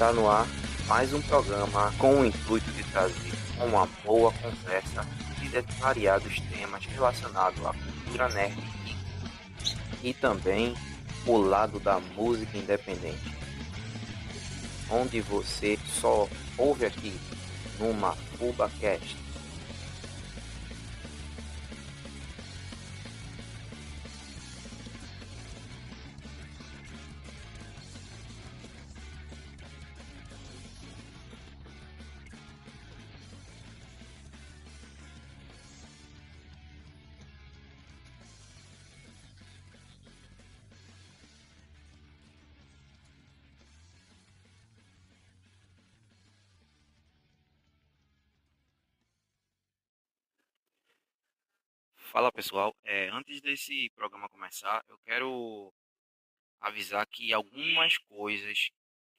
Está no ar mais um programa com o intuito de trazer uma boa conversa de variados temas relacionados à cultura nerd e também o lado da música independente, onde você só ouve aqui numa FubaCast. Fala pessoal, é, antes desse programa começar, eu quero avisar que algumas coisas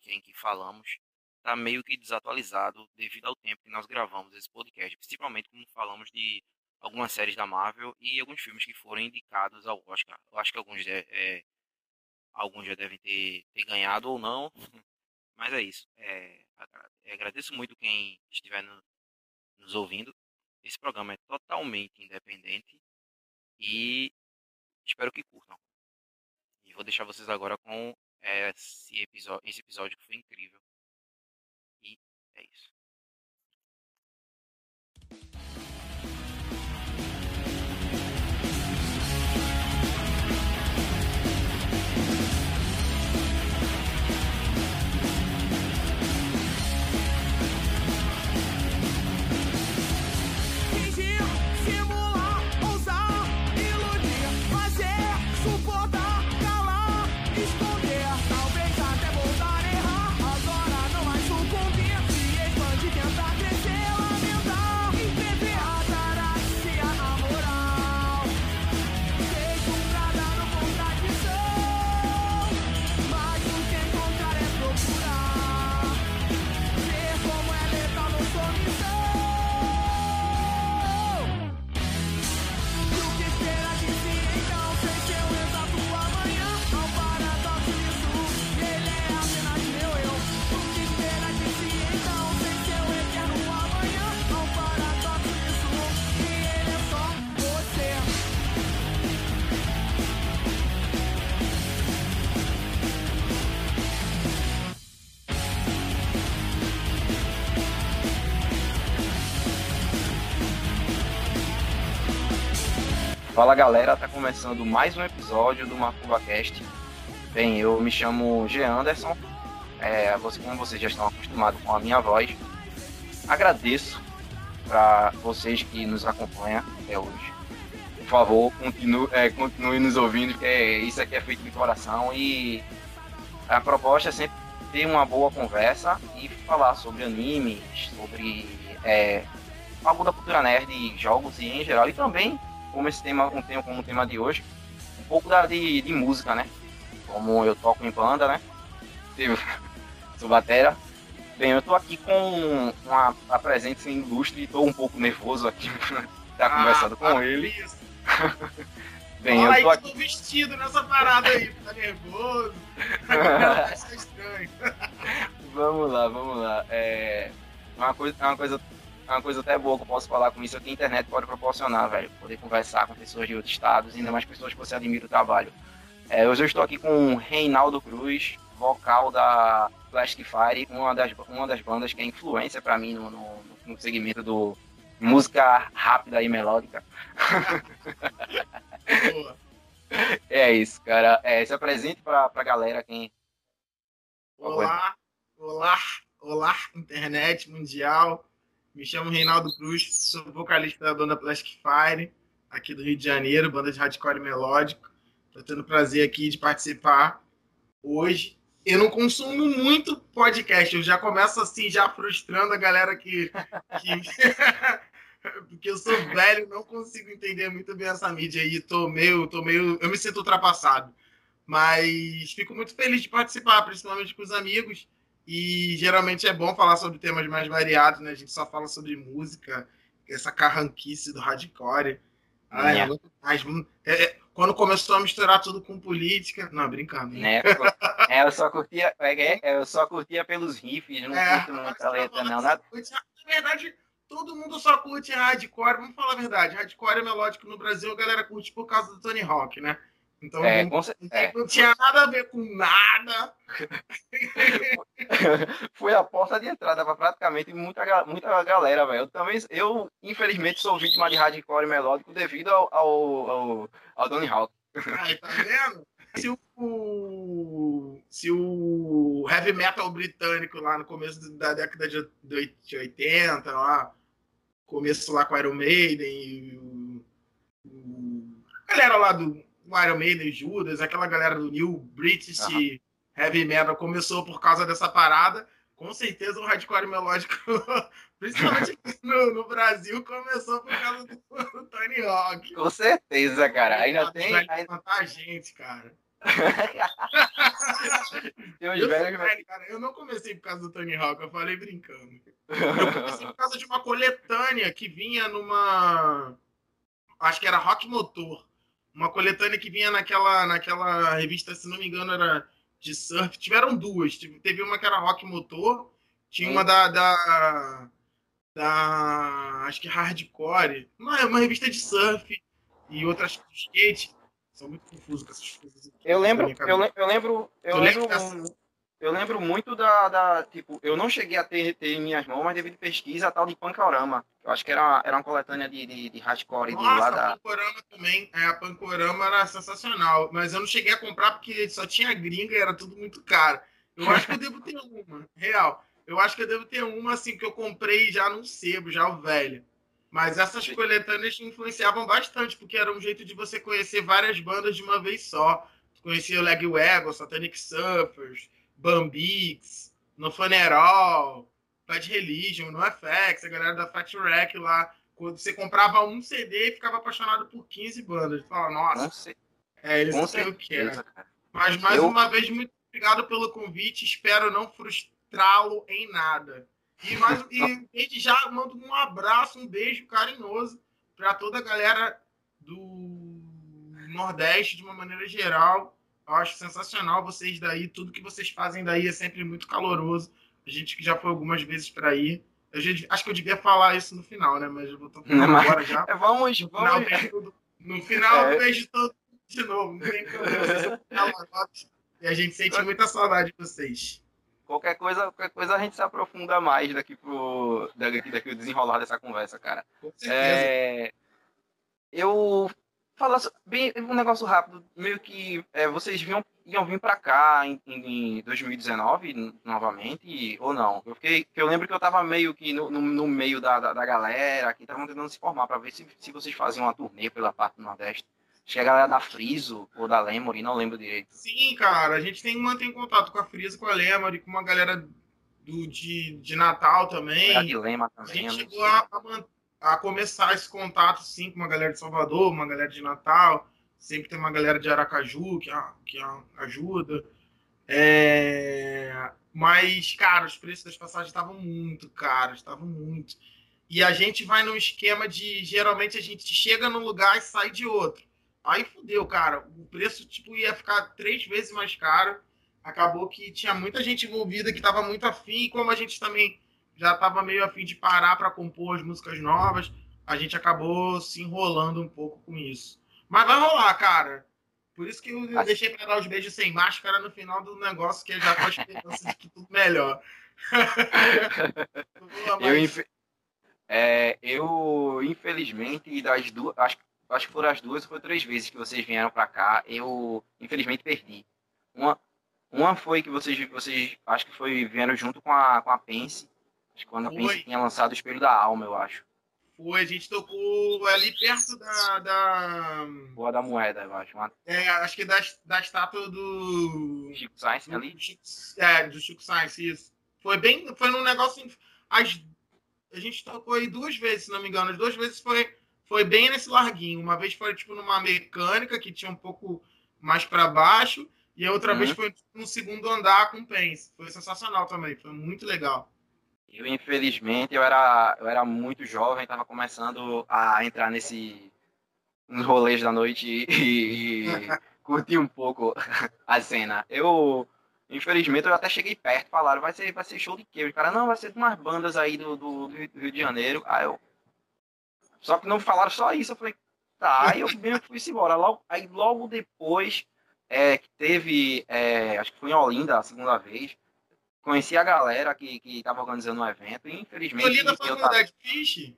em que falamos tá meio que desatualizado devido ao tempo que nós gravamos esse podcast, principalmente quando falamos de algumas séries da Marvel e alguns filmes que foram indicados ao Oscar. Eu acho que alguns, é, é alguns já devem ter, ter ganhado ou não, mas é isso. É, agradeço muito quem estiver no, nos ouvindo. Esse programa é totalmente independente e espero que curtam. E vou deixar vocês agora com esse episódio, esse episódio que foi incrível. Fala galera, tá começando mais um episódio do MacubaCast. Bem, eu me chamo G. Anderson, é, como vocês já estão acostumados com a minha voz, agradeço para vocês que nos acompanham até hoje. Por favor, continue, é, continue nos ouvindo, que é, isso aqui é feito de coração e a proposta é sempre ter uma boa conversa e falar sobre animes, sobre é, algo da cultura nerd, jogos e em geral, e também como esse tema, um tema como o tema de hoje, um pouco da, de, de música, né? Como eu toco em banda, né? Sou batera. Bem, eu tô aqui com uma, uma presença ilustre e tô um pouco nervoso aqui tá ah, conversando com ah, ele. Bem, Olha eu tô aí, aqui... vestido nessa parada aí, tá nervoso. Tá estranho. vamos lá, vamos lá. É uma coisa, uma coisa uma coisa até boa que eu posso falar com isso é que a internet pode proporcionar, velho. Poder conversar com pessoas de outros estados, ainda mais pessoas que você admira o trabalho. É, hoje eu estou aqui com o Reinaldo Cruz, vocal da Plastic Fire, uma das, uma das bandas que é influência para mim no, no, no, segmento do música rápida e melódica. é isso, cara. É, se apresente para a galera quem. Olá, olá, olá, internet mundial. Me chamo Reinaldo Cruz, sou vocalista da banda Plastic Fire, aqui do Rio de Janeiro, banda de hardcore melódico. Estou tendo prazer aqui de participar hoje. Eu não consumo muito podcast, eu já começo assim, já frustrando a galera que. que... Porque eu sou velho, não consigo entender muito bem essa mídia aí. Tô meio, tô meio. Eu me sinto ultrapassado. Mas fico muito feliz de participar, principalmente com os amigos. E geralmente é bom falar sobre temas mais variados, né? A gente só fala sobre música, essa carranquice do hardcore. Ai, é. é, é, quando começou a misturar tudo com política. Não, brincando. Né? É, eu só curtia, é, é, eu só curtia pelos riffs, não é, curto muita letra, não. Nada... Na verdade, todo mundo só curte hardcore, vamos falar a verdade, hardcore é melódico no Brasil, a galera curte por causa do Tony Hawk, né? Então é, não, é. não, tinha nada a ver com nada. Foi a porta de entrada para praticamente muita, muita galera, velho. Eu também, eu infelizmente sou vítima de hardcore melódico devido ao, ao, ao, ao Tony Hawk. Aí, tá vendo? Se o, se o heavy metal britânico lá no começo da década de, de 80, lá, começo lá com Iron Maiden o, o, a galera lá do Iron Maiden, Judas, aquela galera do New British uhum. Heavy Metal começou por causa dessa parada. Com certeza o hardcore melódico, principalmente no, no, Brasil, começou por causa do, do Tony Hawk. Com certeza, cara. Ainda tem. Ainda... a gente, cara. eu, velho, cara. Eu não comecei por causa do Tony Hawk, eu falei brincando. Eu comecei por causa de uma coletânea que vinha numa. Acho que era Rock Motor uma coletânea que vinha naquela, naquela revista, se não me engano, era de surf. Tiveram duas. Teve uma que era Rock Motor, tinha uma da, da, da acho que Hardcore, uma, uma revista de surf e outras de skate. São muito confusos com essas coisas. Eu lembro, eu, eu lembro, eu lembro, eu lembro muito da, da, Tipo, eu não cheguei a ter, ter em minhas mãos, mas devido a pesquisa, a tal de Pancorama. Eu acho que era, era uma coletânea de, de, de hardcore. Nossa, de lá da... a Pancorama também. É, a Pancorama era sensacional. Mas eu não cheguei a comprar porque só tinha gringa e era tudo muito caro. Eu acho que eu devo ter uma, real. Eu acho que eu devo ter uma, assim, que eu comprei já num sebo, já o velho. Mas essas coletâneas influenciavam bastante, porque era um jeito de você conhecer várias bandas de uma vez só. Conhecia o Legwagon, Satanic Surfers, Bambix, no Funeral, Bad Religion, no FX, a galera da Fat Rack lá. Quando você comprava um CD e ficava apaixonado por 15 bandas. Fala, nossa, é, eles não sei o que é. Mas mais eu... uma vez, muito obrigado pelo convite. Espero não frustrá-lo em nada. E, mais, e desde já mando um abraço, um beijo carinhoso para toda a galera do Nordeste, de uma maneira geral. Eu acho sensacional vocês daí, tudo que vocês fazem daí é sempre muito caloroso. A gente que já foi algumas vezes para ir. Eu já, acho que eu devia falar isso no final, né? Mas eu vou estar falando agora já. Vamos, no vamos. Final, tudo, no final é. eu vejo tudo de novo. Não tem problema. e a gente sente muita saudade de vocês. Qualquer coisa, qualquer coisa a gente se aprofunda mais daqui pro daqui, daqui o desenrolar dessa conversa, cara. Com certeza. É, eu falar bem um negócio rápido, meio que é, vocês vinham, iam vir para cá em, em, 2019 novamente ou não? Eu fiquei, eu lembro que eu tava meio que no, no, no meio da, da, da, galera que estavam tentando se formar para ver se, se vocês faziam uma turnê pela parte do Nordeste. Acho que a galera da Friso ou da Lemory, não lembro direito. Sim, cara, a gente tem que manter contato com a Friso, com a Lemory, com uma galera do, de, de Natal também. A, Lema também, a gente chegou a, a manter a começar esse contato, sim, com uma galera de Salvador, uma galera de Natal, sempre tem uma galera de Aracaju que, que ajuda. É... Mas, cara, os preços das passagens estavam muito caros, estavam muito. E a gente vai num esquema de, geralmente, a gente chega num lugar e sai de outro. Aí fudeu, cara. O preço, tipo, ia ficar três vezes mais caro. Acabou que tinha muita gente envolvida que estava muito afim, e como a gente também já estava meio afim de parar para compor as músicas novas. A gente acabou se enrolando um pouco com isso. Mas vai rolar, cara. Por isso que eu deixei para dar os beijos sem máscara no final do negócio, que já com a esperança de que tudo melhor. eu, inf... é, eu, infelizmente, das duas, acho, acho que foram as duas ou três vezes que vocês vieram para cá, eu, infelizmente, perdi. Uma, uma foi que vocês, vocês acho que foi vieram junto com a, com a Pense, Quando a Pense tinha lançado o Espelho da Alma, eu acho. Foi, a gente tocou ali perto da. da... Boa da Moeda, eu acho. É, acho que da, da estátua do. Chico Sainz do, ali? Chico, é, do Chico Sainz, isso. Foi bem. Foi num negócio. As, a gente tocou aí duas vezes, se não me engano. As duas vezes foi, foi bem nesse larguinho. Uma vez foi tipo numa mecânica que tinha um pouco mais para baixo. E a outra uhum. vez foi no segundo andar com Pence. Foi sensacional também. Foi muito legal. Eu, infelizmente, eu era, eu era muito jovem, estava começando a entrar nesse nos rolês da noite e, e curtir um pouco a cena. Eu, Infelizmente, eu até cheguei perto, falaram, vai ser, vai ser show de quê? O cara, não, vai ser de umas bandas aí do, do, do Rio de Janeiro. Aí eu. Só que não falaram só isso, eu falei, tá, aí eu mesmo fui embora. Logo, aí logo depois é, que teve, é, acho que foi em Olinda a segunda vez, conheci a galera que, que tava organizando o um evento e infelizmente. Com o Dead Fish?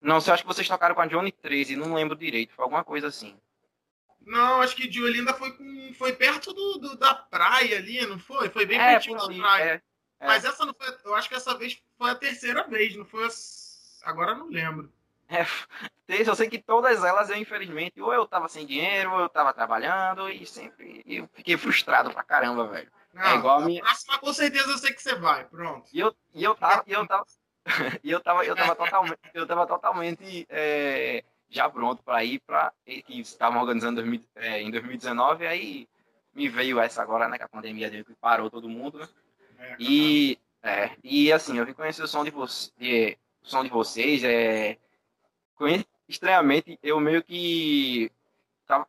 Não, eu acho que vocês tocaram com a Johnny 13, não lembro direito, foi alguma coisa assim. Não, acho que de Olinda foi, com, foi perto do, do, da praia ali, não foi? Foi bem é, pertinho da praia. É, é. Mas essa não foi. Eu acho que essa vez foi a terceira vez, não foi a, Agora eu não lembro. É, eu sei que todas elas, eu, infelizmente, ou eu tava sem dinheiro, ou eu tava trabalhando, e sempre eu fiquei frustrado pra caramba, velho. Não, é igual a minha. Próxima, com certeza eu sei que você vai, pronto. E eu, e eu tava. E eu tava, e eu tava, eu tava totalmente, eu tava totalmente é, já pronto para ir para que estavam organizando é, em 2019, aí me veio essa agora, né, que a pandemia deu que parou todo mundo, né? É, e é, e assim, eu vim conhecer o som de, você, de, o som de vocês, é conheci, estranhamente, eu meio que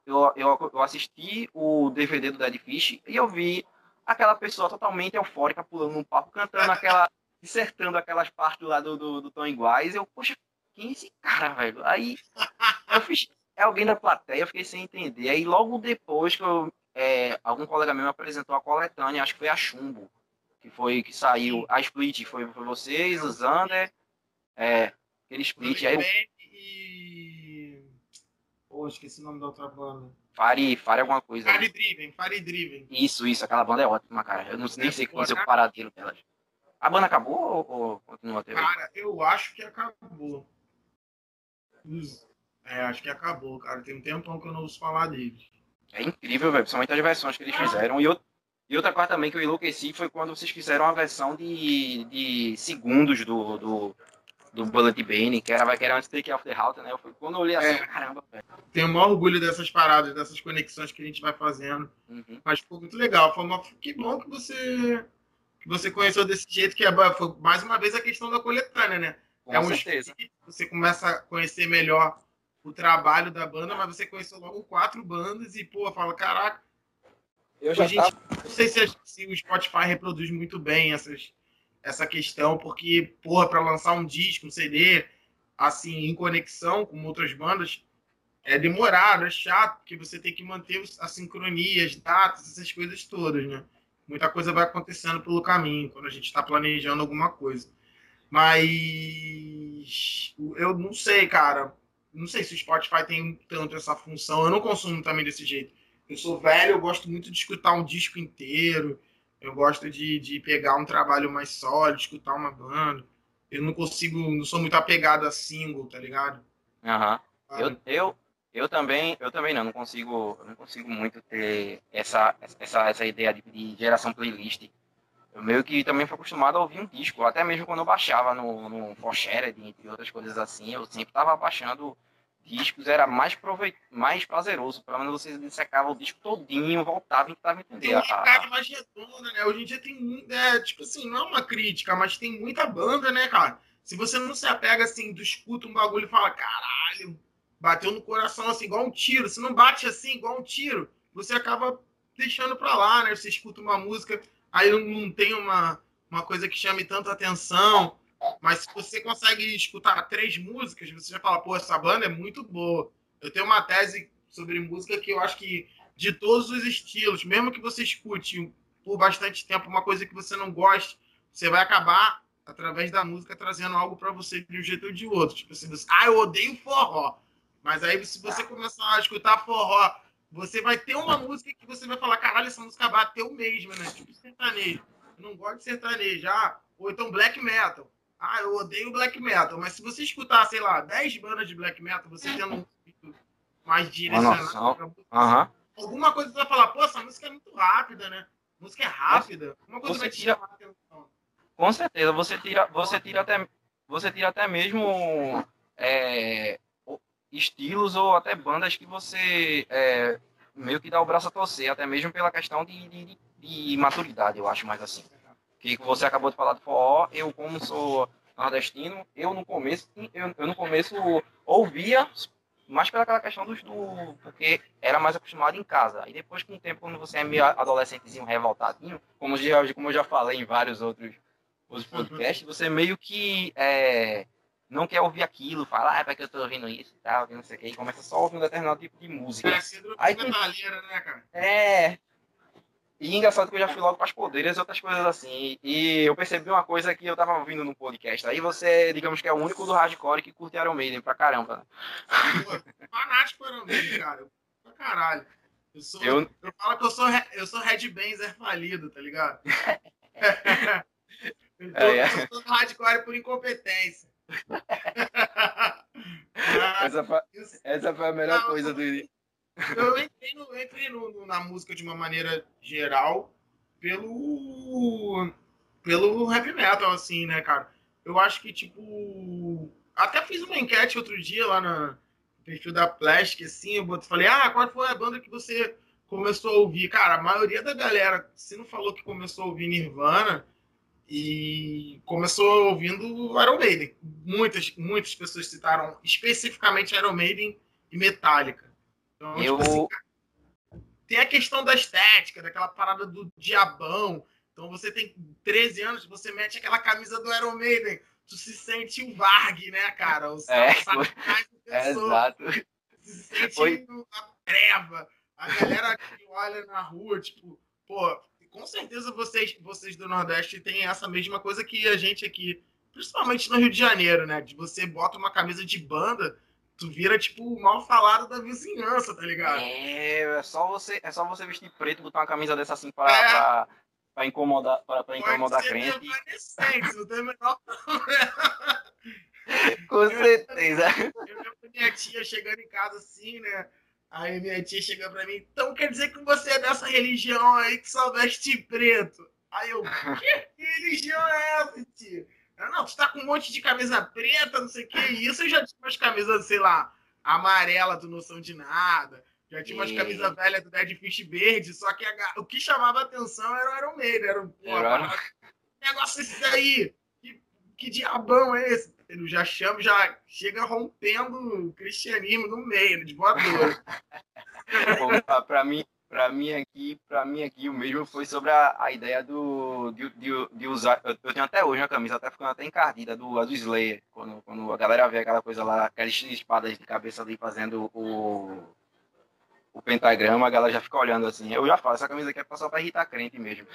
eu, eu, eu assisti o DVD do Dead Fish e eu vi aquela pessoa totalmente eufórica pulando no palco, cantando aquela, dissertando aquelas partes lá do, do, do Tom Iguais. Eu, poxa, quem é esse cara, velho? Aí eu fiz, é alguém da plateia, eu fiquei sem entender. Aí logo depois que eu, é, algum colega meu me apresentou a coletânea, acho que foi a Chumbo, que foi que saiu, a Split foi, foi vocês, o Zander, é, aquele Split. Aí e... Pô, esqueci o nome da outra banda. Fire, Fire alguma coisa. Fire Driven, Fire Driven. Isso, isso, aquela banda é ótima, cara. Eu não, nem sei qual é o paradeiro delas. A banda acabou ou, ou continua até Cara, eu acho que acabou. É, acho que acabou, cara. Tem um tempão que eu não ouço falar deles. É incrível, velho. Principalmente as versões que eles fizeram. E, e outra coisa também que eu enlouqueci foi quando vocês fizeram a versão de, de segundos do, do, do Bullet Bane, que era, que era antes Take Off the Halter, né? Eu fui, quando eu olhei assim, é. caramba, velho. Tenho o maior orgulho dessas paradas, dessas conexões que a gente vai fazendo. Uhum. Mas ficou muito legal. Foi uma... Que bom que você que você conheceu desse jeito, que é, foi mais uma vez a questão da coletânea, né? Com é um certeza. Você começa a conhecer melhor o trabalho da banda, mas você conheceu logo quatro bandas e, pô, fala, caraca. Eu já gente, não sei se, se, o Spotify reproduz muito bem essas, essa questão, porque, porra, para lançar um disco, um CD, assim, em conexão com outras bandas, é demorado, é chato, porque você tem que manter as datas, essas coisas todas, né? Muita coisa vai acontecendo pelo caminho, quando a gente está planejando alguma coisa. Mas eu não sei, cara. Não sei se o Spotify tem tanto essa função. Eu não consumo também desse jeito. Eu sou velho, eu gosto muito de escutar um disco inteiro. Eu gosto de, de pegar um trabalho mais sólido, escutar uma banda. Eu não consigo, não sou muito apegado a single, tá ligado? Aham. Uhum. Eu, eu, eu também, eu também não, não consigo, não consigo muito ter essa, essa, essa ideia de, de geração playlist eu meio que também fui acostumado a ouvir um disco, até mesmo quando eu baixava no, no Forshared, entre outras coisas assim, eu sempre estava baixando discos, era mais, proveit... mais prazeroso, pelo menos você dissecava o disco todinho, voltava e tentava entender. Tem uma cara mais redonda, né? Hoje em dia tem muito, é, tipo assim, não é uma crítica, mas tem muita banda, né, cara? Se você não se apega assim, tu escuta um bagulho e fala, caralho, bateu no coração assim, igual um tiro, se não bate assim, igual um tiro, você acaba deixando pra lá, né? Você escuta uma música aí não tem uma, uma coisa que chame tanta atenção. Mas se você consegue escutar três músicas, você já fala, pô, essa banda é muito boa. Eu tenho uma tese sobre música que eu acho que de todos os estilos, mesmo que você escute por bastante tempo uma coisa que você não goste, você vai acabar através da música trazendo algo para você de um jeito ou de outro. Tipo assim, você, ah, eu odeio forró. Mas aí se você começar a escutar forró você vai ter uma música que você vai falar, caralho, essa música bateu mesmo, né? Tipo sertanejo. Eu não gosto de sertanejo. Ah, ou então black metal. Ah, eu odeio black metal. Mas se você escutar, sei lá, 10 bandas de black metal, você tendo um mais direcionado uhum. alguma coisa você vai falar, pô, essa música é muito rápida, né? A música é rápida. Uma coisa você vai tira... Com certeza, você tira, você tira até, você tira até mesmo é, estilos ou até bandas que você é, meio que dá o braço a torcer, até mesmo pela questão de, de, de, maturidade, eu acho mais assim. Que você acabou de falar do forró, eu como sou nordestino, eu no começo, eu, eu no começo ouvia mais pelaquela questão dos do. Porque era mais acostumado em casa. Aí depois, com o tempo, quando você é meio adolescentezinho, revoltadinho, como, já, como eu já falei em vários outros, outros uhum. podcasts, você meio que é, não quer ouvir aquilo, fala, ah, para que eu tô ouvindo isso e tal, não sei o que, e começa só a ouvir um determinado tipo de música. É, Aí, né, cara? É, e engraçado que eu já fui logo para as poderes e outras coisas assim. E eu percebi uma coisa que eu tava ouvindo no podcast. Aí você, digamos que é o único do hardcore que curte Iron Maiden pra caramba. Né? Pô, fanático Iron Maiden, cara. Pra caralho. Eu, sou, eu... eu falo que eu sou, eu sou Red Benzer falido, tá ligado? eu, tô, é, é. eu sou hardcore por incompetência. essa, foi, essa foi a melhor Não, coisa do eu entrei, no, entrei no, na música de uma maneira geral pelo pelo heavy metal, assim, né, cara? Eu acho que, tipo. Até fiz uma enquete outro dia lá no perfil da Plastic, assim, eu falei, ah, qual foi a banda que você começou a ouvir? Cara, a maioria da galera, se não falou que começou a ouvir Nirvana e começou ouvindo Iron Maiden. Muitas, muitas pessoas citaram especificamente Iron Maiden e Metallica. Então, eu... Tipo assim, tem a questão da estética, daquela parada do diabão. Então você tem 13 anos, você mete aquela camisa do Iron Maiden, tu se sente o Varg, né, cara? O é, é exato. Se sente Foi... a treva. A galera que olha na rua, tipo, pô, com certeza vocês, vocês do Nordeste têm essa mesma coisa que a gente aqui, principalmente no Rio de Janeiro, né? De você bota uma camisa de banda, tu vira, tipo, o mal falado da vizinhança, tá ligado? É, é só você, é só você vestir preto, botar uma camisa dessa assim pra, é. pra, pra, incomodar, pra, pra incomodar Pode crente. não tem menor Com certeza. Eu, eu, minha tia chegando em casa assim, né? Aí minha tia chega pra mim, então quer dizer que você é dessa religião aí que só veste preto? Aí eu, que religião é essa, tia? Não, tu tá com um monte de camisa preta, não sei o que. Isso eu já tinha umas camisas, sei lá, amarela do Noção de Nada. Já tinha umas camisas velhas do Dead Fish verde, só que a, o que chamava atenção era o Iron Maiden. Era o era... negócio esse daí. Que, que diabão é esse? Ele já chama, já chega rompendo o cristianismo no meio, de voador. para mim, para mim aqui, para mim aqui o mesmo foi sobre a, a ideia do de, de, de usar. Eu, eu, tenho até hoje uma camisa, até ficando até encardida do, do Slayer, quando, quando a galera vê aquela coisa lá, aquelas espadas de cabeça ali fazendo o o pentagrama, a galera já fica olhando assim. Eu já falo, essa camisa aqui é só para irritar crente mesmo.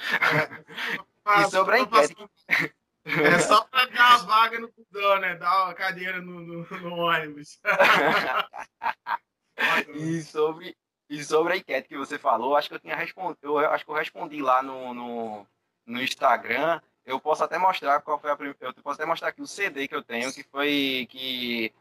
É, e sobre a enquete. É só para dar a vaga no budão, né? Dar uma cadeira no, no, no ônibus. e sobre, e sobre a enquete que você falou, acho que eu tinha respondido, eu acho que eu respondi lá no, no, no Instagram. Eu posso até mostrar qual foi a primeira. Eu posso até mostrar aqui o CD que eu tenho, que foi que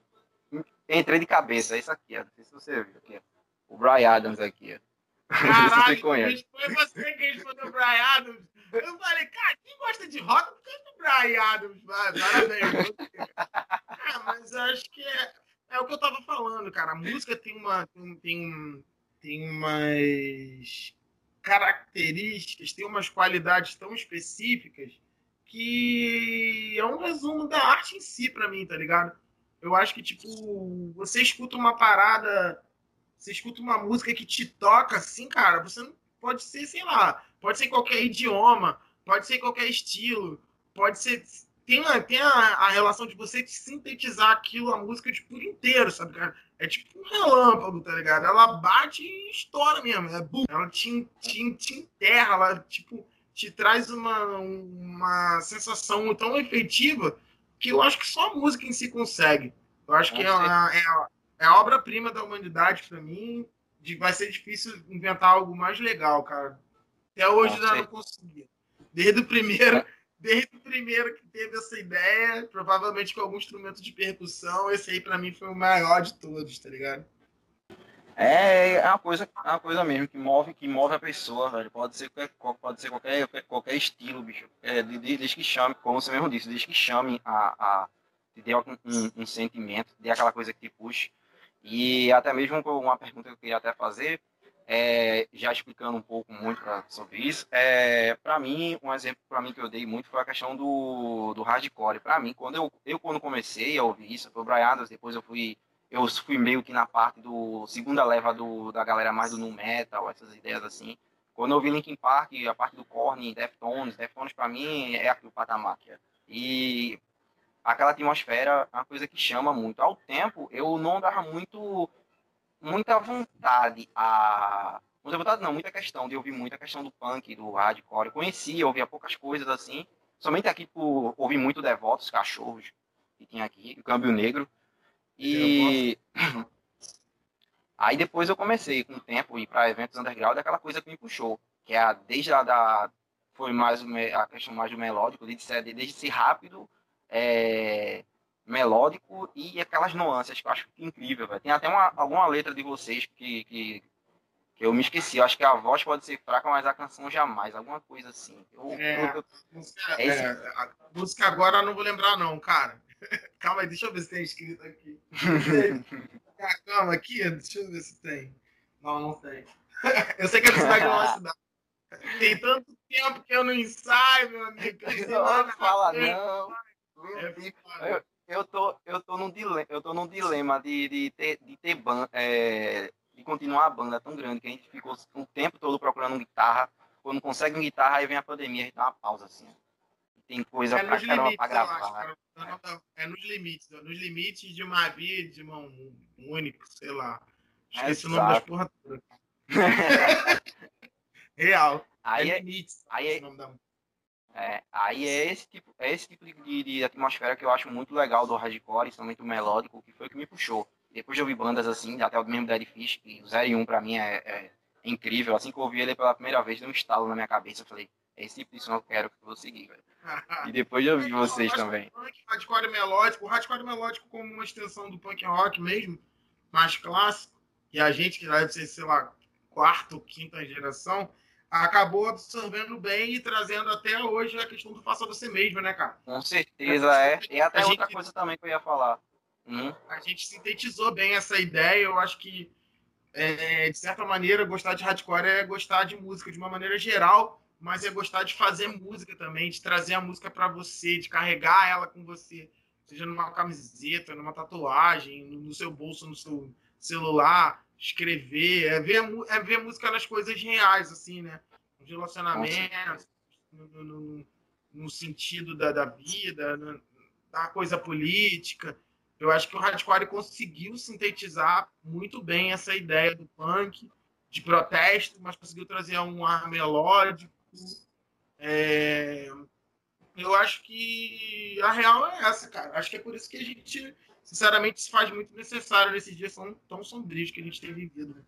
entrei de cabeça. Isso aqui, ó. não sei se você viu aqui. Ó. O Brian Adams aqui, ó. Caralho, você conhece. foi você que respondeu o Brian Adams. Eu falei, cara, quem gosta de rock gosta do Brian Adams, parabéns. ah, mas eu acho que é, é o que eu tava falando, cara. A música tem uma. Tem, tem tem umas características, tem umas qualidades tão específicas que é um resumo da arte em si para mim, tá ligado? Eu acho que, tipo, você escuta uma parada, você escuta uma música que te toca assim, cara, você não pode ser, sei lá, pode ser qualquer idioma, pode ser qualquer estilo, pode ser tem, a, tem a, a, relação de você sintetizar aquilo, a música tipo, por inteiro, sabe, cara? É tipo um relâmpago, tá ligado? Ela bate e estoura mesmo. É bum. Ela te, te, te enterra, ela tipo, te traz uma, uma sensação tão efetiva que eu acho que só a música em si consegue. Eu acho que é, a, é, a, é a obra-prima da humanidade para mim. De, vai ser difícil inventar algo mais legal, cara. Até hoje eu não consegui. Desde o primeiro. É desde o primeiro que teve essa ideia, provavelmente com algum instrumento de percussão, esse aí para mim foi o maior de todos, tá ligado? É, é uma coisa, é uma coisa mesmo que move, que move a pessoa, velho. Pode ser qualquer, pode ser qualquer, qualquer estilo, bicho. É, desde que chame, como você mesmo disse, desde que chame a, a te dê um, um, sentimento, dê aquela coisa que te puxe. E até mesmo uma pergunta que eu queria até fazer, é, já explicando um pouco muito pra, sobre isso, é, para mim, um exemplo para mim que eu dei muito foi a questão do, do hardcore. Para mim, quando eu, eu quando comecei a ouvir isso, foi o Brian Adams, depois eu fui eu fui meio que na parte do segunda leva do, da galera mais do nu metal, essas ideias assim. Quando eu vi Linkin Park, a parte do Korn, Deftones, Deftones para mim é aquele patamar. É. E aquela atmosfera é uma coisa que chama muito. Ao tempo, eu não dava muito muita vontade a muita vontade não, muita questão de ouvir muita questão do punk, do hardcore. Eu conhecia, ouvia poucas coisas assim. Somente aqui por ouvir muito Devotos, Cachorros, que tinha aqui, o Câmbio Negro. E aí depois eu comecei com o tempo ir para eventos underground, aquela coisa que me puxou, que é a, desde a da foi mais a questão mais do melódico, desde ser, desde ser rápido, é, melódico e aquelas nuances que eu acho incrível. Véio. Tem até uma, alguma letra de vocês que, que, que, eu me esqueci. Eu acho que a voz pode ser fraca, mas a canção jamais. Alguma coisa assim. Eu, é, eu, música, é é, a música agora eu não vou lembrar, não, cara. Calma aí, deixa eu ver se tem escrito aqui. Calma aqui, deixa eu ver se tem. Não, não tem. Eu sei que é Cidade da cidade. Tem tanto tempo que eu não ensaio, meu amigo. Não fala, não. É eu, eu, tô, eu, tô num dilema, eu tô num dilema de, de ter, de ter banda, é, de continuar a banda tão grande que a gente ficou um tempo todo procurando guitarra. Quando não consegue uma guitarra, aí vem a pandemia, a gente dá uma pausa assim. Tem coisa é pra caramba pra gravar. Acho, é nos limites, nos limites de uma via de mão única, sei lá. Esqueci é o nome das porra toda. Real. Aí é, limites, aí é, é, aí é esse tipo, é esse tipo de, de, atmosfera que eu acho muito legal do hardcore, principalmente o melódico, que foi o que me puxou. Depois de ouvir bandas assim, até o mesmo Dead Fish, que o 0 e 1 pra mim é, é, incrível. Assim que eu ouvi ele pela primeira vez, deu um estalo na minha cabeça. Eu falei, é esse tipo de som que eu quero que eu vou seguir, velho. e depois eu vi vocês também. Punk, hardcore melódico, o hardcore melódico como uma extensão do punk rock mesmo, mais clássico, e a gente que deve ser, sei lá, quarta ou quinta geração, acabou absorvendo bem e trazendo até hoje a questão do faça você mesmo, né, cara? Com certeza, é. E até a outra gente, coisa também que eu ia falar. Hum. A gente sintetizou bem essa ideia, eu acho que, é, de certa maneira, gostar de hardcore é gostar de música de uma maneira geral, mas é gostar de fazer música também, de trazer a música para você, de carregar ela com você, seja numa camiseta, numa tatuagem, no seu bolso, no seu celular, escrever, é ver, é ver música nas coisas reais, assim, né? Nos relacionamentos, no, no, no, sentido da, da vida, na, da coisa política. Eu acho que o hardcore conseguiu sintetizar muito bem essa ideia do punk, de protesto, mas conseguiu trazer um ar melódico. É... Eu acho que a real é essa, cara. Acho que é por isso que a gente sinceramente, se faz muito necessário nesses dias tão, tão sombrios que a gente tem vivido.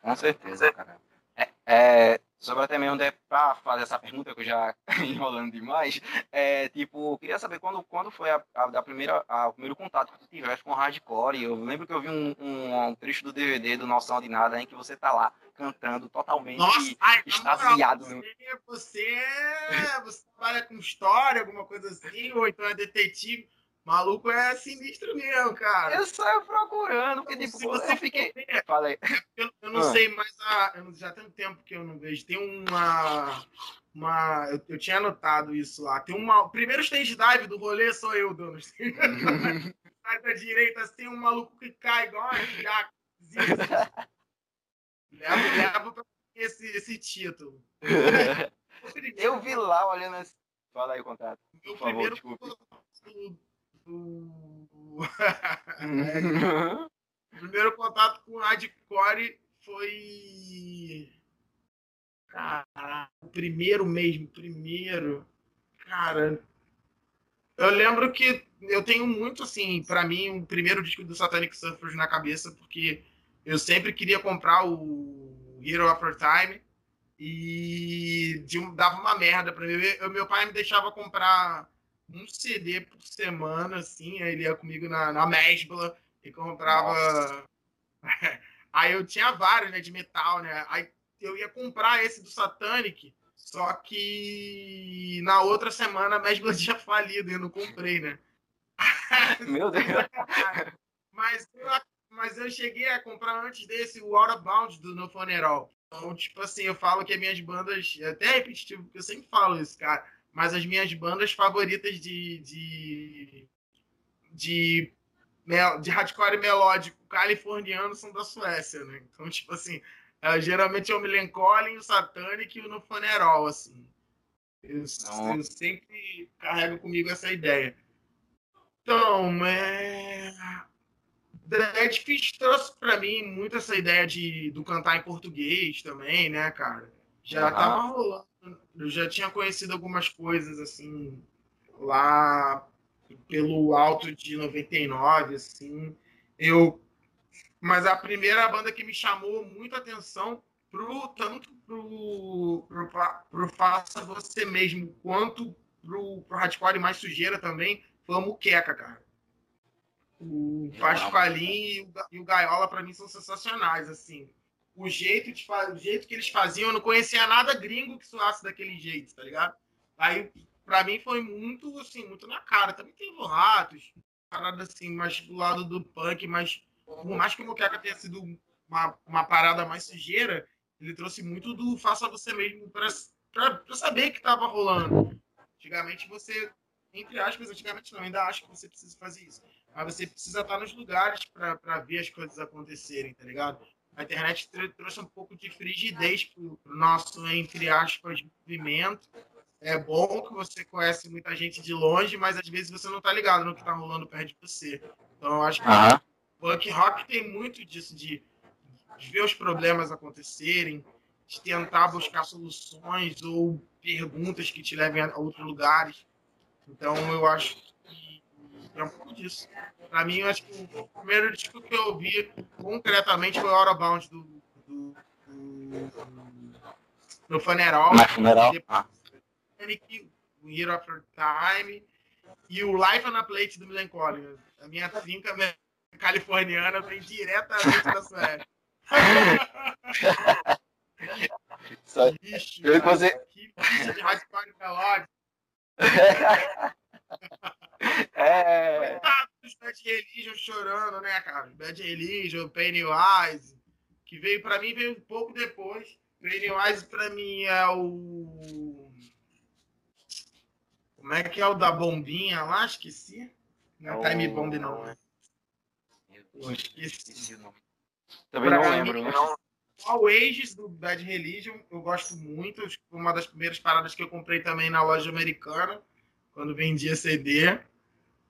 Com certeza, cara. É, é, sobre até mesmo né, para fazer essa pergunta que eu já enrolando demais, é tipo, queria saber quando, quando foi a, a, a primeira, a, o primeiro contato que tu tiveste com hardcore. Eu lembro que eu vi um, um, um, trecho do DVD do Noção de Nada em que você tá lá cantando totalmente Nossa, ai, extasiado. Você, você, você trabalha com história, alguma coisa assim, ou então é detetive Maluco é sinistro mesmo, cara. Eu saio procurando, porque tipo, você eu fiquei. Falei. Eu, eu não ah. sei, mas a, eu, já tem um tempo que eu não vejo. Tem uma. uma eu, eu tinha anotado isso lá. Tem uma. O primeiro stage dive do rolê sou eu, dono. Sai da direita, assim, tem um maluco que cai igual uma jaca. levo, levo pra esse, esse título. eu vi lá olhando assim. Fala aí o contato. Meu por favor, desculpe o primeiro contato com o hardcore foi. Cara, o primeiro mesmo, primeiro. Cara, eu lembro que eu tenho muito, assim, para mim, o primeiro disco do Satanic Surfers na cabeça, porque eu sempre queria comprar o Hero After Time e dava uma merda para mim. Eu, meu pai me deixava comprar um CD por semana, assim, aí ele ia comigo na, na Mesbla e comprava. aí eu tinha vários, né, de metal, né? Aí eu ia comprar esse do Satanic, só que na outra semana a Mesbla tinha falido e eu não comprei, né? Meu Deus! mas, mas eu cheguei a comprar antes desse o Out of Bounds do No Funeral. Então, tipo assim, eu falo que as minhas bandas. É até repetitivo, porque eu sempre falo isso, cara mas as minhas bandas favoritas de, de, de de hardcore melódico californiano são da Suécia, né? Então, tipo assim, é, geralmente é o Millencolin, o Satanic e o No Funeral, assim. Eu, eu, sempre carrego comigo essa ideia. Então, é... Deadfish trouxe para mim muito essa ideia de, do cantar em português também, né, cara? Já tava rolando. Eu já tinha conhecido algumas coisas, assim, lá pelo alto de 99, assim. Eu mas a primeira banda que me chamou muita atenção pro tanto pro, pro, pro Faça Você Mesmo quanto pro, pro Hardcore Mais Sujeira também foi a Muqueca, cara. O Pasqualim e o Gaiola para mim são sensacionais, assim. O jeito, de, o jeito que eles faziam, eu não conhecia nada gringo que soasse daquele jeito, tá ligado? Aí, para mim, foi muito, assim, muito na cara. Também tem Ratos, parada assim, mais do lado do punk, mas por mais que o Moqueca tenha sido uma, uma parada mais sujeira, ele trouxe muito do faça você mesmo para saber que estava rolando. Antigamente você, entre aspas, antigamente não, ainda acho que você precisa fazer isso. Mas você precisa estar nos lugares para ver as coisas acontecerem, tá ligado? A internet trouxe um pouco de frigidez para o nosso, entre aspas, movimento. É bom que você conhece muita gente de longe, mas às vezes você não está ligado no que está rolando perto de você. Então eu acho que uhum. Punk rock tem muito disso, de, de ver os problemas acontecerem, de tentar buscar soluções ou perguntas que te levem a outros lugares. Então, eu acho é um pouco disso. Para mim, eu acho que o primeiro disco que eu ouvi concretamente foi o Bound do, do, do, no Funeral. No Funeral. Depois, o Year After Time e o Life on a Plate do Melancholy. A minha trinca californiana vem diretamente da Suécia. Só... Ixi, eu cara, você... Que bicho de hardcore melódico. É. Os Bad Religion chorando, né, cara? Bad Religion, Pennywise, que veio pra mim, veio um pouco depois. Pennywise pra mim é o. Como é que é o da bombinha lá? Esqueci. Não é Time Bomb, não, né? esqueci o nome. Também pra não lembro. Mim, não. All Ages do Bad Religion, eu gosto muito. Uma das primeiras paradas que eu comprei também na loja americana, quando vendia CD.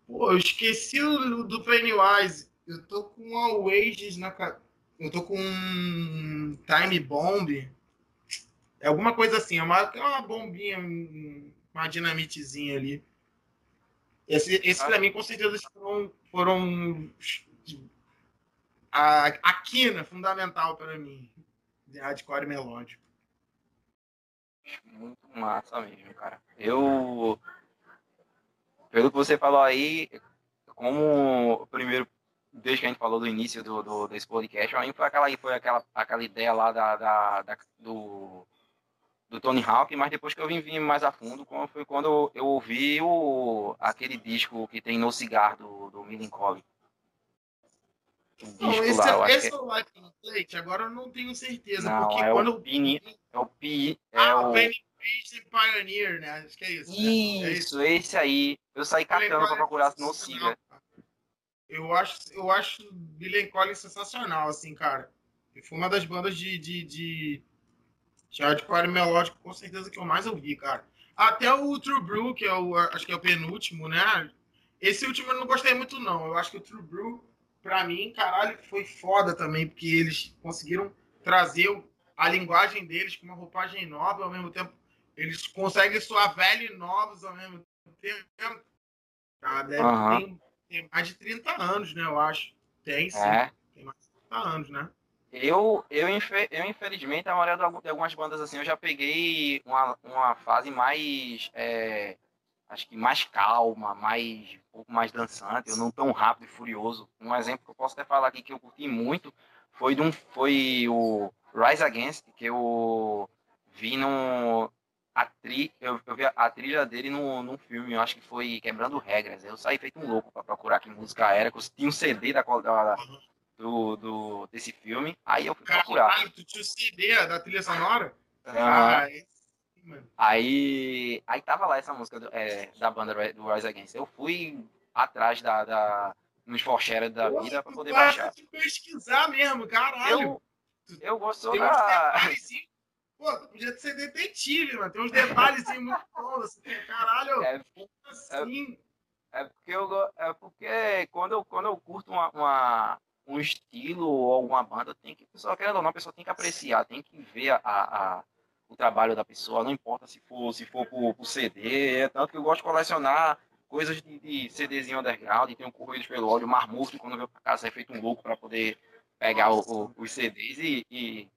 Pô, eu esqueci o do Pennywise. Eu tô com All Ages na. Eu tô com Time Bomb. É alguma coisa assim, é uma, é uma bombinha, uma dinamitezinha ali. Esse, esse pra mim, com certeza, foram, foram a, a quina fundamental para mim de hardcore melódico. Muito massa mesmo, cara. Eu, pelo que você falou aí, como primeiro, desde que a gente falou do início do, do desse podcast, aí foi aquela, foi aquela, aquela ideia lá da, da, da do, do Tony Hawk, mas depois que eu vim, vim mais a fundo, foi quando eu ouvi o, aquele disco que tem no cigarro do, do Millencolin. Não, esse, lá, é, esse é o Life on Plate, agora eu não tenho certeza. Não, porque é quando o Pini, é o Pi. É ah, o Penny Priest Pioneer, né? Acho que é isso. Isso, né? é isso. esse aí. Eu saí catando pra procurar no Siga. Eu acho, eu acho Billy Collins sensacional, assim, cara. Foi uma das bandas de, de, de, hardcore melódico, com certeza, que eu mais ouvi, cara. Até o True Brew, que é o, acho que é o penúltimo, né? Esse último eu não gostei muito, não. Eu acho que o True Brew para mim, caralho, foi foda também, porque eles conseguiram trazer a linguagem deles com uma roupagem nova, ao mesmo tempo eles conseguem soar velhos e novos ao mesmo tempo. Ah, deve uhum. ter, ter, mais de 30 anos, né? Eu acho. Tem sim. É. Tem mais de 30 anos, né? Eu, eu, eu, infelizmente, a maioria de algumas bandas assim, eu já peguei uma, uma fase mais. É, acho que mais calma, mais um pouco mais dançante, eu não tão rápido e furioso. Um exemplo que eu posso até falar aqui que eu curti muito foi de um, foi o Rise Against, que eu vi no a tri, eu, eu vi a trilha dele no, num filme, eu acho que foi Quebrando Regras. Eu saí feito um louco para procurar que música era, que eu tinha um CD da, da do, do, desse filme. Aí eu fui procurar. Caralho, tu tinha o CD da trilha sonora? Ah, Aí, aí tava lá essa música do, é, da banda do Rise Against. Eu fui atrás da, da nos forcheras da vida para poder baixar. pesquisar mesmo, caralho. Eu, eu gosto da. Pô, tu podia ser detetive, mano. Tem uns detalhes assim, muito bons. Assim, caralho, é, assim. É, é, porque eu, é porque quando eu, quando eu curto uma, uma um estilo ou alguma banda, tem que, pessoa, querendo ou não, a pessoa tem que apreciar, tem que ver a, a, o trabalho da pessoa, não importa se for, se for por, por CD, é tanto que eu gosto de colecionar coisas de, de CDzinho underground, tem um Correios pelo Ódio, Marmufo, quando veio pra casa, é feito um louco para poder pegar o, o, os CDs e, e,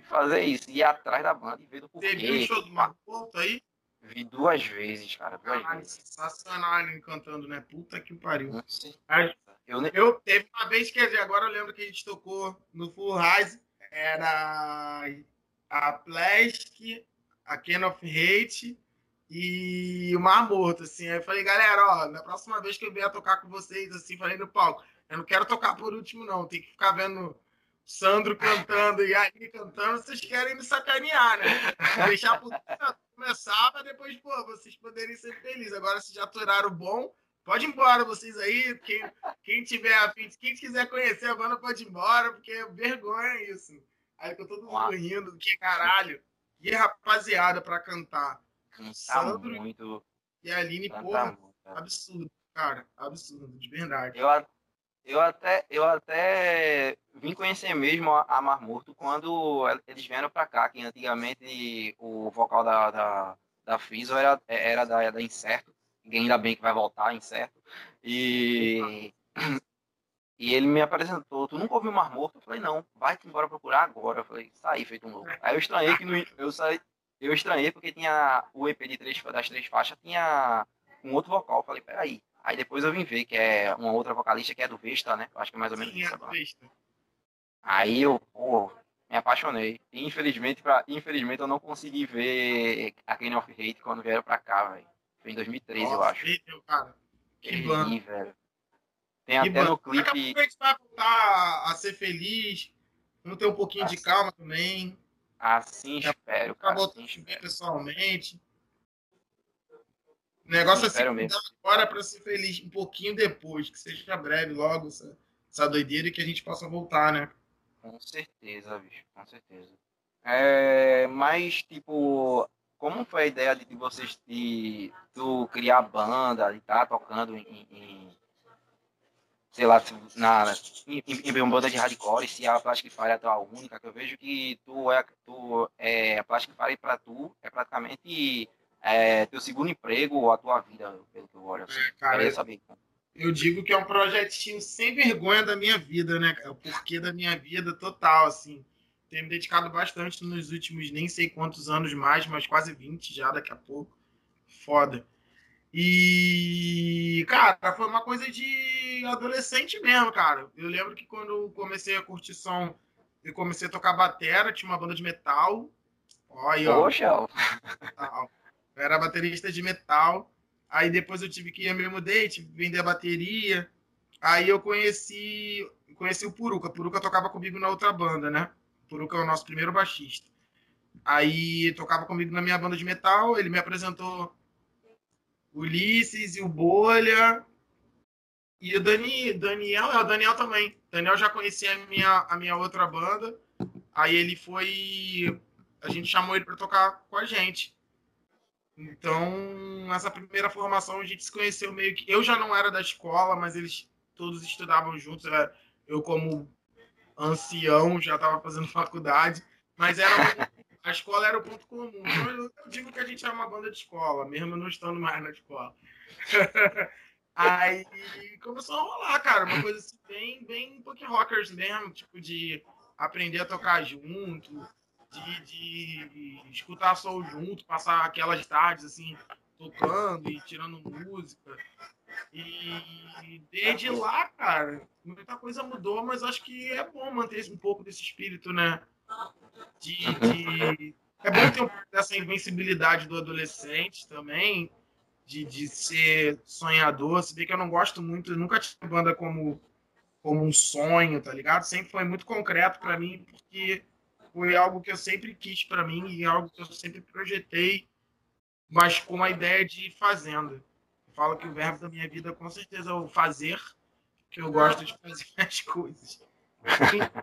e, fazer isso, ir atrás da banda e ver do porquê. Você viu o show do Marmufo aí? Vi duas vezes, cara, duas Caralho, vezes. Sensacional ele cantando, né? Puta que pariu. Eu, eu teve uma vez, quer dizer, agora eu lembro que a gente tocou no Full Rise, era a Plastic, a Ken of Hate e o Mar Morto, assim. Aí eu falei, galera, ó, na próxima vez que eu vier tocar com vocês, assim, falei no palco, eu não quero tocar por último, não. Tem que ficar vendo Sandro cantando e aí cantando, vocês querem me sacanear, né? Deixar por começar pra depois, pô, vocês poderem ser felizes. Agora, se já aturaram bom, pode ir embora vocês aí. Quem, quem tiver afim, quem quiser conhecer a banda, pode ir embora, porque é vergonha isso. Aí ficou todo mundo rindo, que caralho. E rapaziada pra cantar. Cantar Sandro muito. E a Aline, porra, muito, absurdo, cara. Absurdo, de verdade. Eu, eu, até, eu até vim conhecer mesmo a, a Marmorto quando eles vieram pra cá, que antigamente o vocal da, da, da Fiso era, era da, da Incerto. Ainda bem que vai voltar, Incerto. E. E ele me apresentou, tu nunca ouviu Mar Morto? Eu falei, não, vai embora procurar agora. Eu falei, saí feito um louco. Aí eu estranhei que no, eu saí, eu estranhei porque tinha o EP de três, das três faixas, tinha um outro vocal. Eu falei, peraí. Aí depois eu vim ver que é uma outra vocalista que é do Vesta, né? Eu acho que é mais ou menos Sim, isso. É Vesta. Aí eu, pô, me apaixonei. E infelizmente, pra, infelizmente eu não consegui ver a Kane of Hate quando vieram pra cá, velho. Foi em 2013, Nossa, eu acho. Horrível, cara. Que, que velho. Tem até bom. no clipe. Daqui a gente vai voltar a ser feliz. Vamos ter um pouquinho assim, de calma também. Assim espero. Voltar assim a pessoalmente. O negócio é se agora para ser feliz um pouquinho depois, que seja breve logo essa, essa doideira e que a gente possa voltar, né? Com certeza, bicho, com certeza. É, mas, tipo, como foi a ideia de vocês de tu criar banda e estar tá tocando em, em, sei lá, na, em, em uma banda de hardcore, se a Plastic Fire é a tua única, que eu vejo que tu é, tu, é a Plastic Fire para tu é praticamente é, teu segundo emprego ou a tua vida, pelo que eu olho. Assim. É, cara, eu, saber. eu digo que é um projetinho sem vergonha da minha vida, né? O porquê da minha vida total, assim. Tenho me dedicado bastante nos últimos nem sei quantos anos mais, mas quase 20 já daqui a pouco. Foda. E, cara, foi uma coisa de adolescente mesmo, cara. Eu lembro que quando comecei a curtir som, eu comecei a tocar batera, tinha uma banda de metal. Olha, Poxa! Era baterista de metal. Aí depois eu tive que ir, me mudei, tive que vender a bateria. Aí eu conheci, conheci o Puruca. O Puruca tocava comigo na outra banda, né? O Puruca é o nosso primeiro baixista. Aí tocava comigo na minha banda de metal, ele me apresentou Ulisses e o Bolha. E o Dani, Daniel, é, o Daniel também. Daniel já conhecia a minha, a minha outra banda. Aí ele foi. A gente chamou ele para tocar com a gente. Então, nessa primeira formação, a gente se conheceu meio que. Eu já não era da escola, mas eles todos estudavam juntos. Eu, como ancião, já estava fazendo faculdade. Mas era a escola era o ponto comum. Então, eu digo que a gente é uma banda de escola, mesmo não estando mais na escola. Aí começou a rolar, cara, uma coisa assim, bem, bem punk rockers mesmo, tipo, de aprender a tocar junto, de, de escutar som junto, passar aquelas tardes assim, tocando e tirando música. E desde lá, cara, muita coisa mudou, mas acho que é bom manter um pouco desse espírito, né? de, de... É bom ter um pouco dessa invencibilidade do adolescente também, de, de ser sonhador. Se bem que eu não gosto muito, nunca tive banda como, como um sonho, tá ligado? Sempre foi muito concreto para mim, porque foi algo que eu sempre quis para mim e algo que eu sempre projetei, mas com a ideia de fazenda. Eu falo que o verbo da minha vida com certeza é o fazer, que eu gosto de fazer as coisas.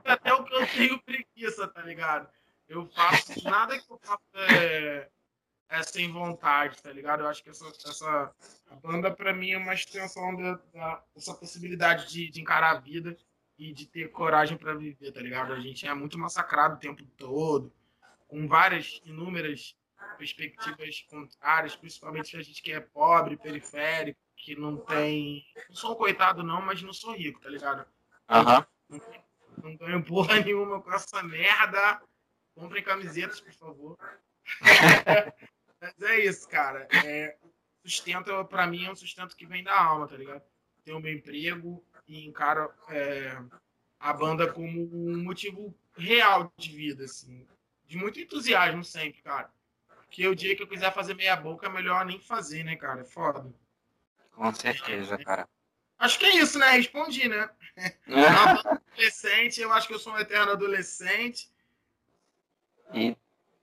Até o que eu tenho preguiça, tá ligado? Eu faço nada que eu faço é, é sem vontade, tá ligado? Eu acho que essa, essa banda, pra mim, é uma extensão da, dessa possibilidade de, de encarar a vida e de ter coragem para viver, tá ligado? A gente é muito massacrado o tempo todo, com várias, inúmeras perspectivas contrárias, principalmente a gente que é pobre, periférico, que não tem. Não sou um coitado, não, mas não sou rico, tá ligado? Aham. Não, não ganho porra nenhuma com essa merda. Comprem camisetas, por favor. mas é isso, cara. É, sustento, pra mim, é um sustento que vem da alma, tá ligado? Tenho meu emprego e encaro é, a banda como um motivo real de vida, assim. De muito entusiasmo sempre, cara. Porque o dia que eu quiser fazer meia boca, é melhor nem fazer, né, cara? É foda. Com certeza, cara. Acho que é isso, né? Respondi, né? adolescente, eu acho que eu sou um eterno adolescente. E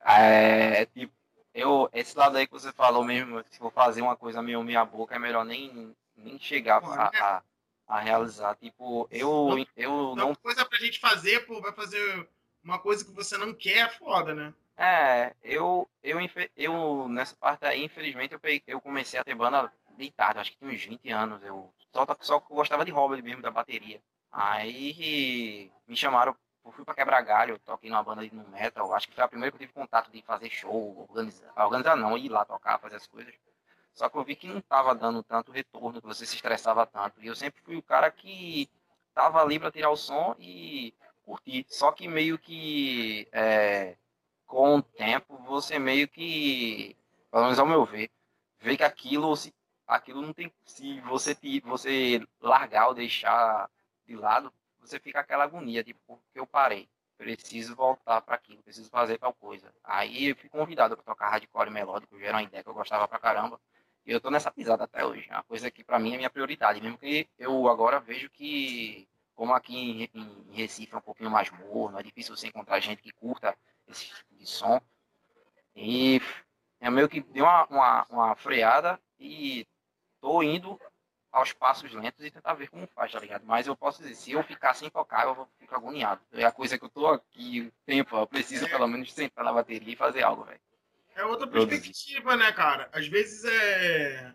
é, tipo, eu, esse lado aí que você falou mesmo, se for fazer uma coisa meio meia boca, é melhor nem, nem chegar pô, a, né? a, a, realizar. Tipo, eu, eu não. coisa pra gente fazer, pô, vai fazer uma coisa que você não quer, é foda, né? É, eu, eu, eu nessa parte aí, infelizmente, eu, peguei, eu comecei a ter banda bem tarde, acho que tinha uns 20 anos. Eu só, só gostava de hobby mesmo, da bateria. Aí me chamaram, eu fui pra quebrar galho, toquei numa banda de no metal. Acho que foi a primeira que eu tive contato de fazer show, organizar. Organizar não, ir lá tocar, fazer as coisas. Só que eu vi que não tava dando tanto retorno, que você se estressava tanto. E eu sempre fui o cara que tava ali para tirar o som e curtir. Só que meio que é, com o tempo você meio que, pelo menos ao meu ver, vê que aquilo se aquilo não tem. Se você, você largar ou deixar de lado, você fica aquela agonia, tipo, porque eu parei. Preciso voltar para aquilo, preciso fazer tal coisa. Aí eu fui convidado para tocar hardcore melódico, uma ideia que eu gostava pra caramba. Eu tô nessa pisada até hoje. É uma coisa que para mim é minha prioridade, mesmo que eu agora vejo que, como aqui em, Recife é um pouquinho mais morno, é difícil você encontrar gente que curta esse tipo de som. E é meio que deu uma, uma, uma freada e tô indo aos passos lentos e tentar ver como faz, tá ligado? Mas eu posso dizer, se eu ficar sem tocar, eu vou ficar agoniado. É a coisa que eu tô aqui tempo, eu preciso pelo menos sentar na bateria e fazer algo, velho. É outra perspectiva, né, cara? Às vezes é.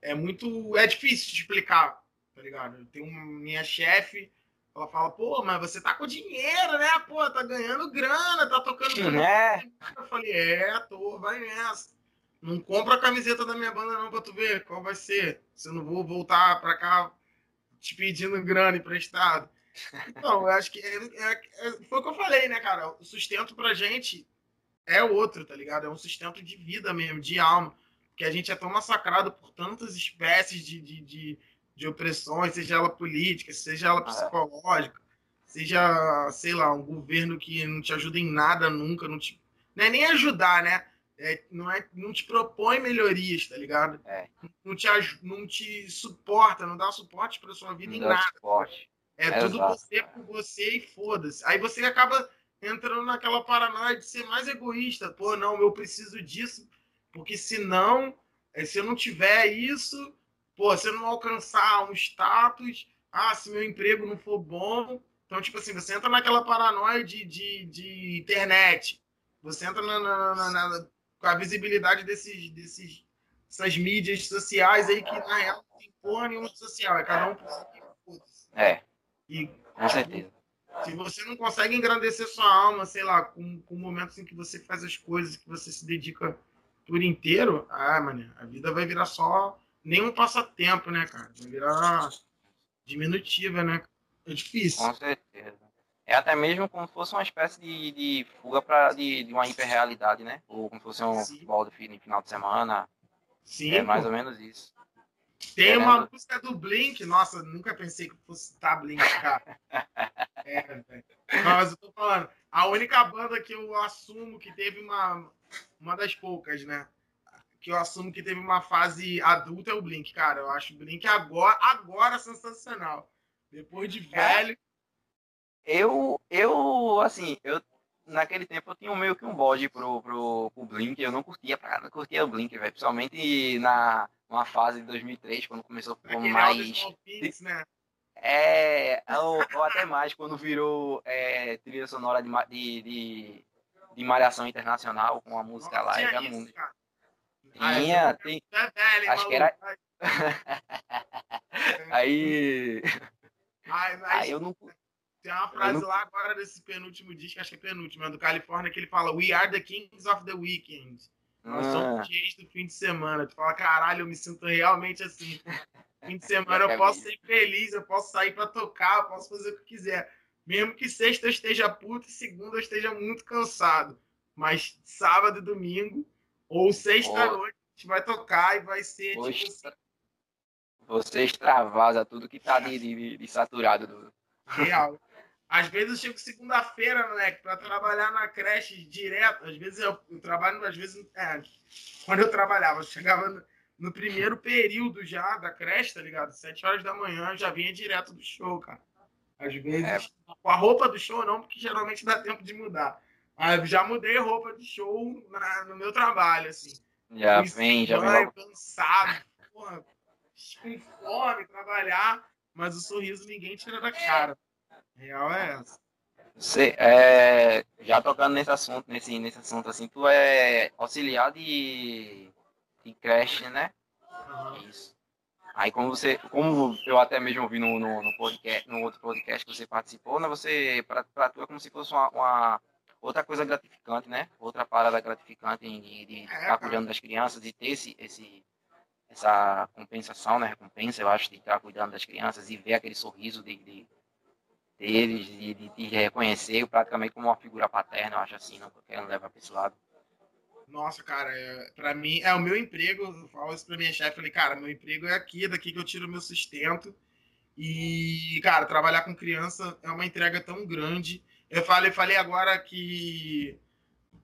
É muito. É difícil de explicar, tá ligado? Tenho uma minha chefe, ela fala, pô, mas você tá com dinheiro, né? Pô, tá ganhando grana, tá tocando. É. Eu falei, é, tô, vai nessa. Não compra a camiseta da minha banda, não, pra tu ver qual vai ser. Se eu não vou voltar pra cá te pedindo grana emprestado. Então, eu acho que é, é, é, foi o que eu falei, né, cara? O sustento pra gente é outro, tá ligado? É um sustento de vida mesmo, de alma. Porque a gente é tão massacrado por tantas espécies de, de, de, de opressões, seja ela política, seja ela psicológica, seja, sei lá, um governo que não te ajuda em nada nunca, não te. Não é nem ajudar, né? é, não, é, não te propõe melhorias, tá ligado? É. Não, te, não te suporta, não dá suporte pra sua vida não em nada. Suporte. É, é tudo exato. você por você e foda-se. Aí você acaba entrando naquela paranoia de ser mais egoísta. Pô, não, eu preciso disso, porque senão, é, se eu não tiver isso, pô, se eu não alcançar um status, ah, se meu emprego não for bom. Então, tipo assim, você entra naquela paranoia de, de, de internet. Você entra na, na, na, na com a visibilidade desses, desses, dessas mídias sociais aí que, na real, não tem porra nenhuma social. É cada um por si. É. E, com certeza. Se você não consegue engrandecer sua alma, sei lá, com, com momentos em que você faz as coisas, que você se dedica por inteiro, ah, mano, a vida vai virar só nem um passatempo, né, cara? Vai virar diminutiva, né? É difícil. Com certeza. É até mesmo como se fosse uma espécie de, de fuga pra, de, de uma hiperrealidade, né? Ou como se fosse um Sim. futebol de final de semana. Sim. É mais ou menos isso. Tem uma música do Blink, nossa, nunca pensei que fosse estar Blink, cara. é, Mas eu tô falando, a única banda que eu assumo que teve uma, uma das poucas, né? Que eu assumo que teve uma fase adulta é o Blink, cara. Eu acho o Blink agora, agora sensacional. Depois de é. velho, eu, eu, assim, eu naquele tempo eu tinha meio que um bode pro, pro, pro Blink, eu não curtia pra não curtia o Blink, velho, principalmente na uma fase de 2003, quando começou com mais... Né? É, ou, ou, até mais quando virou é, trilha sonora de, de, de, de, Malhação Internacional com a música lá. Já não... Tinha, tem. Acho que era. aí. Ai, mas... Aí eu não. Tem uma frase não... lá agora desse penúltimo disco, acho que é penúltimo, é do Califórnia, que ele fala: We are the kings of the weekend. Nós ah. somos reis do fim de semana. Tu fala, caralho, eu me sinto realmente assim. Fim de semana eu posso ser feliz, eu posso sair para tocar, eu posso fazer o que quiser. Mesmo que sexta eu esteja puto e segunda eu esteja muito cansado. Mas sábado e domingo, ou sexta-noite, a gente vai tocar e vai ser Poxa. tipo assim. Você extravasa tudo que tá de, de, de saturado. Do... Real. Às vezes eu chego segunda-feira, moleque, para trabalhar na creche direto. Às vezes eu, eu trabalho, às vezes. É, quando eu trabalhava, eu chegava no, no, primeiro período já da creche, tá ligado? Sete horas da manhã, eu já vinha direto do show, cara. Às vezes, é. com a roupa do show, não, porque geralmente dá tempo de mudar. Mas já mudei roupa de show na, no meu trabalho, assim. Já vem, já vem. cansado, porra, com fome, trabalhar, mas o sorriso ninguém tira da cara. Real é essa. Você, é, já tocando nesse assunto, nesse, nesse assunto assim, tu é auxiliar de, de creche, né? Uhum. Isso. Aí como você, como eu até mesmo ouvi no, no, no, podcast, no outro podcast que você participou, né? Você, para tu é como se fosse uma, uma, outra coisa gratificante, né? Outra parada gratificante de, de é, estar cuidando das crianças e ter esse, esse, essa compensação, né? Recompensa, eu acho, de estar cuidando das crianças e ver aquele sorriso de, de deles e de, de reconhecer praticamente como uma figura paterna, eu acho assim, não querendo levar para esse lado. Nossa, cara, é, para mim é o meu emprego. Eu falo isso para minha chefe, falei, cara, meu emprego é aqui, é daqui que eu tiro meu sustento. E, cara, trabalhar com criança é uma entrega tão grande. Eu falei, falei agora que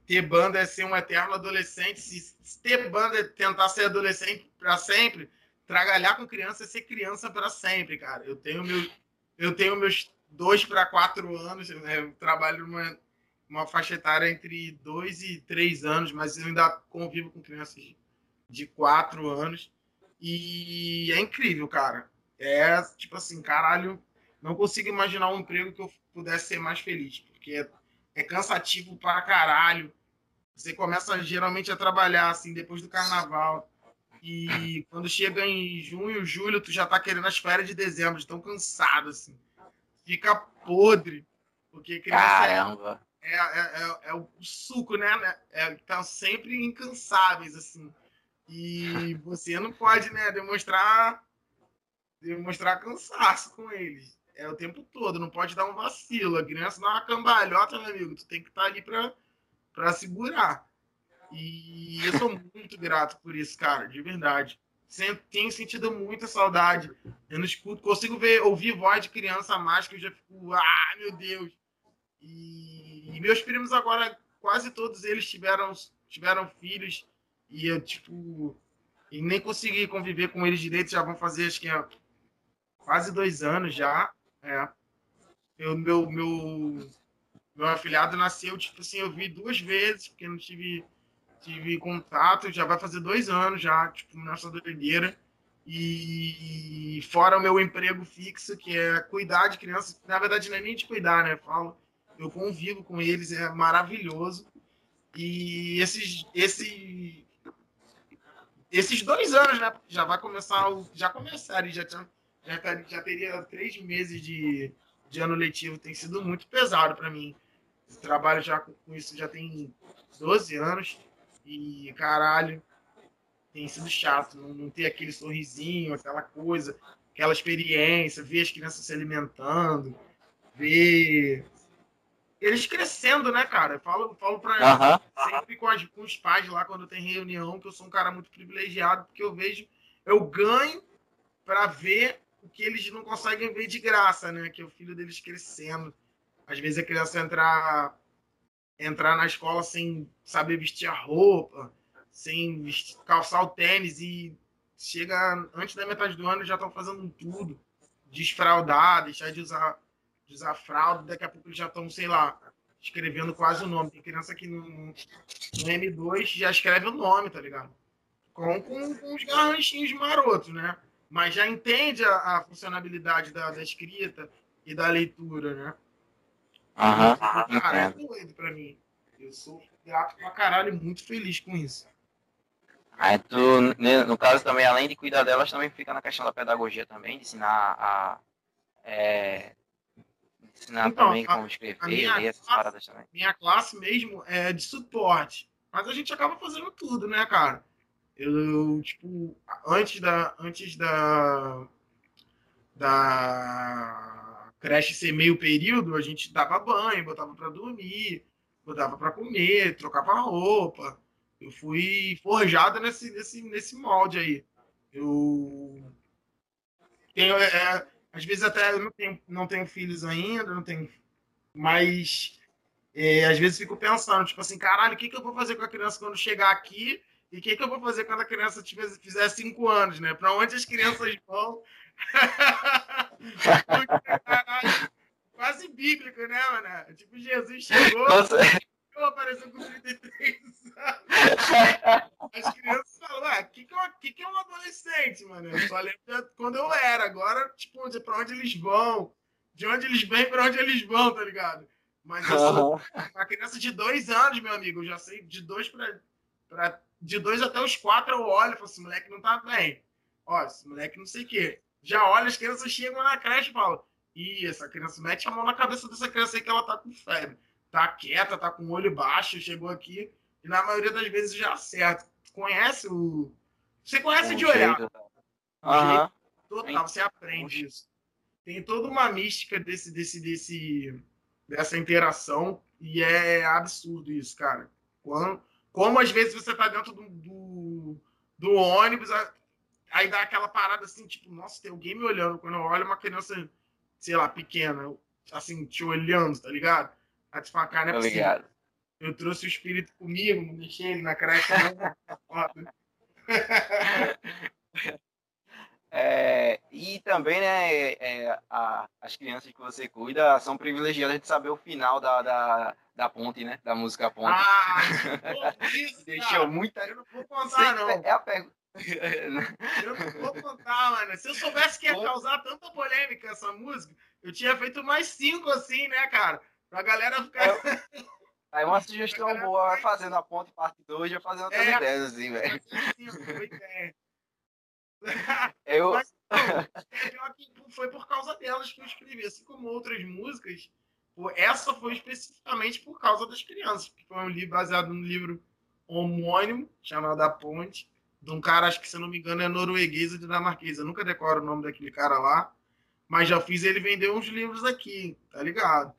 ter banda é ser um eterno adolescente. Se ter banda é tentar ser adolescente para sempre, trabalhar com criança é ser criança para sempre, cara. Eu tenho meu, eu tenho meus dois para quatro anos. Né? Eu trabalho numa uma faixa etária entre dois e três anos, mas eu ainda convivo com crianças de quatro anos. E é incrível, cara. É tipo assim, caralho, não consigo imaginar um emprego que eu pudesse ser mais feliz, porque é, é cansativo pra caralho. Você começa geralmente a trabalhar assim depois do carnaval. E quando chega em junho, julho, tu já tá querendo as férias de dezembro, de tão cansado assim fica podre. Porque criança Caramba. É, é, é, é, o suco, né? É, tá sempre incansáveis, assim. E você não pode, né, demonstrar demonstrar cansaço com eles. É o tempo todo, não pode dar um vacilo. A criança dá uma cambalhota, meu amigo. Tu tem que estar tá ali para pra segurar. E eu sou muito grato por isso, cara, de verdade tenho sentido muita saudade. Eu não escuto, consigo ver, ouvir voz de criança mais que eu já fico, ah, meu Deus. E, e, meus primos agora, quase todos eles tiveram, tiveram filhos e eu, tipo, e nem consegui conviver com eles direito, já vão fazer, acho que é quase dois anos já. É. Eu, meu, meu, meu afilhado nasceu, tipo assim, eu vi duas vezes, porque não tive tive contato, já vai fazer dois anos já, tipo, nessa doideira. E fora o meu emprego fixo, que é cuidar de crianças, na verdade não é nem de cuidar, né? Eu falo, eu convivo com eles, é maravilhoso. E esses, esse, esses dois anos, né? Já vai começar, já começaram, já, já, já teria três meses de, de ano letivo, tem sido muito pesado para mim. trabalho já com isso já tem 12 anos. E, caralho, tem sido chato não, não ter aquele sorrisinho, aquela coisa, aquela experiência, ver as crianças se alimentando, ver eles crescendo, né, cara? Eu falo, falo pra uhum. sempre com, as, com os pais lá quando tem reunião, que eu sou um cara muito privilegiado, porque eu vejo, eu ganho para ver o que eles não conseguem ver de graça, né? Que é o filho deles crescendo. Às vezes a criança entrar entrar na escola sem saber vestir a roupa, sem vestir, calçar o tênis e chega antes da metade do ano já estão fazendo tudo, desfraudar, deixar de usar, de usar fralda, daqui a pouco já estão, sei lá, escrevendo quase o nome. Tem criança que no, no M2 já escreve o nome, tá ligado? Com, com, com uns garranchinhos marotos, né? mas já entende a, a funcionalidade da, da, escrita e da leitura, né? Aham, uhum, cara, é doido pra mim. Eu sou grato pra caralho muito feliz com isso. Aí tu, no caso também, além de cuidar delas, também fica na questão da pedagogia também, de ensinar a. É, ensinar então, também como escrever, ler essas classe, paradas também. Minha classe mesmo é de suporte. Mas a gente acaba fazendo tudo, né, cara? Eu, tipo, antes da. Antes da. Da creche ser meio período, a gente dava banho, botava para dormir, botava para comer, trocava roupa. Eu fui forjado nesse, nesse, nesse molde aí. Eu tenho, é, é, às vezes até eu não tenho, não tenho filhos ainda, não tenho, mas é, às vezes fico pensando, tipo assim, caralho, o que, que eu vou fazer com a criança quando chegar aqui e o que, que eu vou fazer quando a criança tiver, fizer cinco anos, né? Para onde as crianças vão? quase bíblico, né, mano? Tipo, Jesus chegou, Nossa. apareceu com 33 anos. As crianças falam, ué, o que, que, é, que, que é um adolescente, mano? Eu só lembro quando eu era. Agora, tipo, para onde eles vão, de onde eles vêm, para onde eles vão, tá ligado? Mas eu sou uma criança de dois anos, meu amigo. Eu já sei de dois para de dois até os quatro eu olho e falo, esse moleque não tá bem. Ó, esse moleque não sei o quê. Já olha, as crianças chegam na creche e falam, ih, essa criança mete a mão na cabeça dessa criança aí que ela tá com febre. Tá quieta, tá com o olho baixo, chegou aqui. E na maioria das vezes já acerta. Conhece o. Você conhece de olhar. Uhum. Total, você aprende isso. Tem toda uma mística desse, desse, desse, dessa interação. E é absurdo isso, cara. Quando, como às vezes você tá dentro do, do, do ônibus, aí dá aquela parada assim, tipo, nossa, tem alguém me olhando. Quando eu olho uma criança, sei lá, pequena, assim, te olhando, tá ligado? Aí tu fala, cara, não é possível. Eu trouxe o espírito comigo, não deixei ele na creche. É, e também, né, é, a, as crianças que você cuida são privilegiadas de saber o final da, da, da ponte, né? Da música ponte. Ah, Deixou muita. Eu não vou contar, não. É a pergunta. eu não vou contar, mano. Se eu soubesse que ia causar tanta polêmica essa música, eu tinha feito mais cinco assim, né, cara? Pra galera ficar. É, aí uma sugestão boa, vai fazendo a ponte parte 2, já fazendo outras é, ideias, assim, velho. Eu... Mas, não, foi por causa delas que eu escrevi, assim como outras músicas. Essa foi especificamente por causa das crianças, que foi um livro baseado no livro homônimo, chamado A Ponte, de um cara, acho que se não me engano, é norueguês ou dinamarquês. Eu nunca decoro o nome daquele cara lá, mas já fiz ele vender uns livros aqui, tá ligado?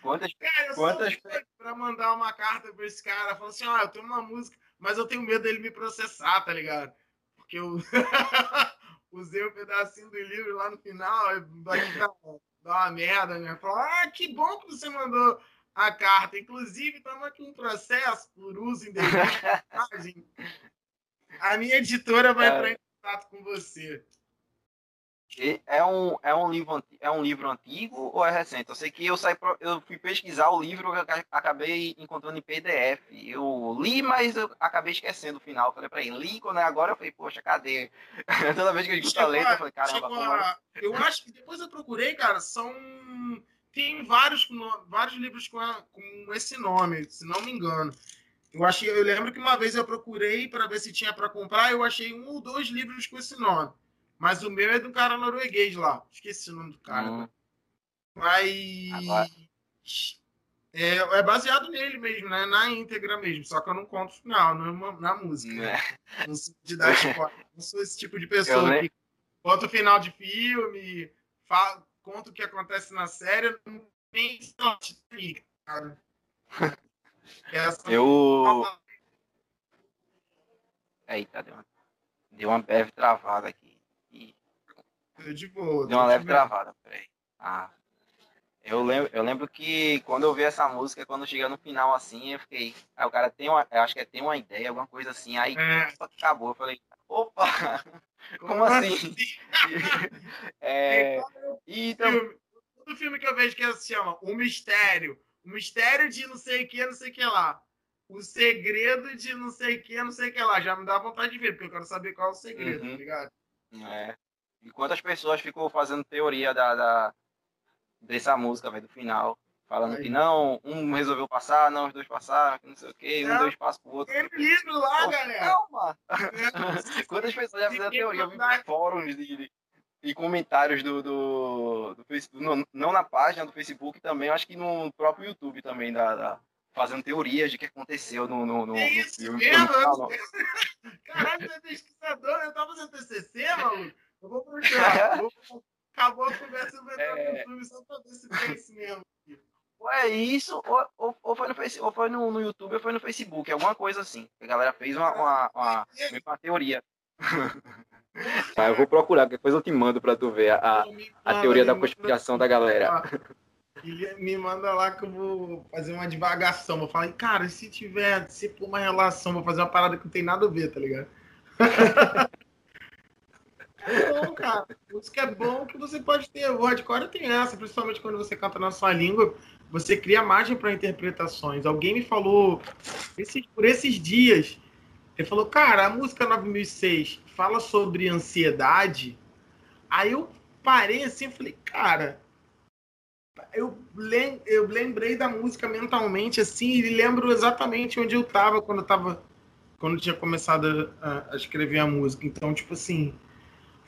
Quantas, cara, eu quantas... pra mandar uma carta pra esse cara, falando assim, ah, eu tenho uma música, mas eu tenho medo dele me processar, tá ligado? Porque eu usei um pedacinho do livro lá no final, vai dar, uma merda, né? Falar, ah, que bom que você mandou a carta. Inclusive, estamos aqui um processo por uso indevido de A minha editora vai é. entrar em contato com você. É um, é, um livro, é um livro antigo ou é recente? Eu sei que eu, saí, eu fui pesquisar o livro e acabei encontrando em PDF. Eu li, mas eu acabei esquecendo o final. Falei pra ele, li quando é agora, eu falei, poxa, cadê? Toda vez que eu escuto a letra, eu falei, caramba, a... Eu acho que depois eu procurei, cara, são. Tem vários, vários livros com, a, com esse nome, se não me engano. Eu achei, eu lembro que uma vez eu procurei para ver se tinha para comprar, eu achei um ou dois livros com esse nome. Mas o meu é do cara norueguês lá. Esqueci o nome do cara. Hum. Mas. É, é, baseado nele mesmo, né? Na íntegra mesmo. Só que eu não conto o final, na, na música. É. Não sou de dar spoiler. Não sou esse tipo de pessoa eu que conta o final de filme, fala, conta o que acontece na série. Não tem cara. Essa eu. Eita, deu uma, deu uma breve travada aqui. De boa. Deu uma leve travada, peraí. Ah. Eu lembro, eu lembro que quando eu vi essa música, quando chega no final assim, eu fiquei. Aí o cara tem uma. Eu acho que é, tem uma ideia, alguma coisa assim. Aí é. só que acabou. Eu falei, opa! Como, Como assim? assim? é, e então... Todo filme que eu vejo que se chama O Mistério. O mistério de não sei o que, não sei o que lá. O segredo de não sei o que, não sei o que lá. Já me dá vontade de ver, porque eu quero saber qual é o segredo, uhum. tá ligado? É. E quantas pessoas ficou fazendo teoria da, da dessa música, velho, do final. Falando Aí. que não, um resolveu passar, não, os dois passaram, não sei o quê, um, dois passam pro outro. Tem livro lá, Pô, galera. Calma! É. Quantas pessoas já fizeram teoria? Eu vi fóruns de, de, comentários do, do, do Facebook, não, não, na página do Facebook também, acho que no próprio YouTube também, da, da fazendo teorias de que aconteceu no, no, no, isso no filme. Mesmo? Caralho, você é pesquisador, eu tava fazendo TCC, maluco. Eu vou procurar. Acabou a conversa, eu vou entrar é... no filme só pra ver se tem isso mesmo. Ou é isso, ou, ou, ou, foi, no, face, ou foi no, no YouTube, ou foi no Facebook, alguma coisa assim. A galera fez uma, uma, uma, uma teoria. ah, eu vou procurar, depois eu te mando pra tu ver a, a teoria da conspiração da galera. me manda lá que eu vou fazer uma divagação. Vou falar, cara, se tiver, se for uma relação, vou fazer uma parada que não tem nada a ver, tá ligado? é bom, cara. Música é bom que você pode ter. O hardcore tem essa, principalmente quando você canta na sua língua, você cria margem para interpretações. Alguém me falou esses, por esses dias, ele falou, cara, a música 9006 fala sobre ansiedade. Aí eu parei assim e falei, cara, eu, lem eu lembrei da música mentalmente assim e lembro exatamente onde eu estava quando eu tava quando eu tinha começado a, a, escrever a música. Então, tipo assim,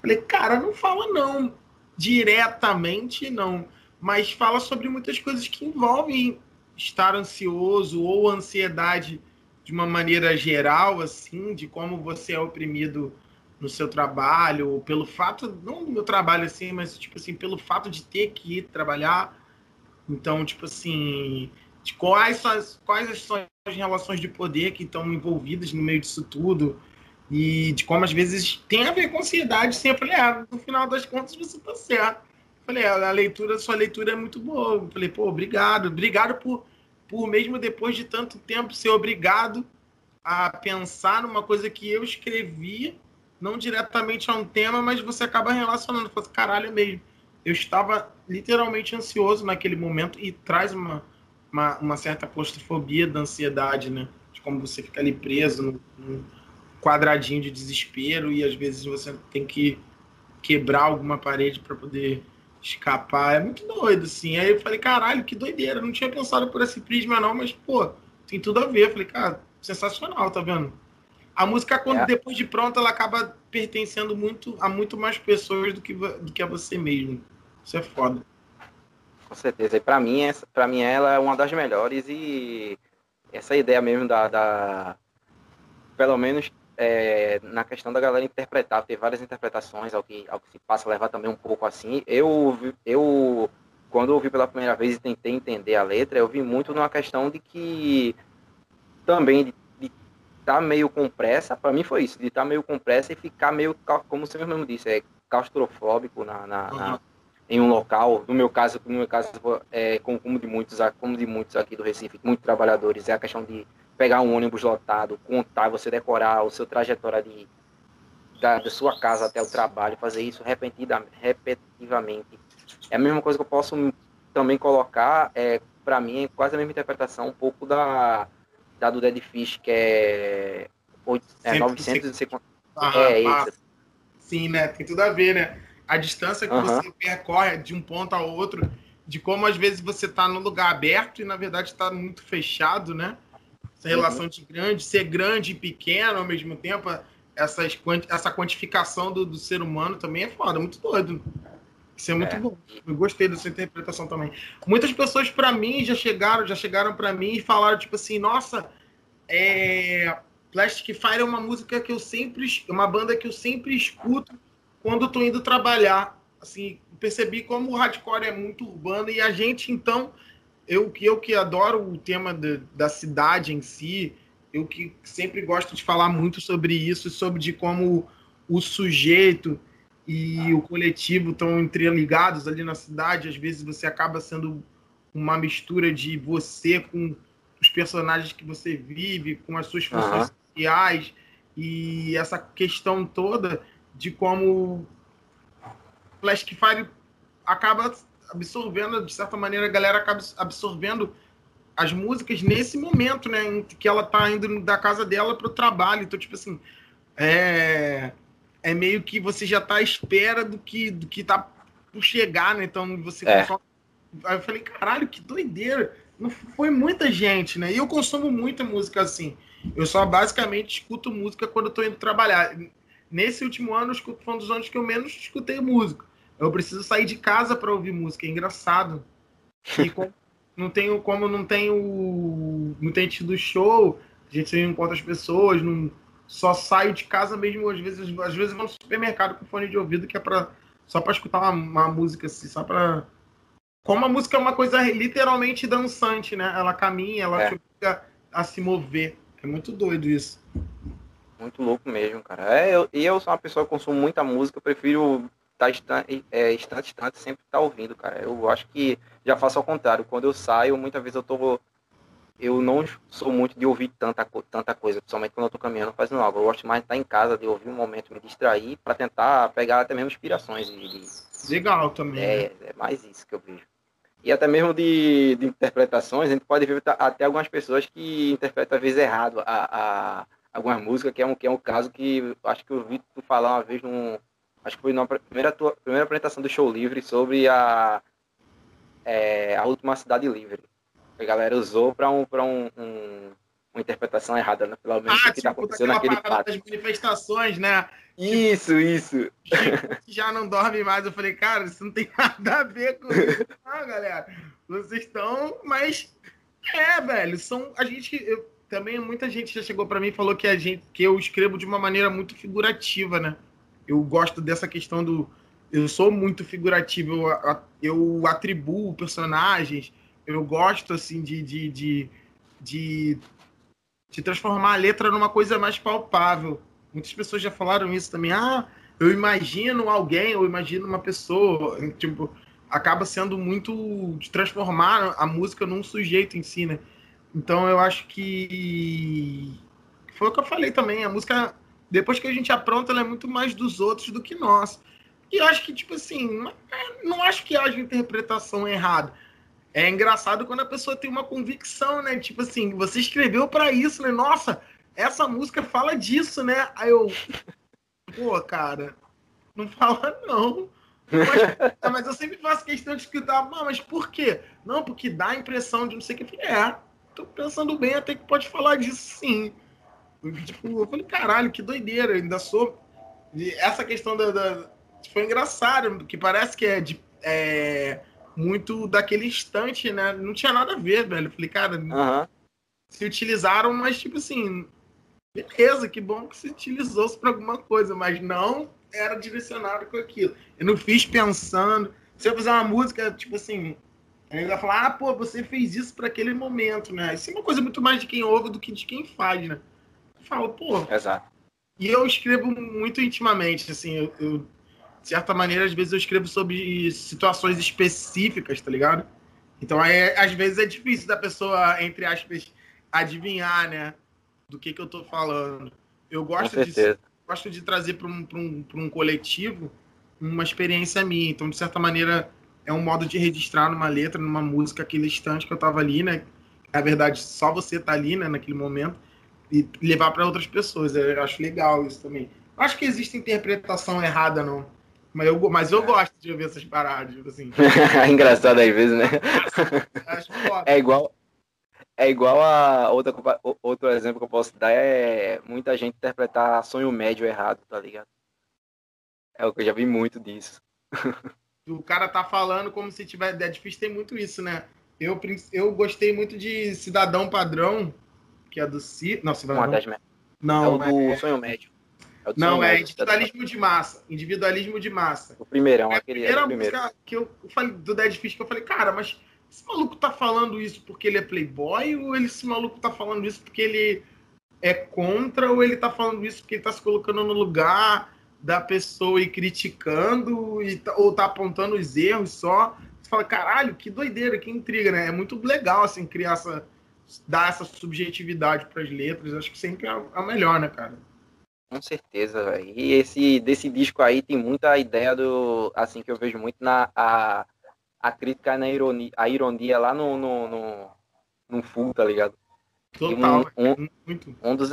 falei, cara, não fala não diretamente não mas fala sobre muitas coisas que envolvem estar ansioso ou ansiedade de uma maneira geral, assim, de como você é oprimido no seu trabalho, pelo fato, não do meu trabalho assim, mas tipo assim, pelo fato de ter que ir trabalhar. Então, tipo assim, de quais quais são as relações de poder que estão envolvidas no meio disso tudo e de como às vezes tem a ver com ansiedade sempre, é, no final das contas você tá certo Falei, a leitura, sua leitura é muito boa. Falei, pô, obrigado. Obrigado por, por mesmo depois de tanto tempo ser obrigado a pensar numa coisa que eu escrevi, não diretamente a um tema, mas você acaba relacionando. Fala, caralho, é mesmo. Eu estava literalmente ansioso naquele momento e traz uma, uma, uma certa claustrofobia da ansiedade, né? De como você fica ali preso num quadradinho de desespero e às vezes você tem que quebrar alguma parede para poder escapar. É muito doido, assim. Aí eu falei, caralho, que doideira. Não tinha pensado por esse prisma, não, mas, pô, tem tudo a ver. Eu falei, cara, sensacional, tá vendo? A música, quando é. depois de pronta, ela acaba pertencendo muito a muito mais pessoas do que, do que a você mesmo. Isso é foda. Com certeza. E pra mim, essa, pra mim, ela é uma das melhores e essa ideia mesmo da, da pelo menos é, na questão da galera interpretar, ter várias interpretações ao que, ao que se passa, levar também um pouco assim. Eu, eu quando ouvi pela primeira vez e tentei entender a letra, eu vi muito numa questão de que também de estar tá meio com pressa, para mim foi isso, de estar tá meio com pressa e ficar meio, como você mesmo disse, é claustrofóbico na, na, uhum. na em um local, no meu caso, no meu caso, é, como de muitos, como de muitos aqui do Recife, muitos trabalhadores, é a questão de pegar um ônibus lotado, contar, você decorar o seu trajetória de, da, da sua casa até o trabalho, fazer isso repetitivamente. É a mesma coisa que eu posso também colocar, é, para mim, é quase a mesma interpretação, um pouco da, da do Dead Fish, que é, 8, é 900 e sei quanto. é isso. Sim, né? Tem tudo a ver, né? A distância que você percorre de um ponto a outro, de como às vezes você está no lugar aberto e na verdade está muito fechado, né? Essa relação de grande, ser grande e pequeno ao mesmo tempo, essas, essa quantificação do, do ser humano também é foda, muito doido. Isso é muito é. bom. Eu gostei dessa interpretação também. Muitas pessoas para mim já chegaram, já chegaram para mim e falaram tipo assim, nossa, é... Plastic Fire é uma música que eu sempre, uma banda que eu sempre escuto quando estou indo trabalhar. Assim, percebi como o hardcore é muito urbano e a gente então eu, eu que adoro o tema de, da cidade em si, eu que sempre gosto de falar muito sobre isso, sobre de como o sujeito e o coletivo estão entreligados ali na cidade. Às vezes você acaba sendo uma mistura de você com os personagens que você vive, com as suas funções uhum. sociais e essa questão toda de como Flash Fire acaba absorvendo, de certa maneira, a galera acaba absorvendo as músicas nesse momento, né? Em que ela tá indo da casa dela pro trabalho. Então, tipo assim, é... é meio que você já tá à espera do que, do que tá por chegar, né? Então você É. consome. Aí eu falei, caralho, que doideira. Não foi muita gente, né? E eu consumo muita música assim. Eu só basicamente escuto música quando eu tô indo trabalhar. Nesse último ano, eu escuto, foi um dos anos que eu menos escutei música. Eu preciso sair de casa para ouvir música, é engraçado. E com- não tenho, como não tenho, não tem tido show, a gente não encontra as pessoas, não, só saio de casa mesmo, às vezes, às vezes vou no supermercado com fone de ouvido, que é pra, só para escutar uma, uma música assim, só para como a música é uma coisa literalmente dançante, né? Ela caminha, ela É. te obriga a se mover. É muito doido isso. Muito louco mesmo, cara. É, eu, e eu sou uma pessoa que consumo muita música, eu prefiro estar instante, é, instante, instante, sempre estar ouvindo, cara. Eu acho que já faço ao contrário. Quando eu saio, muitas vezes eu tô. Eu não sou muito de ouvir tanta, tanta coisa, principalmente quando eu tô caminhando fazendo algo. Eu gosto mais de estar em casa, de ouvir um momento, me distrair, para tentar pegar até mesmo inspirações de, de Legal também. né? é, é mais isso que eu vejo. E até mesmo de, de interpretações, a gente pode ver até algumas pessoas que interpretam às vezes errado a, a algumas músicas, que é um, que é um caso que eu acho que eu vi tu falar uma vez num. Acho que foi na primeira, primeira apresentação do show livre sobre a, é, a última cidade livre. A galera usou para um, pra um, um- uma interpretação errada, né? Pelo menos Ah, o que tá tipo, acontecendo daquela naquele fato. das manifestações, né? Isso, isso. que já não dorme mais. Eu falei, cara, isso não tem nada a ver com isso. Ah, galera, vocês estão. Mas é, velho, são. A gente. eu- também muita gente já chegou pra mim e falou que a gente que eu escrevo de uma maneira muito figurativa, né? Eu gosto dessa questão do. Eu sou muito figurativo, eu, eu atribuo personagens, eu gosto assim de, de, de, de, de transformar a letra numa coisa mais palpável. Muitas pessoas já falaram isso também. Ah, eu imagino alguém, eu imagino uma pessoa. Tipo, acaba sendo muito de transformar a música num sujeito em si, né? Então eu acho que foi o que eu falei também. A música, depois que a gente apronta, ela é muito mais dos outros do que nós. E acho que, tipo assim, não, não acho que haja interpretação errada. É engraçado quando a pessoa tem uma convicção, né? Tipo assim, você escreveu pra isso, né? Nossa, essa música fala disso, né? Aí eu, pô, cara, não fala não. Mas, é, mas eu sempre faço questão de escutar, "Ah, mas por quê? Não, porque dá a impressão de não sei o que. É, tô pensando bem, até que pode falar disso sim. Eu, Tipo, eu falei, caralho, que doideira, ainda sou. E essa questão da, da- Foi engraçado, que parece que é de. é, muito daquele instante, né? Não tinha nada a ver, velho. Eu falei, cara, se utilizaram, mas tipo assim, beleza, que bom que se utilizou-se para alguma coisa, mas não era direcionado com aquilo. Eu não fiz pensando. Se eu fizer uma música, tipo assim, ele vai falar, ah, pô, você fez isso para aquele momento, né? Isso é uma coisa muito mais de quem ouve do que de quem faz, né? Falo, pô, Exato. e eu escrevo muito intimamente, assim, eu, eu, de certa maneira, às vezes eu escrevo sobre situações específicas, tá ligado? Então, às vezes é difícil da pessoa, entre aspas, adivinhar, né, do que que eu tô falando. Eu gosto de, gosto de trazer para um, pra um, pra um coletivo uma experiência minha. Então, de certa maneira, é um modo de registrar numa letra, numa música, aquele instante que eu tava ali, né? Na verdade, só você tá ali, né, naquele momento, e levar para outras pessoas. Eu acho legal isso também. Acho que existe interpretação errada, não. Mas eu, mas eu É. gosto de ouvir essas paradas, tipo assim. Engraçado às vezes, né? É igual. É igual a outra, outro exemplo que eu posso dar é muita gente interpretar sonho médio errado, tá ligado? É o que eu já vi muito disso. o cara tá falando como se tivesse. É difícil ter muito isso, né? Eu, eu gostei muito de Cidadão Padrão, que é do Ci. Não, Uma Cidadão. das me- é Não, o do sonho médio. É não, é tá individualismo de massa. Individualismo de massa. O primeirão, É aquele é primeira o primeiro. música que eu falei do Dead Fish que eu falei, cara, mas esse maluco tá falando isso porque ele é playboy ou ele, esse maluco tá falando isso porque ele é contra ou ele tá falando isso porque ele tá se colocando no lugar da pessoa e criticando e tá- ou tá apontando os erros só. Você fala, caralho, que doideira, que intriga, né? É muito legal, assim, criar essa... dar essa subjetividade pras letras. Acho que sempre é a melhor, né, cara? Com certeza, velho. E esse desse disco aí tem muita ideia do. Assim que eu vejo muito na. A, a crítica na ironia, a ironia lá no, no, no, no full, tá ligado? Total, um- um- muito. Um dos,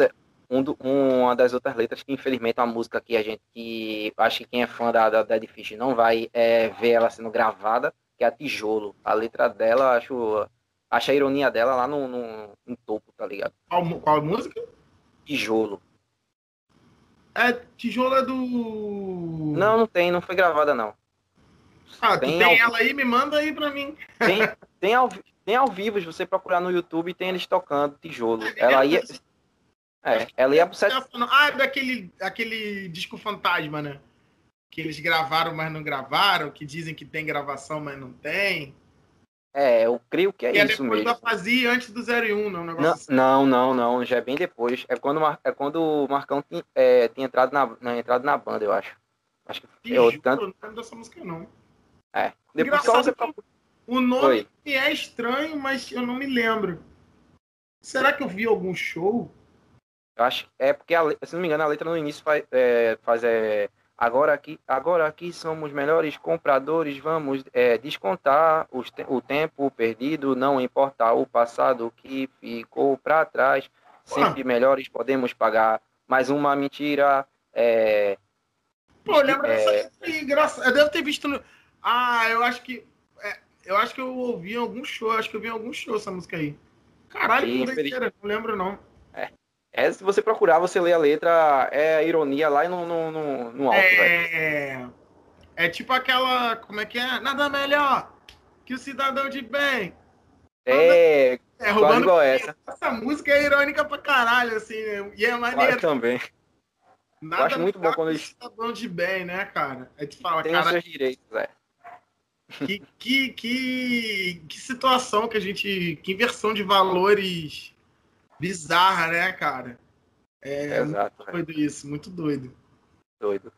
um do, uma das outras letras, que infelizmente é uma música que a gente, que acho que quem é fã da, da Dead Fish não vai é, ver ela sendo gravada, que é a Tijolo. A letra dela, acho, acho a ironia dela lá no, no, no topo, tá ligado? Qual, qual música? Tijolo. É, Tijolo é do. Não, não tem, não foi gravada não. Ah, tem, tem ela aí, me manda aí pra mim. Tem, tem, ao, tem ao vivo, se você procurar no YouTube, tem eles tocando tijolo. Ela ia. É, ela ia pro set... Ah, é daquele aquele disco fantasma, né? Que eles gravaram, mas não gravaram, que dizem que tem gravação, mas não tem. É, eu creio que é que isso é depois mesmo. da fazia antes do 01, não, um não, assim. não, não, não, já é bem depois. É quando, é quando o Marcão tinha, é, tinha entrado na, na, entrado na banda, eu acho. Acho que eu tanto... não lembro dessa música, não. É. Depois só você O nome Oi. é estranho, mas eu não me lembro. Será que eu vi algum show? Eu acho é porque, a, se não me engano, a letra no início faz, é, faz é, agora aqui, agora aqui somos melhores compradores, vamos é, descontar os, o tempo perdido, não importar o passado que ficou para trás, sempre melhores podemos pagar. Mais uma mentira. É, Pô, lembra é, dessa graça. Eu devo ter visto no ah, eu acho que. É, eu acho que eu ouvi em algum show, acho que eu vi em algum show essa música aí. Caralho, Sim, doideira, não lembro não. É. é. se você procurar, você lê a letra, é a ironia lá no, no, no, no alto, é... é tipo aquela. Como é que é? Nada melhor que o cidadão de bem. É, é roubando igual essa. Essa música é irônica pra caralho, assim, né? E é maneiro. Eu também. Nada eu acho muito bom quando eles. Cidadão de bem, né, cara? Aí tu fala, Tem cara. Os seus direitos, é. Que, que, que, que situação que a gente. Que inversão de valores bizarra, né, cara? É Exato, muito doido isso, muito doido. Doido.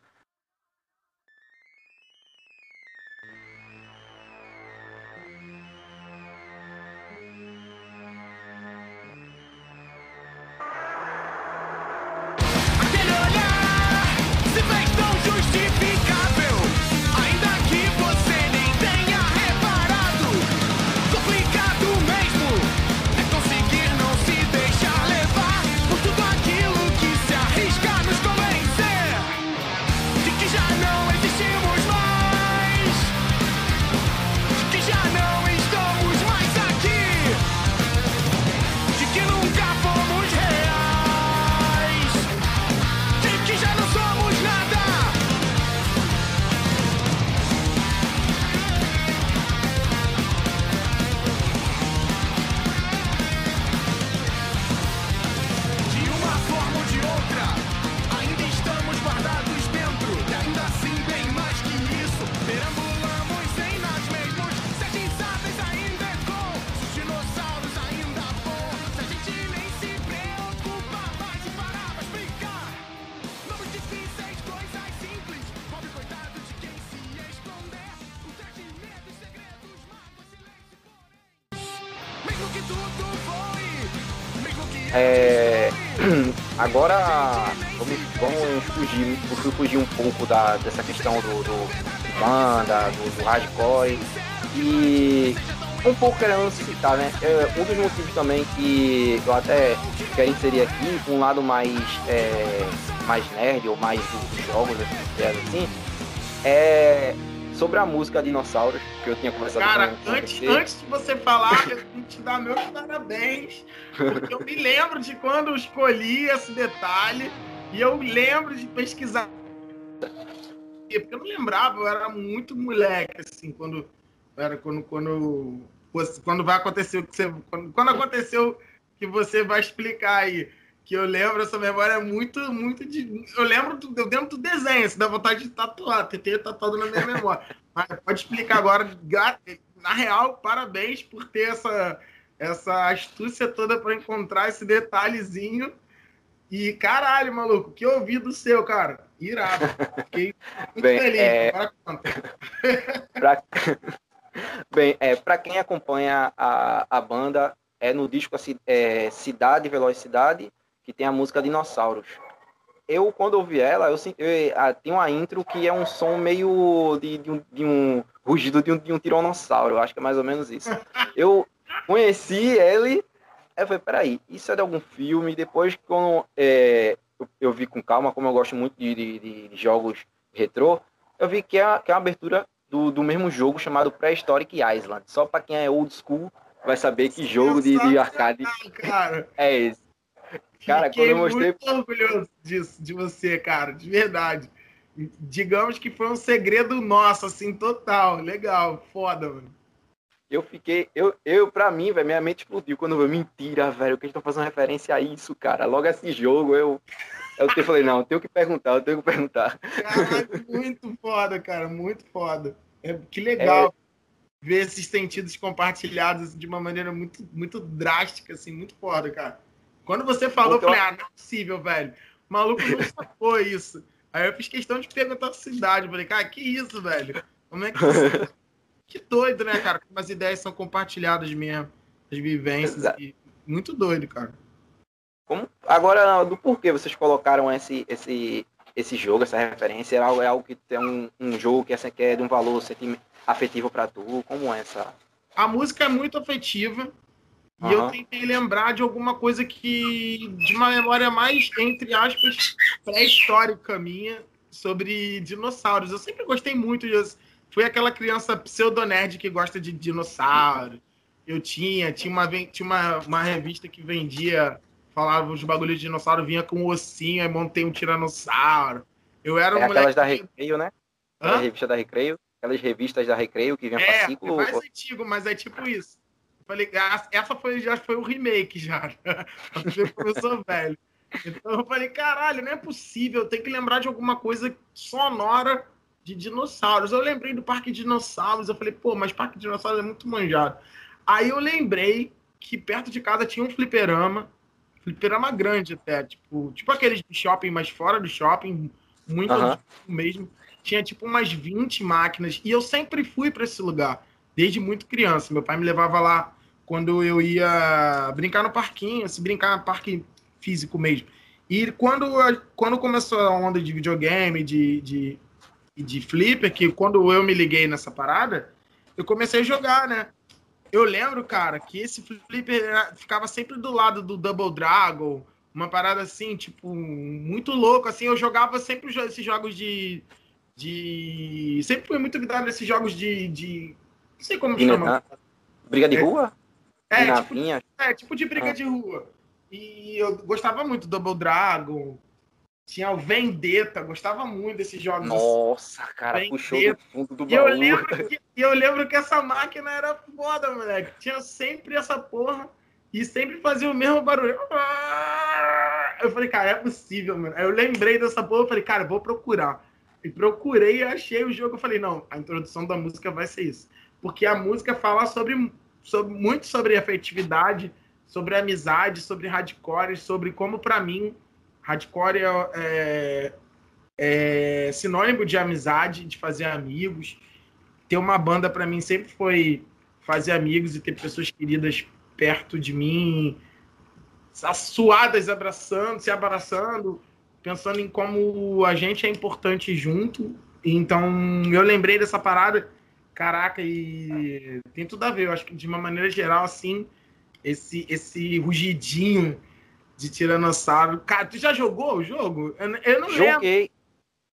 É, agora vamos, vamos fugir, fugir um pouco da, dessa questão do, do banda, do, do hardcore e um pouco querendo citar, né? É, um dos motivos também que eu até quero inserir aqui, um lado mais, é, mais nerd ou mais dos jogos, assim, é sobre a música Dinossauros, que eu tinha conversado Cara, com, antes, antes de você falar, eu tenho que te dar meus parabéns, porque eu me lembro de quando eu escolhi esse detalhe e eu lembro de pesquisar. Porque eu não lembrava, eu era muito moleque, assim, quando era quando, quando, quando vai acontecer o que você. Quando, quando aconteceu que você vai explicar aí que eu lembro, essa memória é muito, muito de. Eu lembro, do, eu lembro do desenho, se dá vontade de tatuar, ter tatuado na minha memória. Mas pode explicar agora, na real, parabéns por ter essa, essa astúcia toda para encontrar esse detalhezinho. E caralho, maluco, que ouvido seu, cara. Irado. Fiquei muito Bem, feliz. É... Agora conta. pra... Bem, é, para quem acompanha a, a banda, é no disco é, Cidade, Velocidade que tem a música Dinossauros. Eu, quando ouvi ela, eu, eu, ah, tem uma intro que é um som meio de, de, um, de um, rugido de um, de um tiranossauro. Eu acho que é mais ou menos isso. Eu conheci ele eu falei, peraí, isso é de algum filme? Depois, quando é, eu, eu, vi com calma, como eu gosto muito de, de, de jogos retrô, eu vi que é, que é uma abertura do, do mesmo jogo chamado Prehistoric Island. Só para quem é old school vai saber que jogo de, de arcade é esse. Cara, Fiquei quando eu mostrei. muito orgulhoso disso, de você, cara, de verdade. Digamos que foi um segredo nosso, assim, total. Legal, foda, mano. Eu fiquei, eu, eu pra mim, velho, minha mente explodiu quando eu mentira, velho, que eles estão fazendo referência a isso, cara. Logo esse jogo, eu, eu falei, não, eu tenho que perguntar, eu tenho que perguntar. Caraca, muito foda, cara, muito foda. É, que legal é... ver esses sentidos compartilhados de uma maneira muito, muito drástica, assim, muito foda, cara. Quando você falou, eu falei, ah, não é possível, velho. O maluco não sacou isso. Aí eu fiz questão de perguntar a cidade. Falei, cara, que isso, velho? Como é que que doido, né, cara? Como as ideias são compartilhadas mesmo. As vivências. E... Muito doido, cara. Como... Agora, do porquê vocês colocaram esse, esse, esse jogo, essa referência? É algo, é algo que tem um, um jogo que, essa, que é de um valor afetivo para tu? Como é essa? A música é muito afetiva. E uhum. eu tentei lembrar de alguma coisa que. de uma memória mais, entre aspas, pré-histórica minha sobre dinossauros. Eu sempre gostei muito disso. Fui aquela criança pseudo-nerd que gosta de dinossauro. Eu tinha, tinha uma, tinha uma, uma revista que vendia, falava os bagulhos de dinossauro, vinha com um ossinho, aí montei um tiranossauro. Eu era um é aquelas da Recreio, né? A revista da Recreio. Aquelas revistas da Recreio que vinha é, fascículo. É mais antigo, mas é tipo isso. Falei, ah, essa foi, já foi o remake já. Começou velho. Então eu falei, caralho, não é possível, tem que lembrar de alguma coisa sonora de dinossauros. Eu lembrei do Parque de Dinossauros, eu falei, pô, mas Parque de Dinossauros é muito manjado. Aí eu lembrei que perto de casa tinha um fliperama, fliperama grande até, tipo, tipo aqueles de shopping, mas fora do shopping, muito uhum. mesmo. Tinha tipo umas 20 máquinas, e eu sempre fui para esse lugar, desde muito criança. Meu pai me levava lá quando eu ia brincar no parquinho, se brincar no parque físico mesmo. E quando, quando começou a onda de videogame, de, de, de flipper, que quando eu me liguei nessa parada, eu comecei a jogar, né? Eu lembro, cara, que esse flipper ficava sempre do lado do Double Dragon, uma parada assim, tipo, muito louco, assim, eu jogava sempre esses jogos de... de... Sempre fui muito ligado nesses jogos de... de... Não sei como chama. Briga de é. rua? É, tipo, é, tipo de briga ah. de rua. E eu gostava muito do Double Dragon. Tinha o Vendetta, gostava muito desses jogos. Nossa, cara, Vendetta. puxou do fundo do baú. E eu, lembro que, eu lembro que essa máquina era foda, moleque. Tinha sempre essa porra e sempre fazia o mesmo barulho. Eu falei, cara, é possível, mano. Aí eu lembrei dessa porra, eu falei, cara, vou procurar. E procurei e achei o jogo. Eu falei, não, a introdução da música vai ser isso. Porque a música fala sobre sobre, muito sobre afetividade, sobre amizade, sobre hardcore, sobre como, para mim, hardcore é, é, é, sinônimo de amizade, de fazer amigos. Ter uma banda, para mim, sempre foi fazer amigos e ter pessoas queridas perto de mim, suadas abraçando, se abraçando, pensando em como a gente é importante junto. Então, eu lembrei dessa parada Caraca, e tem tudo a ver. Eu acho que de uma maneira geral, assim, esse, esse rugidinho de tiranossauro. Cara, tu já jogou o jogo? Eu, eu não joguei. lembro.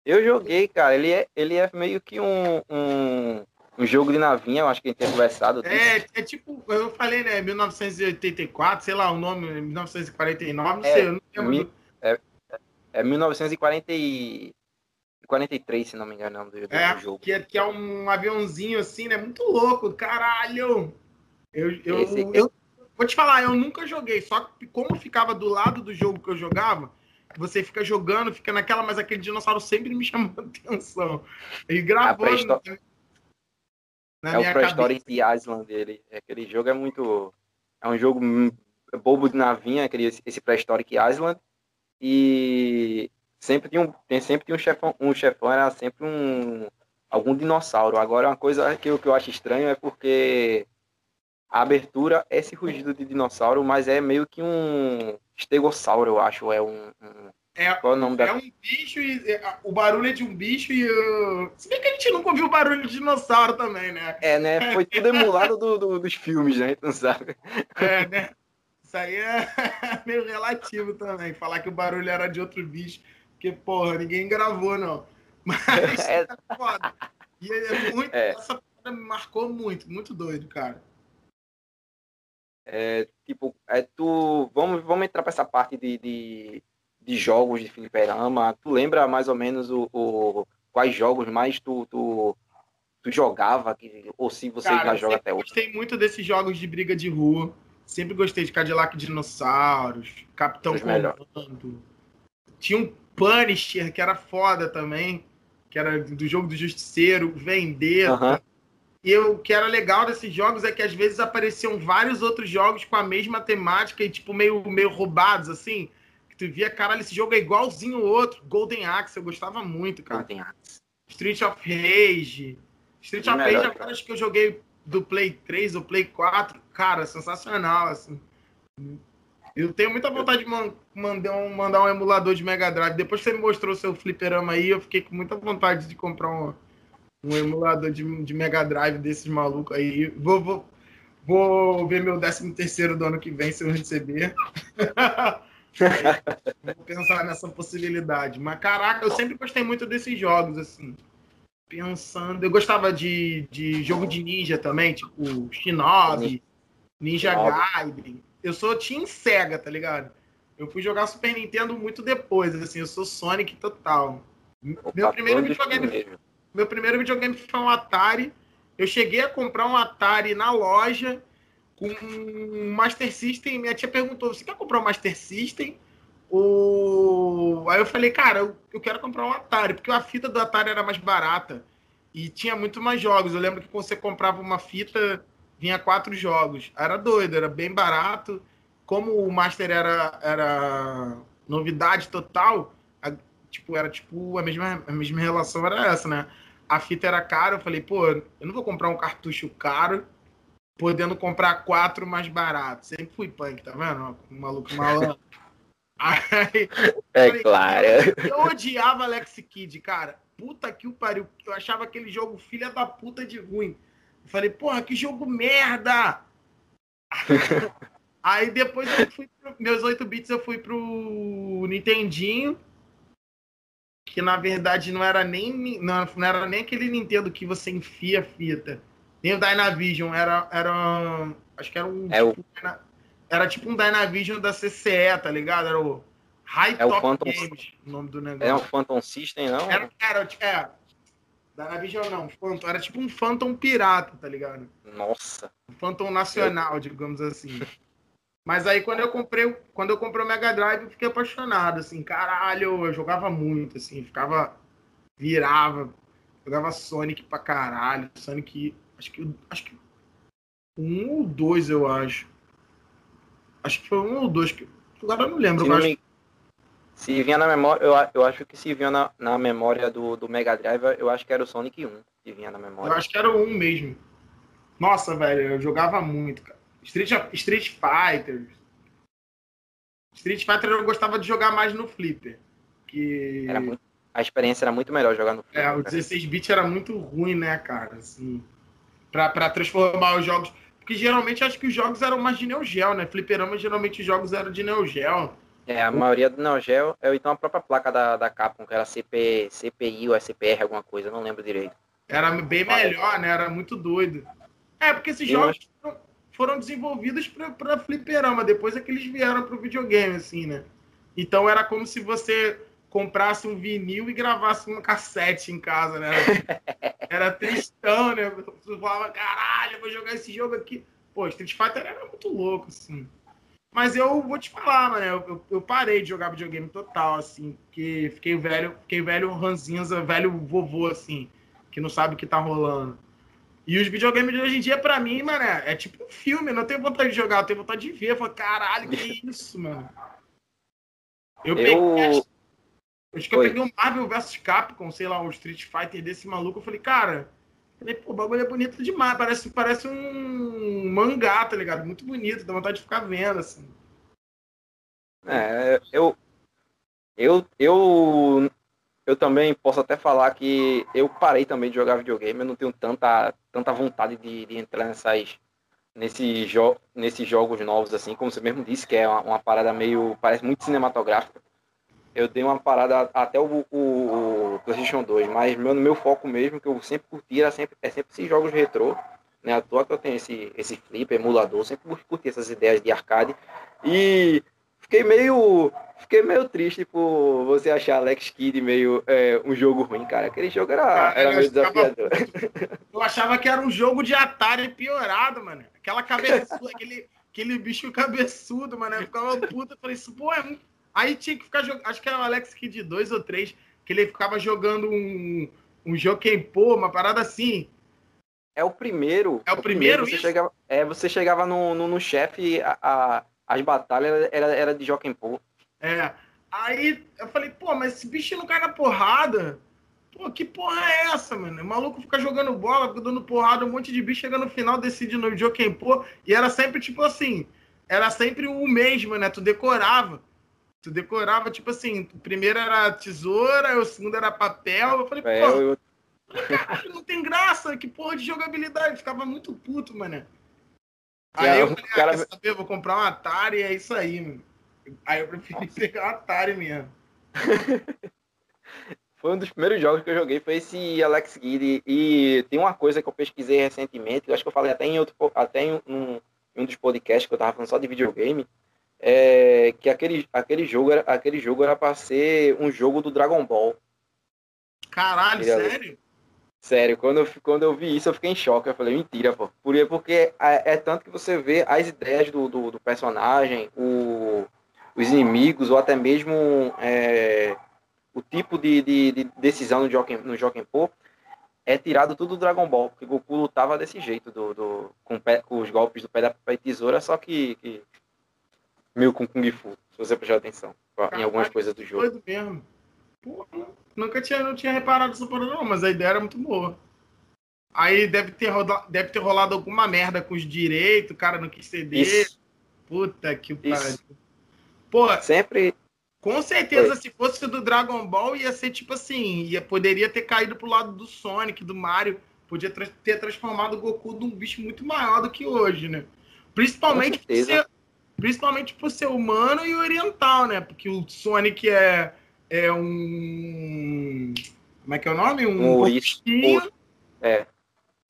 Eu joguei, cara. Ele é, ele é meio que um, um, um jogo de navinha, eu acho que a gente tinha conversado. É, é tipo, eu falei, né, 1984, sei lá o nome, 1949, não é, sei, eu não lembro. Mi, é, é 1940 e... 43, se não me engano, do, do é, jogo. Que é, que é um aviãozinho assim, né? Muito louco, caralho! Eu, eu, Esse, eu, vou te falar, eu nunca joguei, só que como ficava do lado do jogo que eu jogava, você fica jogando, fica naquela, mas aquele dinossauro sempre me chamou atenção. E gravou. é o Prehistoric Island dele. Aquele jogo é muito. É um jogo bobo de navinha, aquele, esse Prehistoric Island. E sempre tinha um, tem, sempre tinha um chefão, um chefão era sempre um algum dinossauro. Agora uma coisa que eu, que eu acho estranho é porque a abertura é esse rugido de dinossauro, mas é meio que um estegossauro, eu acho, é um, um... É, Qual é, o nome da... é um bicho e é, o barulho é de um bicho e. Uh... Se bem que a gente nunca ouviu o barulho de dinossauro também, né? É, né? Foi tudo emulado do, do, dos filmes, né? Então sabe. É, né? isso aí é meio relativo também. Falar que o barulho era de outro bicho, porque, porra, ninguém gravou, não. Mas é, é foda. E é muito, é. essa me marcou muito, muito doido, cara. É, tipo, é tu. Vamos, vamos entrar para essa parte de, de, de, jogos de fliperama. Tu lembra mais ou menos o, o quais jogos mais tu, tu, tu jogava? Ou se você Cara, já joga até hoje? Gostei muito desses jogos de briga de rua. Sempre gostei de Cadillac Dinossauros, Capitão Comando. Tinha um Punisher que era foda também, que era do jogo do Justiceiro, Vender. Uhum. E o que era legal desses jogos é que às vezes apareciam vários outros jogos com a mesma temática e, tipo, meio, meio roubados, assim. Que tu via, caralho, esse jogo é igualzinho o outro. Golden Axe, eu gostava muito, cara. Golden Axe. Street of Rage. Street of Rage, é acho que eu joguei do Play 3 ou Play 4. Cara, sensacional, assim. Eu tenho muita vontade de mandar um, mandar um emulador de Mega Drive. Depois que você me mostrou seu fliperama aí, eu fiquei com muita vontade de comprar um um emulador de, de Mega Drive desses malucos aí. Vou, vou, vou ver meu 13 terceiro do ano que vem se eu receber. vou pensar nessa possibilidade. Mas caraca, eu sempre gostei muito desses jogos, assim. Pensando. Eu gostava de, de jogo de ninja também, tipo Shinobi, Ninja Gaiden. Eu sou Team Sega, tá ligado? Eu fui jogar Super Nintendo muito depois, assim, eu sou Sonic total. Meu primeiro videogame. Meu primeiro videogame foi um Atari. Eu cheguei a comprar um Atari na loja com um Master System. Minha tia perguntou: Você quer comprar um Master System? O... Aí eu falei: Cara, eu, eu quero comprar um Atari, porque a fita do Atari era mais barata e tinha muito mais jogos. Eu lembro que quando você comprava uma fita, vinha quatro jogos. Era doido, era bem barato. Como o Master era, era novidade total, a, tipo, era tipo a mesma, a mesma relação era essa, né? a fita era cara, eu falei, pô, eu não vou comprar um cartucho caro, podendo comprar quatro mais barato. Sempre fui punk, tá vendo? Um maluco malandro. Aí, é falei, claro. Eu odiava Alex Kidd, cara. Puta que o pariu. Eu achava aquele jogo filha da puta de ruim. Eu falei, porra, que jogo merda! Aí depois eu fui pro, meus 8 bits eu fui pro Nintendinho que na verdade não era nem não, não era nem aquele Nintendo que você enfia a fita. Nem o Dynavision, era era acho que era um é tipo, o... era tipo um Dynavision da CCE, tá ligado? Era o High é Top o Phantom... Games, o nome do negócio. É um Phantom System, não? Era, era é, Dynavision não, Phantom, era tipo um Phantom pirata, tá ligado? Nossa. Um Phantom nacional, digamos assim. Mas aí quando eu comprei, quando eu comprei o Mega Drive, eu fiquei apaixonado, assim, caralho, eu jogava muito, assim, ficava virava, jogava Sonic pra caralho, Sonic, acho que acho que um ou dois, eu acho. Acho que foi um ou dois que agora eu não lembro, se, não me... se vinha na memória, eu, eu acho que se vinha na, na memória do, do Mega Drive, eu acho que era o Sonic 1 que vinha na memória. Eu acho que era o 1 mesmo. Nossa, velho, eu jogava muito, cara. Street, Street Fighter. Street Fighter eu gostava de jogar mais no Flipper. Que... Muito, a experiência era muito melhor jogar no Flipper. É, o 16-bit era muito ruim, né, cara? Assim, pra, pra transformar os jogos. Porque geralmente acho que os jogos eram mais de Neo Geo, né? Fliperama geralmente os jogos eram de Neo Geo. É, a maioria do Neo Geo, é então a própria placa da, da Capcom, que era CP, CPI ou SPR, alguma coisa, não lembro direito. Era bem melhor, né? Era muito doido. É, porque esses jogos foram desenvolvidos para fliperama, depois é que eles vieram para o videogame, assim, né? Então era como se você comprasse um vinil e gravasse uma cassete em casa, né? Era tristão, né? Você falava, caralho, vou jogar esse jogo aqui. Pô, Street Fighter era muito louco, assim. Mas eu vou te falar, mano, eu, eu, parei de jogar videogame total, assim, porque fiquei velho, fiquei velho ranzinza, velho vovô, assim, que não sabe o que tá rolando. E os videogames de hoje em dia, pra mim, mano, é, é tipo um filme. Eu não tenho vontade de jogar, eu tenho vontade de ver. Eu falo, caralho, que isso, mano? Eu, eu... peguei. Acho que Oi. eu peguei um Marvel vs Capcom, sei lá, um Street Fighter desse maluco. Eu falei, cara, falei, pô, o bagulho é bonito demais. Parece, parece um mangá, tá ligado? Muito bonito, dá vontade de ficar vendo, assim. É, eu. Eu, eu eu também posso até falar que eu parei também de jogar videogame, eu não tenho tanta, tanta vontade de, de entrar nessas, nesse jo nesses jogos novos, assim, como você mesmo disse, que é uma, uma, parada meio. parece muito cinematográfica. Eu dei uma parada até o, o, o PlayStation 2, mas meu, meu foco mesmo, que eu sempre curti, era sempre, é sempre esses jogos retrô. Né? À toa que eu tenho esse, esse flip, emulador, sempre curti essas ideias de arcade. E fiquei meio fiquei meio triste por você achar Alex Kidd meio é, um jogo ruim, cara. Aquele jogo era, cara, era meio desafiador. Eu achava que era um jogo de Atari piorado, mano. Aquela cabeça, aquele, aquele bicho cabeçudo, mano. Eu ficava puta, falei, isso, pô, é Aí tinha que ficar jogando. Acho que era o Alex Kidd 2 ou 3, que ele ficava jogando um, um Jokenpô, uma parada assim. É o primeiro. É o, primeiro, primeiro você chegava, É, você chegava no, no, no chefe, a, a, as batalhas era, era de Jokenpô. É. Aí eu falei, pô, mas esse bicho não cai na porrada. Pô, que porra é essa, mano? O maluco fica jogando bola, fica dando porrada, um monte de bicho, chega no final, decide no Jokenpô, e era sempre tipo assim, era sempre o mesmo, né? Tu decorava. Tu decorava, tipo assim, o primeiro era tesoura, o segundo era papel. Eu falei, pô, eu... não tem graça, que porra de jogabilidade. Eu ficava muito puto, mano. Aí eu falei, ah, cara... quer saber? Vou comprar um Atari e é isso aí, mano. Aí eu preferi pegar o Atari mesmo. foi um dos primeiros jogos que eu joguei, foi esse Alex Kidd. E tem uma coisa que eu pesquisei recentemente, eu acho que eu falei até em outro, até em um, em um dos podcasts que eu tava falando só de videogame, é, que aquele, aquele jogo era aquele jogo era para ser um jogo do Dragon Ball. Caralho, sério? Sério, quando eu, quando eu vi isso, eu fiquei em choque. Eu falei, mentira, pô. Porque é, é tanto que você vê as ideias do, do, do personagem, o, os inimigos, ou até mesmo é, o tipo de, de, de, decisão no Joken, no Joken Po, é tirado tudo do Dragon Ball. Porque Goku lutava desse jeito, do, do, com, pé, com os golpes do pé da pé tesoura, só que, que meio com Kung Fu, se você prestar atenção Caralho, em algumas coisas do jogo. mesmo. Porra, nunca tinha, não tinha reparado essa porra não, mas a ideia era muito boa. Aí deve ter, rolado, deve ter rolado alguma merda com os direitos, o cara não quis ceder. Isso. Puta que pariu. Pô, sempre. Com certeza, Foi. se fosse do Dragon Ball, ia ser tipo assim, ia, poderia ter caído pro lado do Sonic, do Mario, podia tra ter transformado o Goku num bicho muito maior do que hoje, né? Principalmente por ser, principalmente por ser humano e oriental, né? Porque o Sonic é, é um. Como é que é o nome? Um, um porco espinho. É.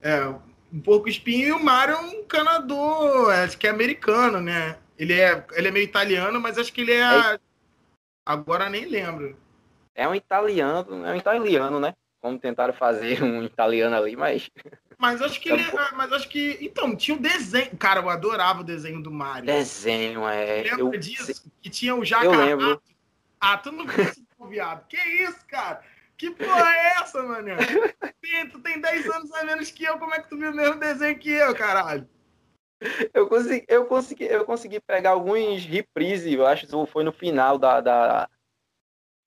É, um porco espinho e o Mario é um canador, acho que é americano, né? Ele é, ele é meio italiano, mas acho que ele é. é... Agora nem lembro. É um italiano, é um italiano, né? Como tentaram fazer um italiano ali, mas. Mas acho que ele. É, mas acho que. Então, tinha um desenho. Cara, eu adorava o desenho do Mario. Desenho, é. Lembra eu... disso? Que tinha o Jacaré. Eu lembro. Ah, tu não viu viado. Que isso, cara? Que porra é essa, mano? Tu tem 10 anos a menos que eu, como é que tu viu o mesmo desenho que eu, caralho? Eu consegui, eu consegui, eu consegui pegar alguns reprises, eu acho que foi no final da, da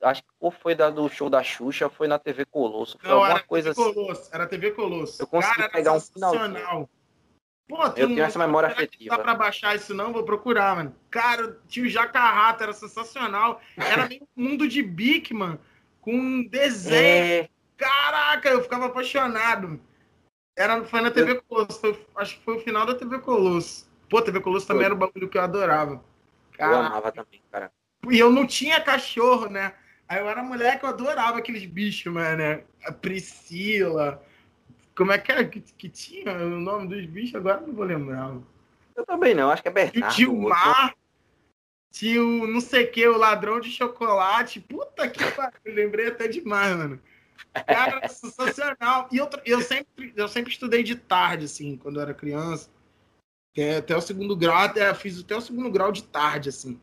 acho que ou foi da, do show da Xuxa, ou foi na TV Colosso, foi Não, alguma coisa TV assim. Colosso, era TV Colosso. Eu consegui Cara, pegar um final. Pô, eu tenho essa memória afetiva. Não dá pra baixar isso não, vou procurar, mano. Cara, tinha o Jacarrata, era sensacional. Era meio mundo de Bigman, com desenho. É... Caraca, eu ficava apaixonado. Era, foi na TV Colosso. Foi, acho que foi o final da TV Colosso. Pô, TV Colosso também foi. era um bagulho que eu adorava. Caraca. Eu amava também, cara. E eu não tinha cachorro, né? Aí eu era mulher que eu adorava aqueles bichos, mano. A Priscila. Como é que era que, que tinha o nome dos bichos? Agora não vou lembrar. Eu também não, acho que é Bernardo. Tio Mar. Tio não sei o que, o ladrão de chocolate. Puta que pariu, lembrei até demais, mano. Cara, sensacional. E eu, eu, sempre, eu sempre estudei de tarde, assim, quando eu era criança. Até o segundo grau, até, fiz até o segundo grau de tarde, assim.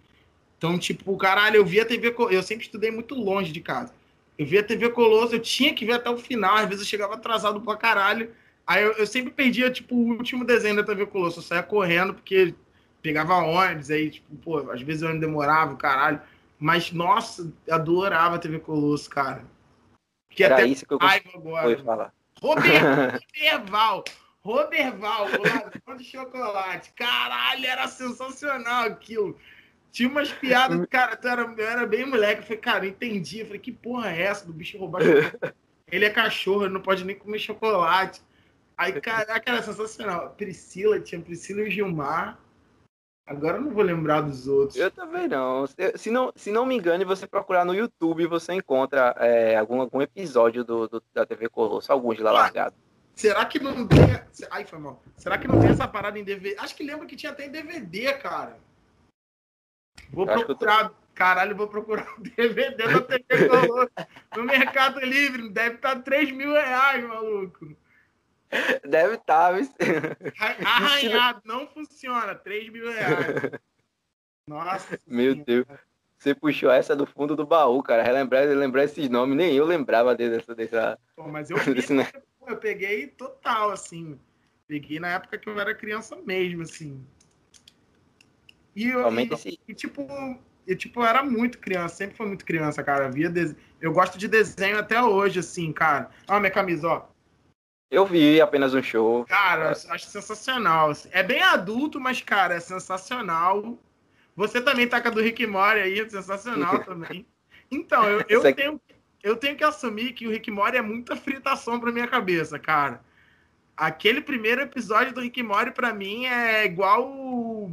Então, tipo, caralho, eu via TV. Eu sempre estudei muito longe de casa. Eu via TV Colosso, eu tinha que ver até o final. Às vezes eu chegava atrasado pra caralho. Aí eu, eu sempre perdia, tipo, o último desenho da TV Colosso. Eu saía correndo porque pegava ônibus, aí, tipo, pô, às vezes eu demorava, caralho. Mas, nossa, adorava a TV Colosso, cara. Que Era até isso que eu agora. falar. Roberval. Roberval, o ladrão de chocolate. Caralho, era sensacional aquilo. Tinha umas piadas, cara, tu era, eu era bem moleque. Eu falei, cara, eu entendi. Eu falei, que porra é essa do bicho roubar chocolate? ele é cachorro, ele não pode nem comer chocolate. Aí, caraca, era sensacional. Priscila, tinha Priscila e Gilmar. Agora eu não vou lembrar dos outros. Eu também não. Se não, se não me engano, você procurar no YouTube, você encontra é, algum, algum episódio do, do, da TV Colosso, alguns lá largados. Será que não tem. Ai, foi mal. Será que não tem essa parada em DVD? Acho que lembro que tinha até em DVD, cara. Vou procurar. Tô... Caralho, vou procurar o DVD da TV Colosso no Mercado Livre. Deve estar 3 mil reais, maluco. Deve estar. Tá, arranhado, não funciona. 3 mil reais. Nossa. Meu senhora. Deus. Você puxou essa do fundo do baú, cara. Relembrar, lembrar esses nomes, nem eu lembrava dessa. dessa... Pô, mas eu, desse, eu peguei total, assim. Peguei na época que eu era criança mesmo, assim. E eu, e, esse... e, tipo, e, tipo, eu era muito criança, sempre foi muito criança, cara. Via de... Eu gosto de desenho até hoje, assim, cara. Olha a minha camisa, ó. Eu vi apenas um show. Cara, acho sensacional. É bem adulto, mas, cara, é sensacional. Você também tá com a do Rick Mori aí, é sensacional também. Então, eu, eu tenho, eu tenho que assumir que o Rick Mori é muita fritação pra minha cabeça, cara. Aquele primeiro episódio do Rick Mori, pra mim, é igual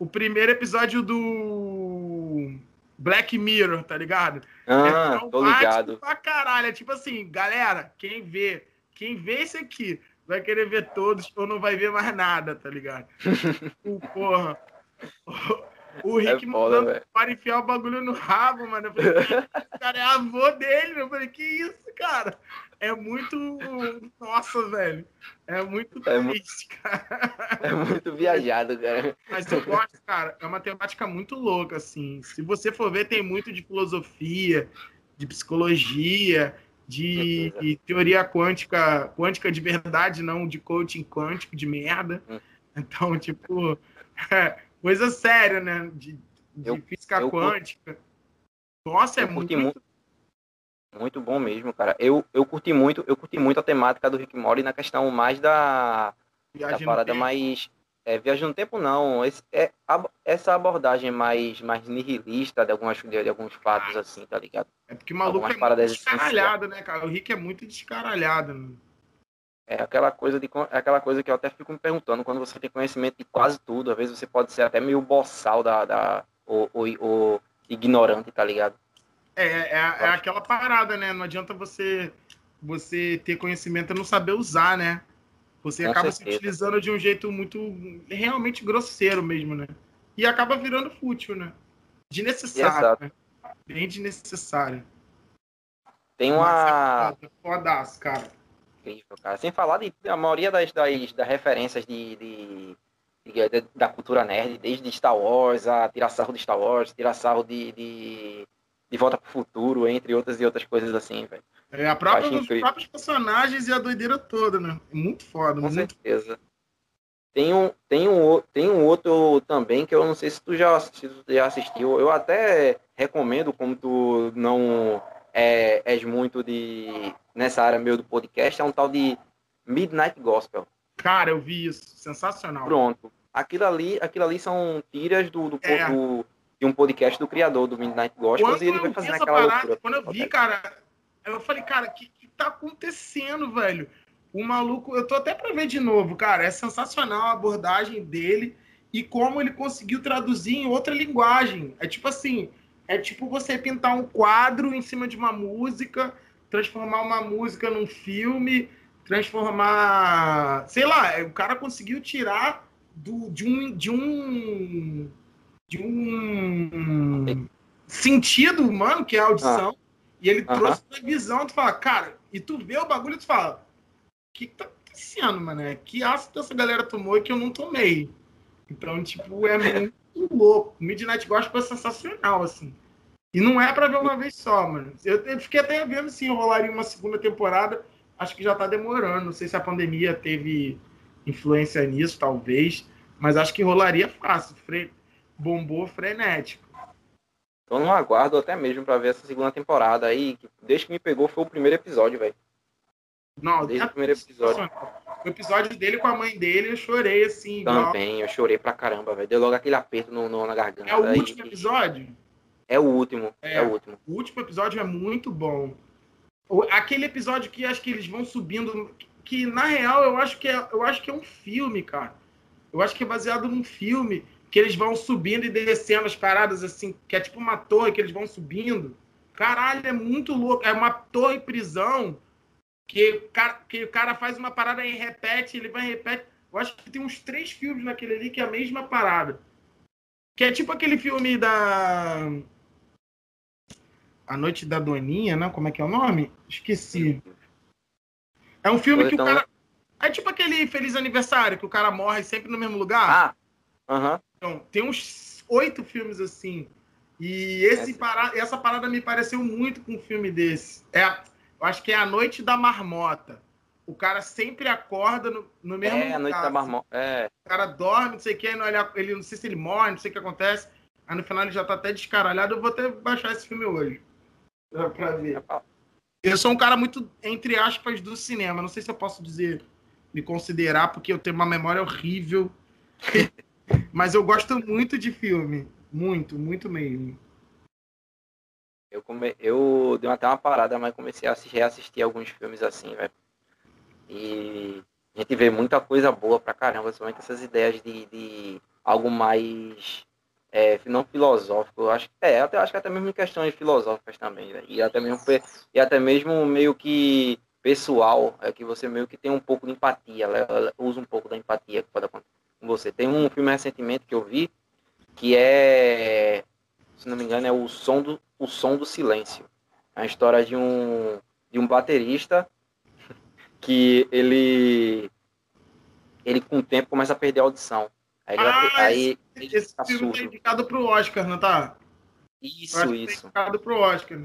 o, primeiro episódio do Black Mirror, tá ligado? Ah, é tô ligado. Pra caralho. É tipo assim, galera, quem vê quem vê esse aqui vai querer ver todos ou não vai ver mais nada, tá ligado? o, porra. O, o é Rick é mandando para enfiar o bagulho no rabo, mano. Eu falei, cara é avô dele. Eu falei, que isso, cara? É muito. Nossa, velho. É muito é triste, cara. É muito viajado, cara. Mas eu gosto, cara. É uma temática muito louca, assim. Se você for ver, tem muito de filosofia, de psicologia de teoria quântica, quântica de verdade, não de coaching quântico de merda. Hum. Então, tipo, é, coisa séria, né? De, de eu, física eu quântica. Nossa, é muito, muito. Muito bom mesmo, cara. Eu, eu curti muito, eu curti muito a temática do Rick Mori na questão mais da, da parada mais é, viagem no tempo não. Esse, é, a, essa abordagem mais, mais nihilista de, algumas, de, de alguns fatos, assim, tá ligado? É porque o maluco Algumas é muito descaralhado, né, cara? O Rick é muito descaralhado, né? É aquela coisa de é aquela coisa que eu até fico me perguntando, quando você tem conhecimento de quase tudo, às vezes você pode ser até meio boçal da, da ou, ou, ou ignorante, tá ligado? É, é, é aquela parada, né? Não adianta você você ter conhecimento e não saber usar, né? Você Com acaba certeza. se utilizando de um jeito muito realmente grosseiro mesmo, né? E acaba virando fútil, né? Desnecessário. Né? Bem desnecessário. Tem uma. É fodaço, cara. Incrível, cara. Sem falar de a maioria das, das, das referências de, de, de, da cultura nerd, desde Star Wars, a tirar sarro de Star Wars, tirar sarro de, de, de Volta pro Futuro, entre outras e outras coisas assim, velho. É a própria dos próprios personagens e a doideira toda, né? Muito foda, Com muito... certeza. Tem um, tem, um, tem um outro também que eu não sei se tu já, se tu já assistiu. Eu até recomendo, como tu não é, és muito de nessa área meio do podcast, é um tal de Midnight Gospel. Cara, eu vi isso. Sensacional. Pronto. Aquilo ali, aquilo ali são tiras do, do, é. do de um podcast do criador do Midnight Gospel quando e ele vai fazer aquela parada, loucura. Quando eu vi, cara, eu falei, cara, o que, que tá acontecendo, velho? O maluco, eu tô até pra ver de novo, cara. É sensacional a abordagem dele e como ele conseguiu traduzir em outra linguagem. É tipo assim, é tipo você pintar um quadro em cima de uma música, transformar uma música num filme, transformar, sei lá, o cara conseguiu tirar do, de um de um de um sentido humano que é a audição ah. e ele uh -huh. trouxe a visão, tu fala, cara, e tu vê o bagulho e tu fala, que, que tá acontecendo, mano? Que ácido essa galera tomou e que eu não tomei. Então, tipo, é muito louco. Midnight Gospel é sensacional, assim. E não é para ver uma vez só, mano. Eu, eu fiquei até vendo se rolaria uma segunda temporada. Acho que já tá demorando. Não sei se a pandemia teve influência nisso, talvez. Mas acho que rolaria fácil. Fre... Bombou frenético. Tô no aguardo até mesmo para ver essa segunda temporada aí. Desde que me pegou foi o primeiro episódio, velho. Não, desde o primeiro episódio. O episódio dele com a mãe dele, eu chorei assim. Também, igual... eu chorei pra caramba, velho. Deu logo aquele aperto no, no na garganta. É o último episódio? É o último. É, é, o último. O último episódio é muito bom. Aquele episódio que acho que eles vão subindo. que na real eu acho que é, eu acho que é um filme, cara. Eu acho que é baseado num filme que eles vão subindo e descendo as paradas assim, que é tipo uma torre que eles vão subindo. Caralho, é muito louco. É uma torre prisão que, que o cara faz uma parada e repete, ele vai e repete. Eu acho que tem uns três filmes naquele ali que é a mesma parada. Que é tipo aquele filme da. A Noite da Doninha, né? Como é que é o nome? Esqueci. É um filme que o cara. É tipo aquele Feliz Aniversário, que o cara morre sempre no mesmo lugar. Ah, aham. Então, tem uns oito filmes assim. E esse parada, essa parada me pareceu muito com um filme desse. É, eu acho que é A Noite da Marmota. O cara sempre acorda no, no mesmo é, lugar. É, A Noite da Marmota. É. O cara dorme, não sei o que, ele, ele, não sei se ele morre, não sei o que acontece. Aí no final ele já tá até descaralhado. Eu vou até baixar esse filme hoje. Pra ver. Eu sou um cara muito, entre aspas, do cinema. Não sei se eu posso dizer, me considerar, porque eu tenho uma memória horrível. Mas eu gosto muito de filme. Muito, muito mesmo. Eu, come... eu dei até uma parada, mas comecei a reassistir alguns filmes assim, velho. E a gente vê muita coisa boa pra caramba, somente essas ideias de, de algo mais é, não filosófico, eu acho é, até acho que até mesmo questões filosóficas também, né? e até mesmo e até mesmo meio que pessoal, é que você meio que tem um pouco de empatia, usa um pouco da empatia que pode acontecer com você. Tem um filme recentemente que eu vi que é, se não me engano, é o som do o som do silêncio. É a história de um de um baterista que ele ele com o tempo começa a perder a audição. Aí, ah, aí esse, esse filme tá indicado pro Oscar, não tá? Isso, tá isso. Tá indicado pro Oscar.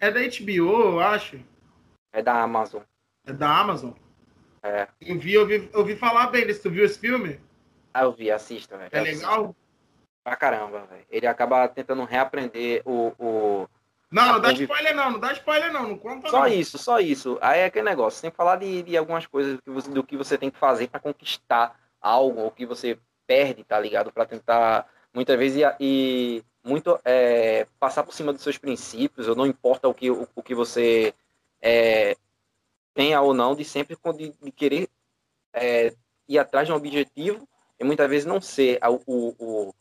É da HBO, eu acho. É da Amazon. É da Amazon? É. Eu vi, eu vi, eu vi falar bem desse. Tu viu esse filme? Ah, eu vi, assista, velho. É legal? Pra caramba, velho. Ele acaba tentando reaprender o. o... Não, não dá spoiler não, não dá spoiler não, não conta Só não. isso, só isso. Aí é aquele negócio, sem falar de, de algumas coisas do que você, do que você tem que fazer para conquistar algo, ou que você perde, tá ligado? Para tentar, muitas vezes, e, e muito é, passar por cima dos seus princípios, ou não importa o que, o, o que você é, tenha ou não, de sempre de, de querer é, ir atrás de um objetivo e muitas vezes não ser o, o, o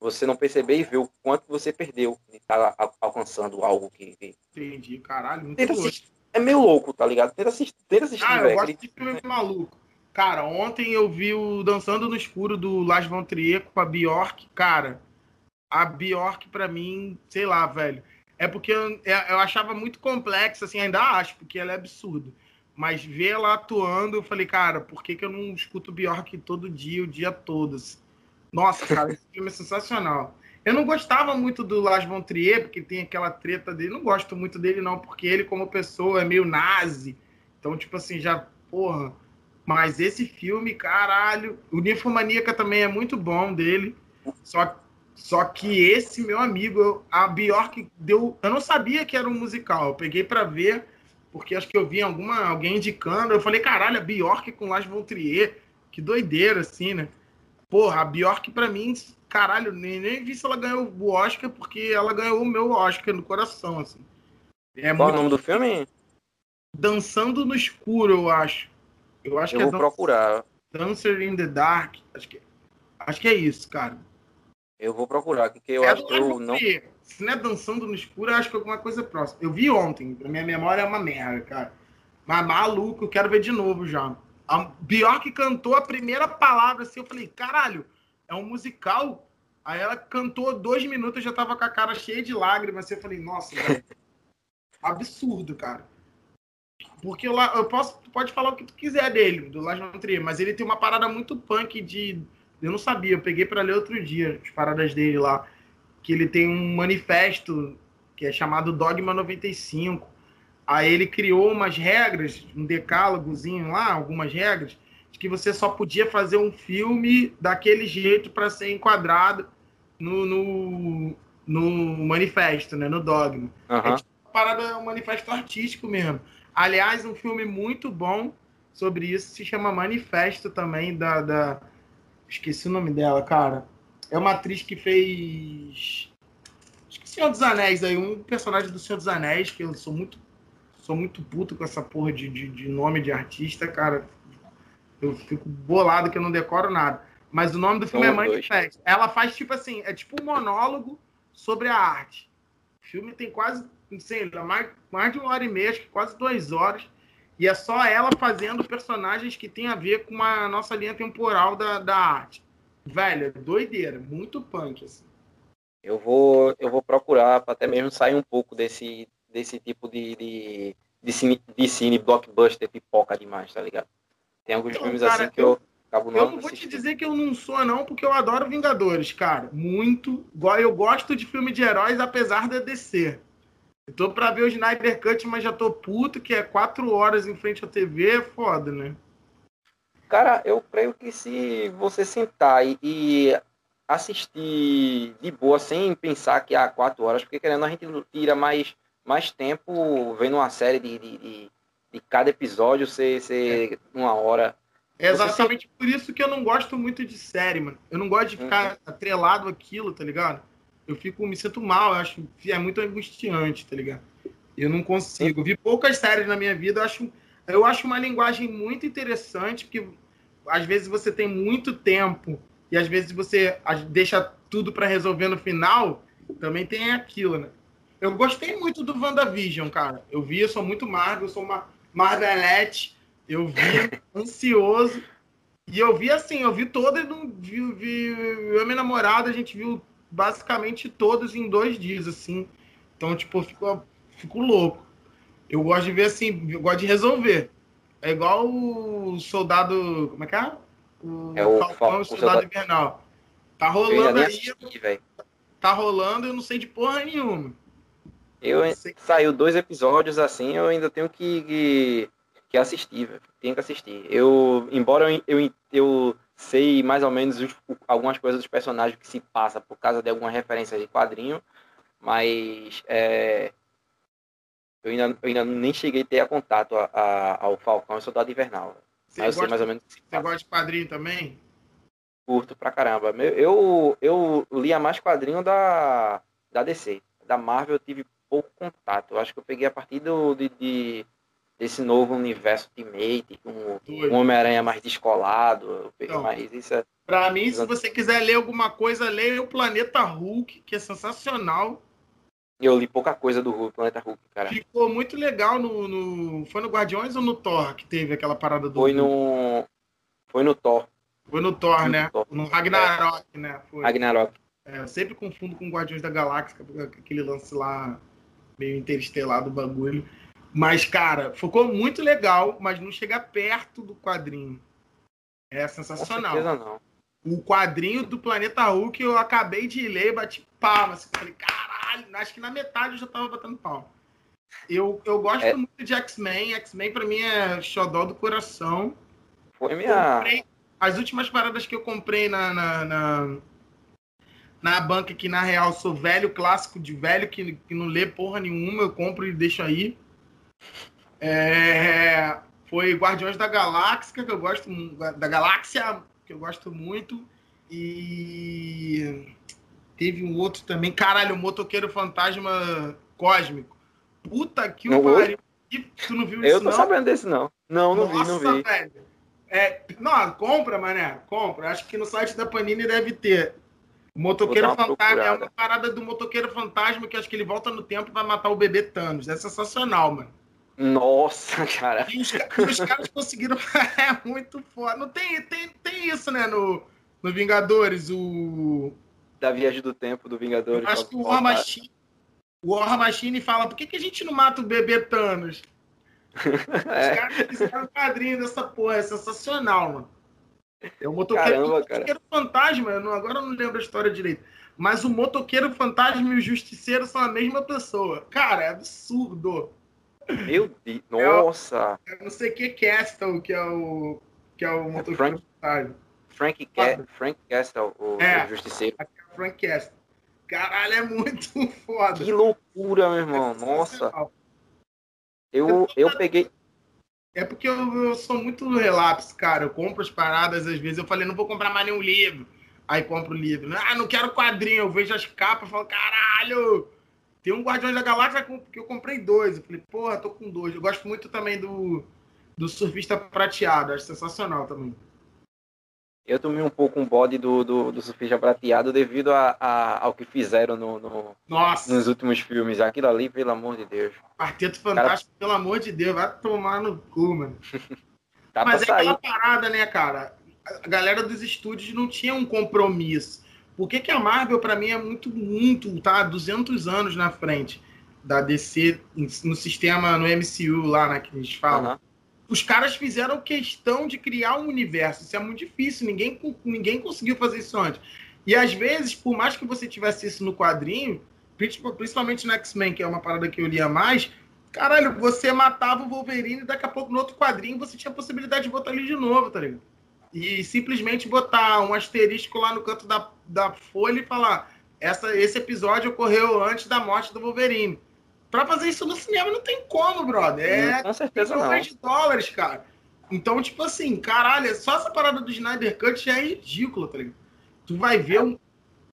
você não perceber e ver o quanto você perdeu de estar tá alcançando algo que. Entendi, caralho. Muito Tenta assistir. É meio louco, tá ligado? Tenta assistir. Tenta assistir ah, eu gosto de filme maluco. Cara, ontem eu vi o Dançando no Escuro do Las Trier com a Bjork. Cara, a Bjork pra mim, sei lá, velho. É porque eu, eu achava muito complexo, assim, ainda acho, porque ela é absurda. Mas ver ela atuando, eu falei, cara, por que, que eu não escuto Bjork todo dia, o dia todo? Nossa, cara, esse filme é sensacional. Eu não gostava muito do Las Von Trier, porque tem aquela treta dele. Não gosto muito dele, não, porque ele, como pessoa, é meio nazi. Então, tipo assim, já, porra. Mas esse filme, caralho. O Ninfomaníaca também é muito bom dele. Só, só que esse, meu amigo, a Bjork deu. Eu não sabia que era um musical. Eu peguei para ver, porque acho que eu vi alguma, alguém indicando. Eu falei, caralho, a Bjork com Von Trier. Que doideira, assim, né? Porra, a Bjork, pra mim, caralho, nem, nem vi se ela ganhou o Oscar, porque ela ganhou o meu Oscar no coração, assim. É Qual muito... o nome do filme? Dançando no Escuro, eu acho. Eu acho eu que vou é procurar. Dancer in the Dark. Acho que, acho que é isso, cara. Eu vou procurar, porque eu é acho que eu não. Se não é dançando no escuro, eu acho que é alguma coisa próxima. Eu vi ontem, a minha memória é uma merda, cara. Mas maluco, eu quero ver de novo já. A Bjork cantou a primeira palavra assim, eu falei, caralho, é um musical? Aí ela cantou dois minutos, eu já tava com a cara cheia de lágrimas, assim, eu falei, nossa, velho, absurdo, cara. Porque eu, eu posso, tu pode falar o que tu quiser dele, do Trier, mas ele tem uma parada muito punk de... Eu não sabia, eu peguei para ler outro dia as paradas dele lá, que ele tem um manifesto que é chamado Dogma 95, Aí ele criou umas regras, um decálogozinho lá, algumas regras, de que você só podia fazer um filme daquele jeito para ser enquadrado no, no, no, manifesto, né? No dogma. Uhum. É tipo uma parada, um manifesto artístico mesmo. Aliás, um filme muito bom sobre isso se chama Manifesto também, da, da... Esqueci o nome dela, cara. É uma atriz que fez. Acho que Senhor dos Anéis aí, um personagem do Senhor dos Anéis, que eu sou muito sou muito puto com essa porra de, de, de nome de artista, cara. Eu fico bolado que eu não decoro nada. Mas o nome do filme é Manifest. Ela faz tipo assim, é tipo um monólogo sobre a arte. O filme tem quase, não sei, mais, mais de uma hora e meia, acho que quase duas horas. E é só ela fazendo personagens que tem a ver com a nossa linha temporal da, da arte. Velho, é doideira, muito punk, assim. Eu vou, eu vou procurar para até mesmo sair um pouco desse, desse tipo de, de, de, cine, de cine blockbuster pipoca demais, tá ligado? Tem alguns então, filmes cara, assim que eu, eu acabo não Eu não vou te dizer que eu não sou, não, porque eu adoro Vingadores, cara. Muito. Eu gosto de filme de heróis, apesar de descer. Eu tô pra ver o Snyder Cut, mas já tô puto, que é quatro horas em frente à TV, é foda, né? Cara, eu creio que se você sentar e, e assistir de boa, sem pensar que há quatro horas, porque querendo a gente tira mais, mais tempo vendo uma série de, de, de, de cada episódio ser, ser é. uma hora. É exatamente por isso que eu não gosto muito de série, mano. Eu não gosto de ficar uhum. atrelado àquilo, tá ligado? Eu fico, me sinto mal, eu acho é muito angustiante, tá ligado? Eu não consigo. Eu vi poucas séries na minha vida, eu acho, eu acho uma linguagem muito interessante, porque às vezes você tem muito tempo e às vezes você deixa tudo para resolver no final, também tem aquilo, né? Eu gostei muito do WandaVision, cara. Eu vi, eu sou muito magro, eu sou uma Marvelette. Eu vi ansioso. E eu vi assim, eu vi todas, vi, vi, eu e minha namorada, a gente viu basicamente todos em dois dias, assim. Então, tipo, eu fico, fico louco. Eu gosto de ver assim, eu gosto de resolver. É igual o soldado. Como é que é? O é o Falcão o Soldado Invernal. Tá rolando aí. Assisti, tá rolando, eu não sei de porra nenhuma. Eu saiu dois episódios assim, eu ainda tenho que, que, que assistir, velho. Tenho que assistir. Eu, embora eu, eu, eu sei mais ou menos os, algumas coisas dos personagens que se passa por causa de alguma referência de quadrinho, mas é, eu, ainda, eu ainda nem cheguei a ter contato a, a, ao Falcão e Soldado Invernal. Você sei mais ou menos. Você gosta de quadrinho também? Curto pra caramba. Eu, eu lia mais quadrinho da, da DC. Da Marvel eu tive pouco contato. Eu acho que eu peguei a partir do, de, de desse novo universo Ultimate, com um Homem-Aranha mais descolado. Eu peguei então, mais isso. É... Pra mim, se você quiser ler alguma coisa, leia o Planeta Hulk, que é sensacional. Eu li pouca coisa do Hulk, Planeta Hulk, cara. Ficou muito legal no, no, Foi no Guardiões ou no Thor que teve aquela parada do. Foi no. Foi no Thor. Foi no Thor, Foi né? No, Thor. no Ragnarok, é. né? Foi. Ragnarok. É, eu sempre confundo com Guardiões da Galáxia, aquele lance lá meio interestelar do bagulho. Mas, cara, ficou muito legal, mas não chega perto do quadrinho. É sensacional. Com certeza não. O quadrinho do Planeta Hulk eu acabei de ler e bati palmas. Falei, cara acho que na metade eu já tava batendo pau. Eu, eu gosto é... muito de X-Men. X-Men pra mim é xodó do coração. Foi minha. Comprei, as últimas paradas que eu comprei na, na, na, na, banca, que na real sou velho, clássico de velho, que, que não lê porra nenhuma, eu compro e deixo aí. É, foi Guardiões da Galáxia, que eu gosto da Galáxia, que eu gosto muito. E Teve um outro também. Caralho, o motoqueiro fantasma cósmico. Puta que o pariu. Tu não viu isso? Eu tô não? sabendo desse, não. Não, não Nossa, vi, não vi. Velho. É, não, compra, mané. Compra. Acho que no site da Panini deve ter. O motoqueiro fantasma procurada. é uma parada do motoqueiro fantasma que acho que ele volta no tempo e vai matar o bebê Thanos. É sensacional, mano. Nossa, cara. E os, os caras conseguiram. é muito foda. Não tem, tem, tem isso, né, no, no Vingadores, o da viagem do tempo do Vingadores. Acho que o War Machine, o War Machine fala: por que, que a gente não mata o bebê Thanos? é. Os caras fizeram um quadrinho dessa porra, é sensacional, mano. É o motoqueiro, Caramba, motoqueiro fantasma, eu não, agora eu não lembro a história direito. Mas o motoqueiro fantasma e o justiceiro são a mesma pessoa. Cara, é absurdo. Meu Deus, nossa! É, eu não sei que é Castle, que é o, que é o é motoqueiro Frank, fantasma. Frank, Ca Frank Castle, o, é, o justiceiro. Frank Castle. Caralho, é muito foda. Que loucura, meu irmão. É Nossa. Eu, eu peguei. É porque eu, eu, sou muito relapso, cara. Eu compro as paradas, às vezes eu falei, não vou comprar mais nenhum livro. Aí compro o livro. Ah, não quero quadrinho. Eu vejo as capas e falo, caralho! Tem um Guardiões da Galáxia que eu comprei dois. Eu falei, porra, tô com dois. Eu gosto muito também do, do Surfista Prateado, acho sensacional também. Eu tomei um pouco um bode do, do, do surfista prateado devido a, a, ao que fizeram no, no nos últimos filmes. Aquilo ali, pelo amor de Deus. Quarteto Fantástico, cara... pelo amor de Deus, vai tomar no cu, mano. Tá Mas é sair. aquela parada, né, cara? A galera dos estúdios não tinha um compromisso. Por que, que a Marvel, para mim, é muito, muito, tá? 200 anos na frente da DC no sistema, no MCU lá, né, que a gente fala. Uhum. Os caras fizeram questão de criar um universo. Isso é muito difícil. Ninguém, ninguém conseguiu fazer isso antes. E às vezes, por mais que você tivesse isso no quadrinho, principalmente no X-Men, que é uma parada que eu lia mais, caralho, você matava o Wolverine e daqui a pouco no outro quadrinho você tinha a possibilidade de botar ele de novo, tá ligado? E simplesmente botar um asterisco lá no canto da, da folha e falar: essa, esse episódio ocorreu antes da morte do Wolverine. Pra fazer isso no cinema não tem como, brother. É com certeza não. de dólares, cara. Então, tipo assim, caralho, só essa parada do Snyder Cut já é ridícula, tá ligado? Tu vai ver um,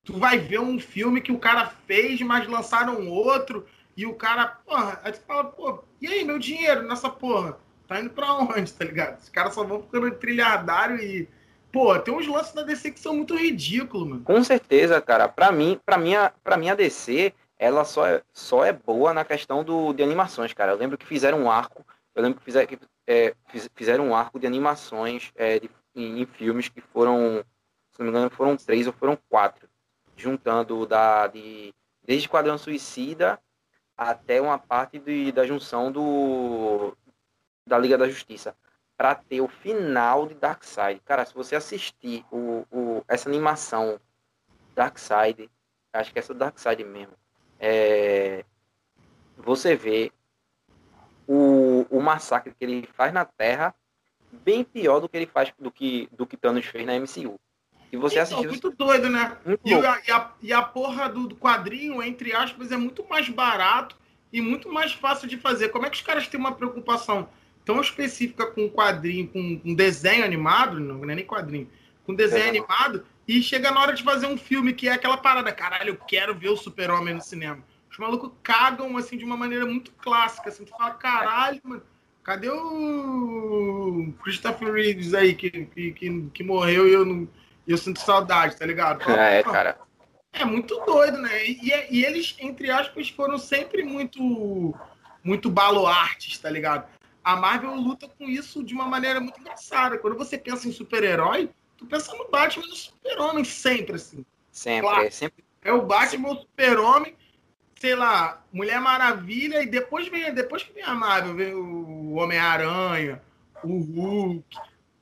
tu vai ver um filme que o cara fez, mas lançaram outro, e o cara, porra, aí tu fala, pô, e aí, meu dinheiro nessa porra? Tá indo pra onde, tá ligado? Os caras só vão ficando trilhardário e. Pô, tem uns lances da DC que são muito ridículos, mano. Com certeza, cara. Pra mim, pra mim, pra mim a DC, ela só é, só é boa na questão do, de animações, cara. Eu lembro que fizeram um arco, eu lembro que, fizer, que é, fizeram um arco de animações é, de, em, em, filmes que foram, se não me engano, foram três ou foram quatro, juntando da, de, desde Quadrão Suicida até uma parte de, da junção do, da Liga da Justiça para ter o final de Darkseid. Cara, se você assistir o, o, essa animação Darkseid, acho que é essa Darkseid mesmo, é, você vê o, o massacre que ele faz na Terra bem pior do que ele faz do que do que Thanos fez na MCU. E você então, assistiu. Muito doido, né? Muito e, a, e, a, e, a, porra do, do, quadrinho, entre aspas, é muito mais barato e muito mais fácil de fazer. Como é que os caras têm uma preocupação tão específica com quadrinho, com, com desenho animado, não, não é nem quadrinho, com desenho é. animado, e chega na hora de fazer um filme que é aquela parada, caralho, eu quero ver o super-homem no cinema. Os malucos cagam, assim, de uma maneira muito clássica, assim, tu fala, caralho, mano, cadê o Christopher Reeves aí, que, que, que, que morreu e eu, não, eu sinto saudade, tá ligado? Fala, é, cara. É muito doido, né? E, e, eles, entre aspas, foram sempre muito muito baluartes, tá ligado? a Marvel luta com isso de uma maneira muito engraçada. Quando você pensa em super-herói, tu pensa no Batman e no super-homem sempre, assim. Sempre, claro, é sempre. É o Batman, o super-homem, sei lá, Mulher Maravilha, e depois vem, depois que vem a Marvel, vem o Homem-Aranha, o Hulk,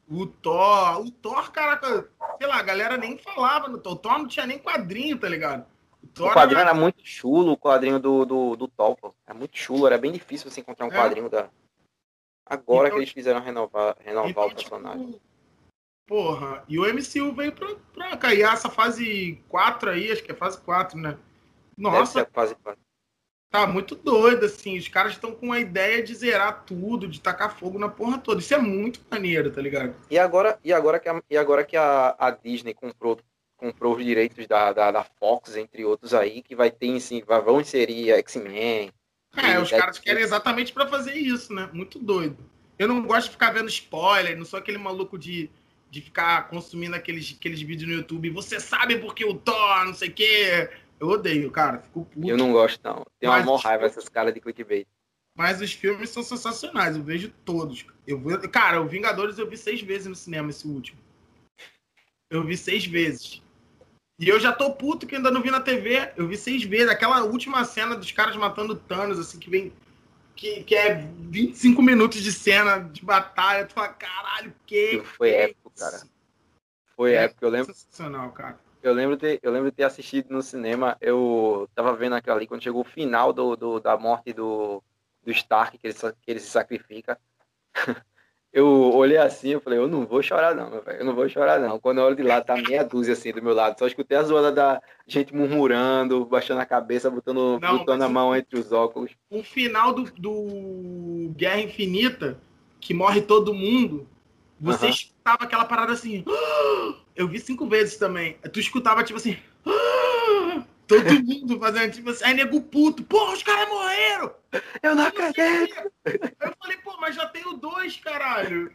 o Thor. O Thor, caraca, sei lá, a galera nem falava no Thor. O Thor não tinha nem quadrinho, tá ligado? O, o quadrinho era... era... muito chulo, o quadrinho do, do, do Thor, É muito chulo, era bem difícil você encontrar um é. quadrinho da Agora então, que eles fizeram renovar, renovar então, o tipo, personagem. Tipo, porra, e o MCU veio pra, pra cair essa fase 4 aí, acho que é fase 4, né? Nossa. fase 4. Tá muito doido, assim. Os caras estão com a ideia de zerar tudo, de tacar fogo na porra toda. Isso é muito maneiro, tá ligado? E agora, e agora que a, e agora que a, a Disney comprou, comprou os direitos da, da, da Fox, entre outros aí, que vai ter, assim, vão inserir X-Men, é, os caras querem exatamente para fazer isso, né? Muito doido. Eu não gosto de ficar vendo spoiler, não sou aquele maluco de, de ficar consumindo aqueles, aqueles vídeos no YouTube. Você sabe porque o Thor, não sei o quê. Eu odeio, cara. Fico puto. Eu não gosto, não. Tenho uma maior raiva essas caras de clickbait. Mas os filmes são sensacionais, eu vejo todos. Eu vou... Cara, o Vingadores eu vi seis vezes no cinema, esse último. Eu vi seis vezes. E eu já tô puto que ainda não vi na TV. Eu vi seis vezes. Aquela última cena dos caras matando Thanos, assim, que vem. Que, que é 25 minutos de cena de batalha. Tu fala, caralho, que. Foi épico, cara. Foi é épico. Eu lembro. Sensacional, cara. Eu lembro, de, eu lembro de ter assistido no cinema. Eu tava vendo aquilo ali quando chegou o final do, do da morte do, do Stark, que ele, que ele se sacrifica. eu olhei assim, eu falei, eu não vou chorar não, meu velho, eu não vou chorar não. Quando eu olho de lá, tá meia dúzia assim do meu lado. Só escutei a zoada da gente murmurando, baixando a cabeça, botando, não, botando a mão entre os óculos. O final do, do Guerra Infinita, que morre todo mundo, você escutava aquela parada assim. Eu vi cinco vezes também. Tu escutava tipo assim. Todo mundo fazendo tipo assim, aí nego puto, porra, os caras morreram! Eu não acredito! Eu falei, pô, mas já tenho dois, caralho.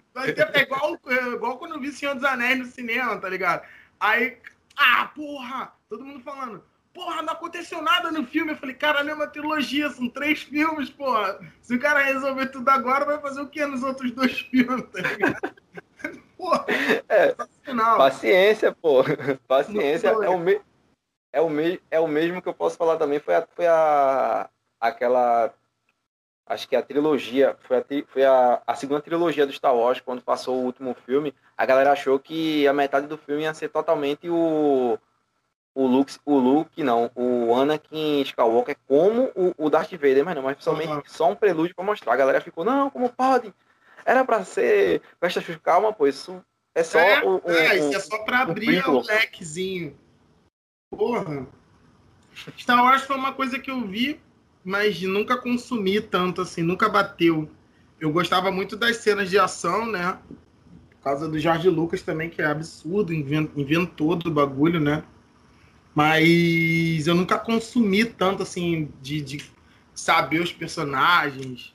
É igual, é igual quando eu vi Senhor dos Anéis no cinema, tá ligado? Aí, ah, porra! Todo mundo falando, porra, não aconteceu nada no filme. Eu falei, caralho, é uma trilogia, são três filmes, porra. Se o cara resolver tudo agora, vai fazer o que nos outros dois filmes, tá ligado? porra, é, paciência, pô. Paciência. É o, me... é, o me... é o mesmo que eu posso falar também. Foi a, foi a... aquela. Acho que a trilogia, foi, a, foi a, a segunda trilogia do Star Wars, quando passou o último filme, a galera achou que a metade do filme ia ser totalmente o, o Luke, o Luke não, o Anakin Skywalker como o, o Darth Vader, mas não, mas somente uhum. só um prelúdio para mostrar. A galera ficou, não, como pode? Era para ser festa calma, pô, isso é só é, o, o, é, isso é só para abrir o lequezinho. Porra. Star Wars foi uma coisa que eu vi, mas nunca consumi tanto assim, nunca bateu. Eu gostava muito das cenas de ação, né? Por causa do George Lucas também, que é absurdo, inventou do bagulho, né? Mas eu nunca consumi tanto assim de, de saber os personagens.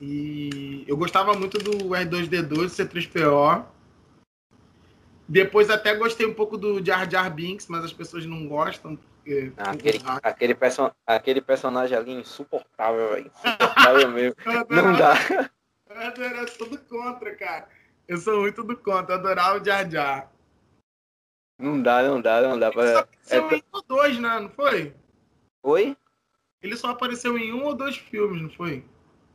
E eu gostava muito do R2D2, C3PO. Depois até gostei um pouco do Jar Jar Binks, mas as pessoas não gostam. Porque... Aquele, aquele, perso aquele personagem ali insuportável, insuportável mesmo. não dá. Eu era tudo contra, cara. Eu sou muito do contra, eu adorava o Jar Jar. Não dá, não dá, não dá pra. Ele só apareceu é... em um ou dois, né? Não foi? Oi? Ele só apareceu em um ou dois filmes, não foi?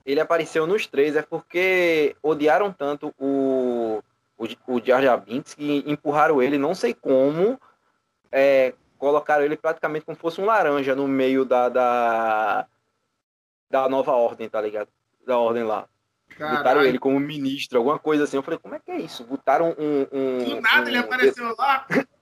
Ele apareceu nos três, é porque odiaram tanto o, o, o Jar Jar Binks que empurraram ele, não sei como, é, colocaram ele praticamente como fosse um laranja no meio da, da, da nova ordem, tá ligado? Da ordem lá. Caralho. Botaram ele como ministro, alguma coisa assim. Eu falei, como é que é isso? Botaram um. um Do nada um, ele apareceu lá.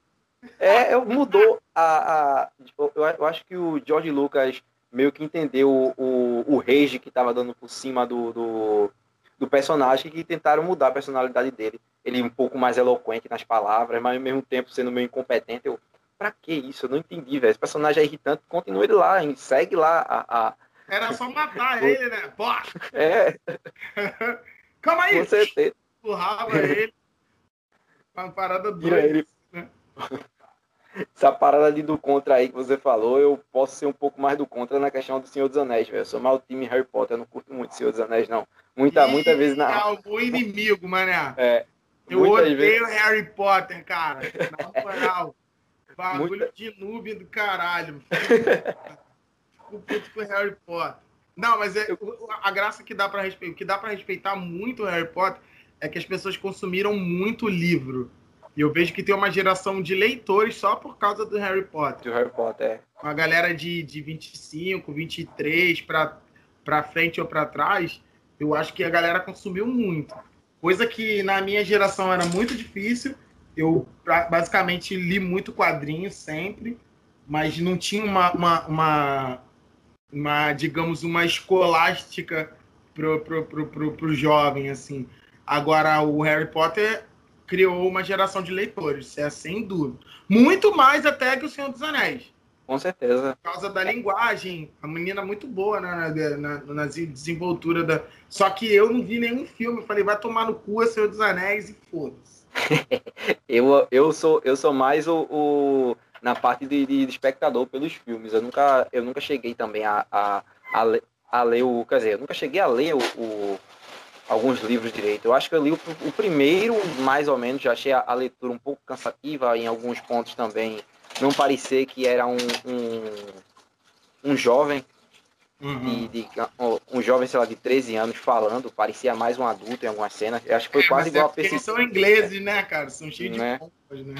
É, mudou a, a. eu, acho que o George Lucas meio que entendeu o, o, o rage que estava dando por cima do, do, do, personagem e tentaram mudar a personalidade dele. Ele um pouco mais eloquente nas palavras, mas ao mesmo tempo sendo meio incompetente. Eu, pra que isso? Eu não entendi, velho. Esse personagem é irritante, continua ele lá, segue lá a. a... Era só matar ele, né? Pô! É. Calma aí! Com certeza. Empurrava ele. Uma parada doida. Ele... Né? Essa parada ali do contra aí que você falou, eu posso ser um pouco mais do contra na questão do Senhor dos Anéis, velho. Eu sou mal time Harry Potter, eu não curto muito Senhor dos Anéis, não. Muita, muita vezes na. É o inimigo, mané. É. Eu odeio vezes... Harry Potter, cara. Na moral. Bagulho muita... de nuvem do caralho. Fico puto com Harry Potter. Não, mas é, a graça que dá para respeitar, que dá para respeitar muito o Harry Potter é que as pessoas consumiram muito livro. E eu vejo que tem uma geração de leitores só por causa do Harry Potter. Do Harry Potter, é. Uma galera de, de 25, 23 para para frente ou para trás, eu acho que a galera consumiu muito. Coisa que na minha geração era muito difícil. Eu basicamente li muito quadrinho sempre, mas não tinha uma, uma, uma, uma digamos, uma escolástica pro, pro, pro, pro, pro jovem, assim. Agora, o Harry Potter criou uma geração de leitores, é sem dúvida. Muito mais até que o Senhor dos Anéis. Com certeza. Por causa da linguagem. A menina é muito boa na, na, na, desenvoltura da. Só que eu não vi nenhum filme. Eu falei, vai tomar no cu, é Senhor dos Anéis e foda-se. eu, eu, sou, eu sou mais o, o na parte de, de, espectador pelos filmes. Eu nunca, eu nunca cheguei também a, a, a, ler, a ler o. Quer dizer, eu nunca cheguei a ler o, o alguns livros direito. Eu acho que eu li o, o primeiro, mais ou menos, já achei a, a, leitura um pouco cansativa, em alguns pontos também não parecer que era um, um, um jovem, uhum. de, de, um jovem, sei lá, de 13 anos falando, parecia mais um adulto em algumas cenas. Eu acho que foi é, quase igual é a pessoa. Eles são ingleses, né, cara? São cheios né? de pompas, né?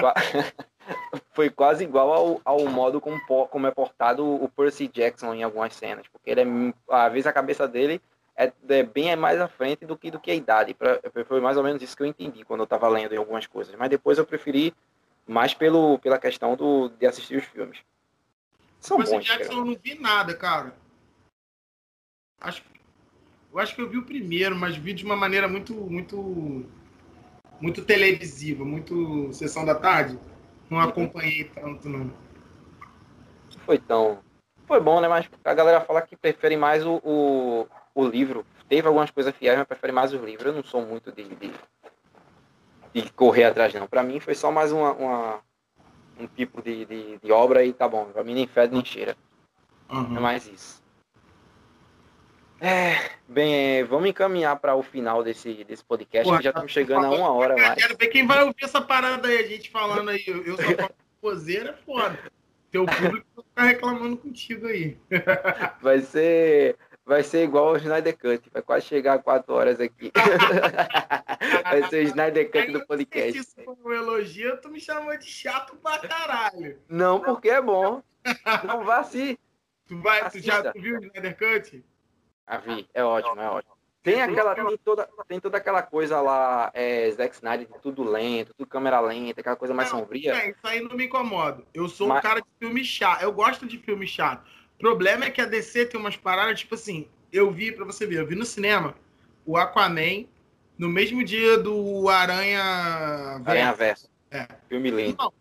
Foi, foi, quase igual ao, ao modo como, como é portado o Percy Jackson em algumas cenas, porque ele é, às vezes a cabeça dele é, é, bem mais à frente do que, do que a idade. Pra, foi mais ou menos isso que eu entendi quando eu estava lendo em algumas coisas. Mas depois eu preferi mais pelo, pela questão do, de assistir os filmes. São Percy bons, Jackson eu não vi nada, cara. Acho, eu acho que eu vi o primeiro, mas vi de uma maneira muito, muito, muito televisiva, muito sessão da tarde. Não uhum. acompanhei tanto, não. foi tão. Foi bom, né? Mas a galera fala que prefere mais o, o, o livro. Teve algumas coisas fiéis, mas prefere mais o livro. Eu não sou muito de, de, de correr atrás, não. Pra mim foi só mais uma, uma um tipo de, de, de, obra e tá bom. Pra mim nem fede nem cheira. Uhum. É mais isso. É, bem, vamos encaminhar para o final desse, desse podcast, Porra, que já estamos chegando a uma hora mais. Quero ver quem vai ouvir essa parada aí, a gente falando aí. Eu sou poseira, é foda. Teu público ficar reclamando contigo aí. Vai ser, vai ser igual o Snyder Cut, vai quase chegar a quatro horas aqui. vai ser o Snyder Cut do podcast. Se isso um elogio, tu me chamou de chato pra caralho. Não, porque é bom. Não vá assim. Tu, vai, tu já tu viu o Snyder Cut? Ah, vi. É ótimo, é ótimo. Tem aquela, tem toda, tem toda aquela coisa lá, é, Zack Snyder, tudo lento, tudo câmera lenta, aquela coisa mais não, sombria. É, isso aí não me incomoda. Eu sou Mas... um cara de filme chato. Eu gosto de filme chato. Problema é que a DC tem umas paradas, tipo assim, eu vi, pra você ver, eu vi no cinema o Aquaman no mesmo dia do Aranha Aranha Verso. É. Filme lindo.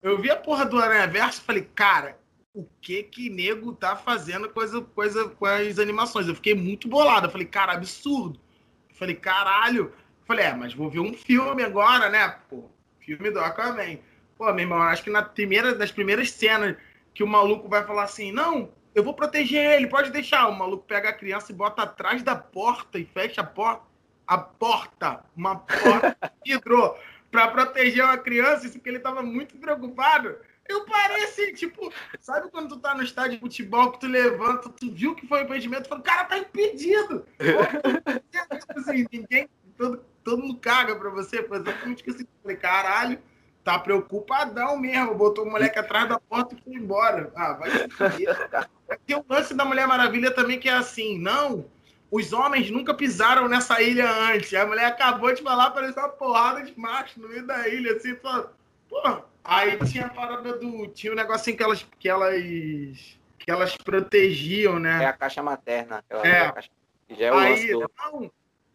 Eu vi a porra do Aranha Verso e falei, cara, o que que nego tá fazendo coisa, coisa com as animações. Eu fiquei muito bolado. Eu falei, cara, absurdo. Eu falei, caralho. Eu falei, é, mas vou ver um filme agora, né? Pô, filme do Aquaman. Pô, meu irmão, acho que na primeira, das primeiras cenas que o maluco vai falar assim, não, eu vou proteger ele, pode deixar. O maluco pega a criança e bota atrás da porta e fecha a porta. A porta, uma porta vidro, para proteger uma criança, isso porque ele tava muito preocupado eu parei assim, tipo, sabe quando tu tá no estádio de futebol que tu levanta, tu viu que foi impedimento, tu fala, cara tá impedido. assim, ninguém, todo, todo mundo caga pra você, por exemplo, eu assim, falei, caralho, tá preocupadão mesmo, botou o moleque atrás da porta e foi embora. Ah, vai Tem o lance da Mulher Maravilha também que é assim, não, os homens nunca pisaram nessa ilha antes. A mulher acabou de falar, parecia uma porrada de macho no meio da ilha, assim, fala, porra, Aí tinha a parada do. Tinha um negocinho que elas. Que elas, que elas protegiam, né? É a caixa materna. É. Caixa, já é o Aí, não,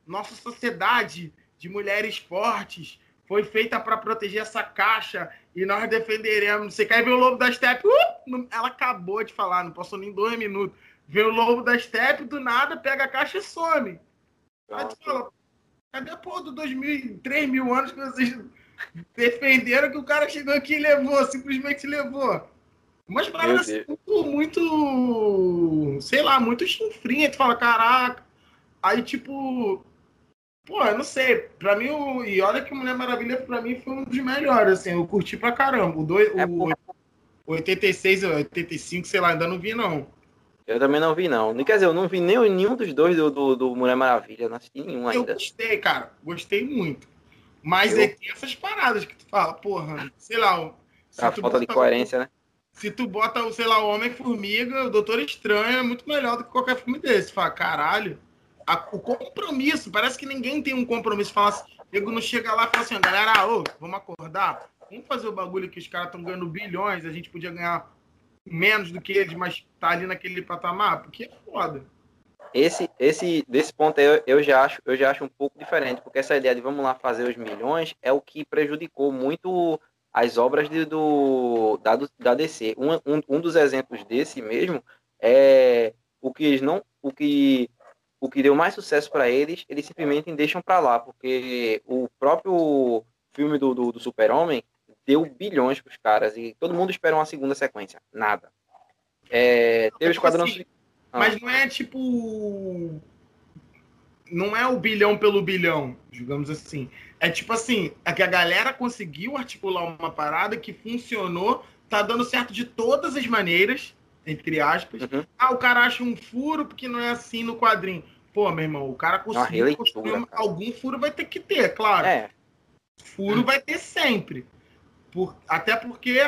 nossa sociedade de mulheres fortes foi feita para proteger essa caixa e nós defenderemos. Você quer ver o lobo da steppe? Uh, ela acabou de falar, não passou nem dois minutos. Vê o lobo da steppe, do nada, pega a caixa e some. Aí tu fala, cadê a porra do 2000, 3 mil anos que vocês defenderam que o cara chegou aqui e levou, simplesmente levou. Umas paradas muito, muito, sei lá, muito chinfrinha. Tu fala, caraca. Aí, tipo, pô, eu não sei. Pra mim, o... e olha que Mulher Maravilha, pra mim, foi um dos melhores, assim. Eu curti pra caramba. O, dois, é, o 86, 85, sei lá, ainda não vi, não. Eu também não vi, não. Quer dizer, eu não vi nem, nenhum dos dois do, do, do Mulher Maravilha. Não assisti nenhum ainda. Eu gostei, cara. Gostei muito. Mas eu... é tem essas paradas que tu fala, porra, sei lá. A falta de coerência, né? Se tu bota, sei lá, o Homem-Formiga, o Doutor Estranho é muito melhor do que qualquer filme desse. Fala, caralho. A, o compromisso, parece que ninguém tem um compromisso. Fala assim, nego não chega lá e fala assim, galera, ô, vamos acordar? Vamos fazer o bagulho que os caras estão ganhando bilhões, a gente podia ganhar menos do que eles, mas tá ali naquele patamar, porque é foda esse, esse, desse ponto eu, eu, já acho, eu já acho um pouco diferente, porque essa ideia de vamos lá fazer os milhões é o que prejudicou muito as obras de, do, da, da DC. Um, um, um dos exemplos desse mesmo é o que não, o que o que deu mais sucesso para eles, eles simplesmente deixam para lá, porque o próprio filme do, do, do Super-Homem deu bilhões para os caras e todo mundo espera uma segunda sequência. Nada. É, teve o Esquadrão assim, ah. Mas não é tipo. Não é o bilhão pelo bilhão, digamos assim. É tipo assim, é que a galera conseguiu articular uma parada que funcionou, tá dando certo de todas as maneiras, entre aspas. Uhum. Ah, o cara acha um furo porque não é assim no quadrinho. Pô, meu irmão, o cara conseguiu construir algum furo vai ter que ter, claro. É. Furo vai ter sempre. Por, até porque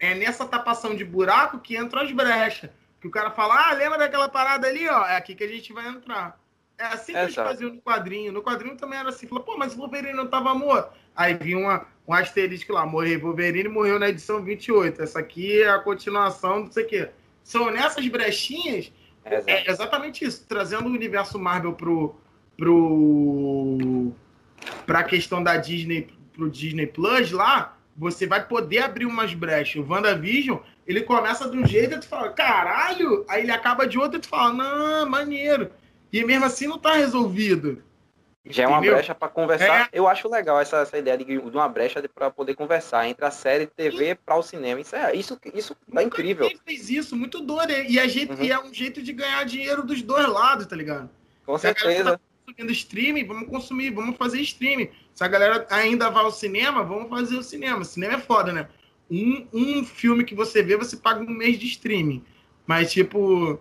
é nessa tapação de buraco que entram as brechas. Que o cara fala, ah, lembra daquela parada ali, ó? É aqui que a gente vai entrar. É assim que eles faziam no quadrinho. No quadrinho também era assim. Falou, pô, mas o Wolverine não tava morto. Aí vinha uma, um asterisco lá, morreu. Wolverine morreu na edição 28. Essa aqui é a continuação, não sei o quê. São nessas brechinhas, é, exatamente isso. Trazendo o universo Marvel pro, pro, pra questão da Disney, pro Disney Plus lá, você vai poder abrir umas brechas. O WandaVision ele começa de um jeito e tu fala, caralho! Aí ele acaba de outro e tu fala, não, maneiro. E mesmo assim não tá resolvido. Já é uma Entendeu? brecha para conversar. É. Eu acho legal essa, essa ideia de, de uma brecha para poder conversar entre a série TV para o cinema. Isso é isso, isso tá incrível. Fez isso, muito doido. E, a gente, uhum. e é um jeito de ganhar dinheiro dos dois lados, tá ligado? Com certeza. Tá consumindo streaming, vamos consumir, vamos fazer streaming. Se a galera ainda vai ao cinema, vamos fazer o cinema. Cinema é foda, né? Um, um filme que você vê, você paga um mês de streaming. Mas, tipo.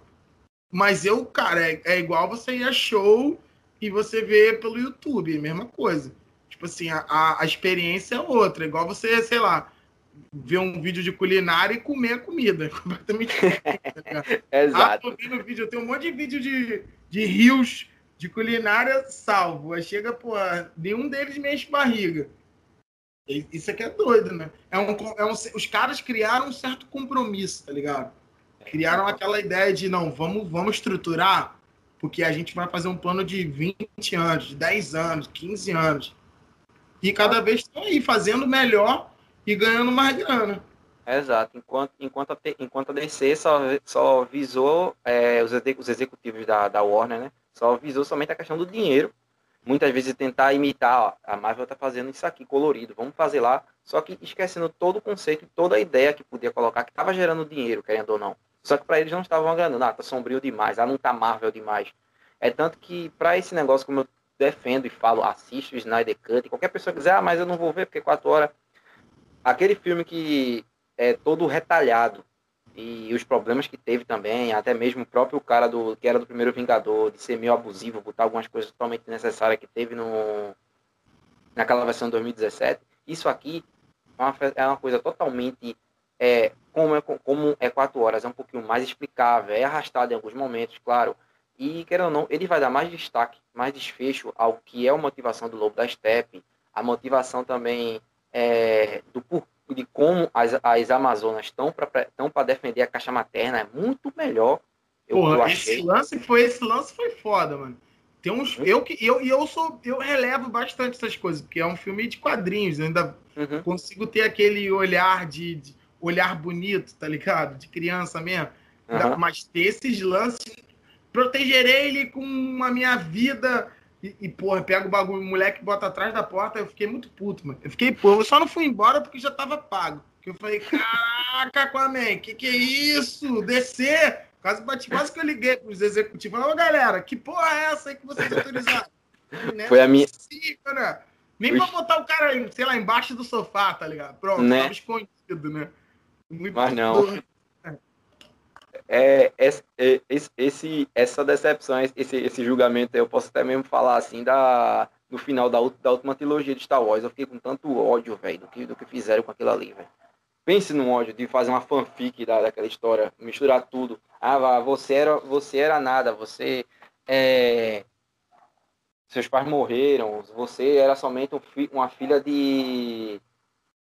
Mas eu, cara, é, é igual você ir a show e você vê pelo YouTube, a mesma coisa. Tipo assim, a, a experiência é outra. Igual você, sei lá, ver um vídeo de culinária e comer a comida. É completamente diferente. Tá Exato. Ah, eu, vídeo, eu tenho um monte de vídeo de, de rios de culinária salvo. Aí chega, pô, nenhum deles me enche barriga. Isso aqui é doido, né? É um, é um, os caras criaram um certo compromisso, tá ligado? Criaram aquela ideia de, não, vamos, vamos estruturar, porque a gente vai fazer um plano de 20 anos, de 10 anos, 15 anos. E cada vez estão aí fazendo melhor e ganhando mais grana. Exato. Enquanto, enquanto, a, enquanto a DC só, só visou é, os, os executivos da, da Warner, né? Só visou somente a questão do dinheiro. Muitas vezes tentar imitar, ó, a Marvel está fazendo isso aqui colorido, vamos fazer lá. Só que esquecendo todo o conceito toda a ideia que podia colocar, que estava gerando dinheiro, querendo ou não. Só que para eles não estavam ganhando, ah, tá sombrio demais, ah, não tá Marvel demais. É tanto que para esse negócio, como eu defendo e falo, assisto o Snyder Cut, qualquer pessoa quiser, ah, mas eu não vou ver porque quatro horas. Aquele filme que é todo retalhado, e os problemas que teve também, até mesmo o próprio cara do que era do primeiro Vingador, de ser meio abusivo, botar algumas coisas totalmente necessárias que teve no, naquela versão de 2017. Isso aqui é uma, é uma coisa totalmente. É, como, é, como é quatro horas, é um pouquinho mais explicável, é arrastado em alguns momentos, claro. E, quer ou não, ele vai dar mais destaque, mais desfecho ao que é a motivação do Lobo da Steppe, a motivação também é, do de como as, as Amazonas estão para defender a caixa materna é muito melhor. Eu, Porra, eu achei. esse lance foi esse lance foi foda, mano. Tem uns, eu que eu eu sou eu relevo bastante essas coisas, porque é um filme de quadrinhos, eu ainda uhum. consigo ter aquele olhar de, de, olhar bonito, tá ligado? De criança mesmo. Uhum. Mas ter esses lances protegerei ele com a minha vida e, e, porra, pega o bagulho, o moleque bota atrás da porta, eu fiquei muito puto, mano. Eu fiquei, pô, eu só não fui embora porque já tava pago. Que eu falei, caraca, Aquaman, que que é isso? Descer! Quase bati, quase que eu liguei pros executivos. Ô galera, que porra é essa aí que vocês autorizaram? Foi a minha. né? Nem pra botar o cara, sei lá, embaixo do sofá, tá ligado? Pronto, né? tava escondido, né? Muito Mas não. É, é, é, esse, essa decepção, esse, esse julgamento, eu posso até mesmo falar assim da, no final da, da última trilogia de Star Wars. Eu fiquei com tanto ódio, velho, do que, do que fizeram com aquilo ali, velho. Pense no ódio de fazer uma fanfic da, daquela história, misturar tudo. Ah, você era, você era nada, você é, seus pais morreram, você era somente um fi, uma filha de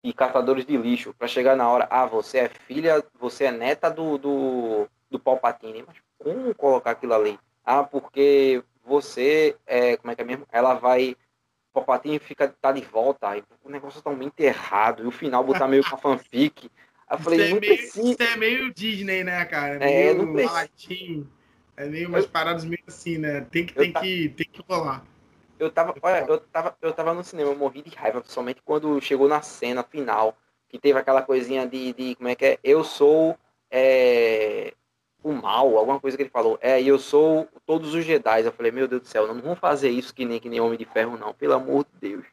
e catadores de lixo para chegar na hora, ah, você é filha, você é neta do, do, do Palpatine, mas como colocar aquilo ali? Ah, porque você, é, como é que é mesmo? Ela vai, o Palpatine fica, tá de volta, aí o negócio totalmente errado, e o final botar meio com a fanfic. Aí eu falei, isso, é meio, isso é meio Disney, né, cara? É, meio é, latim, é meio umas eu, paradas meio assim, né? Tem que, tem, que, tem que rolar. Eu tava, olha, eu tava, eu tava no cinema, eu morri de raiva, principalmente quando chegou na cena final, que teve aquela coisinha de, de como é que é? Eu sou é, o mal, alguma coisa que ele falou. É, eu sou todos os Jedi. Eu falei, meu Deus do céu, não vão fazer isso que nem que nem Homem de Ferro, não, pelo amor de Deus.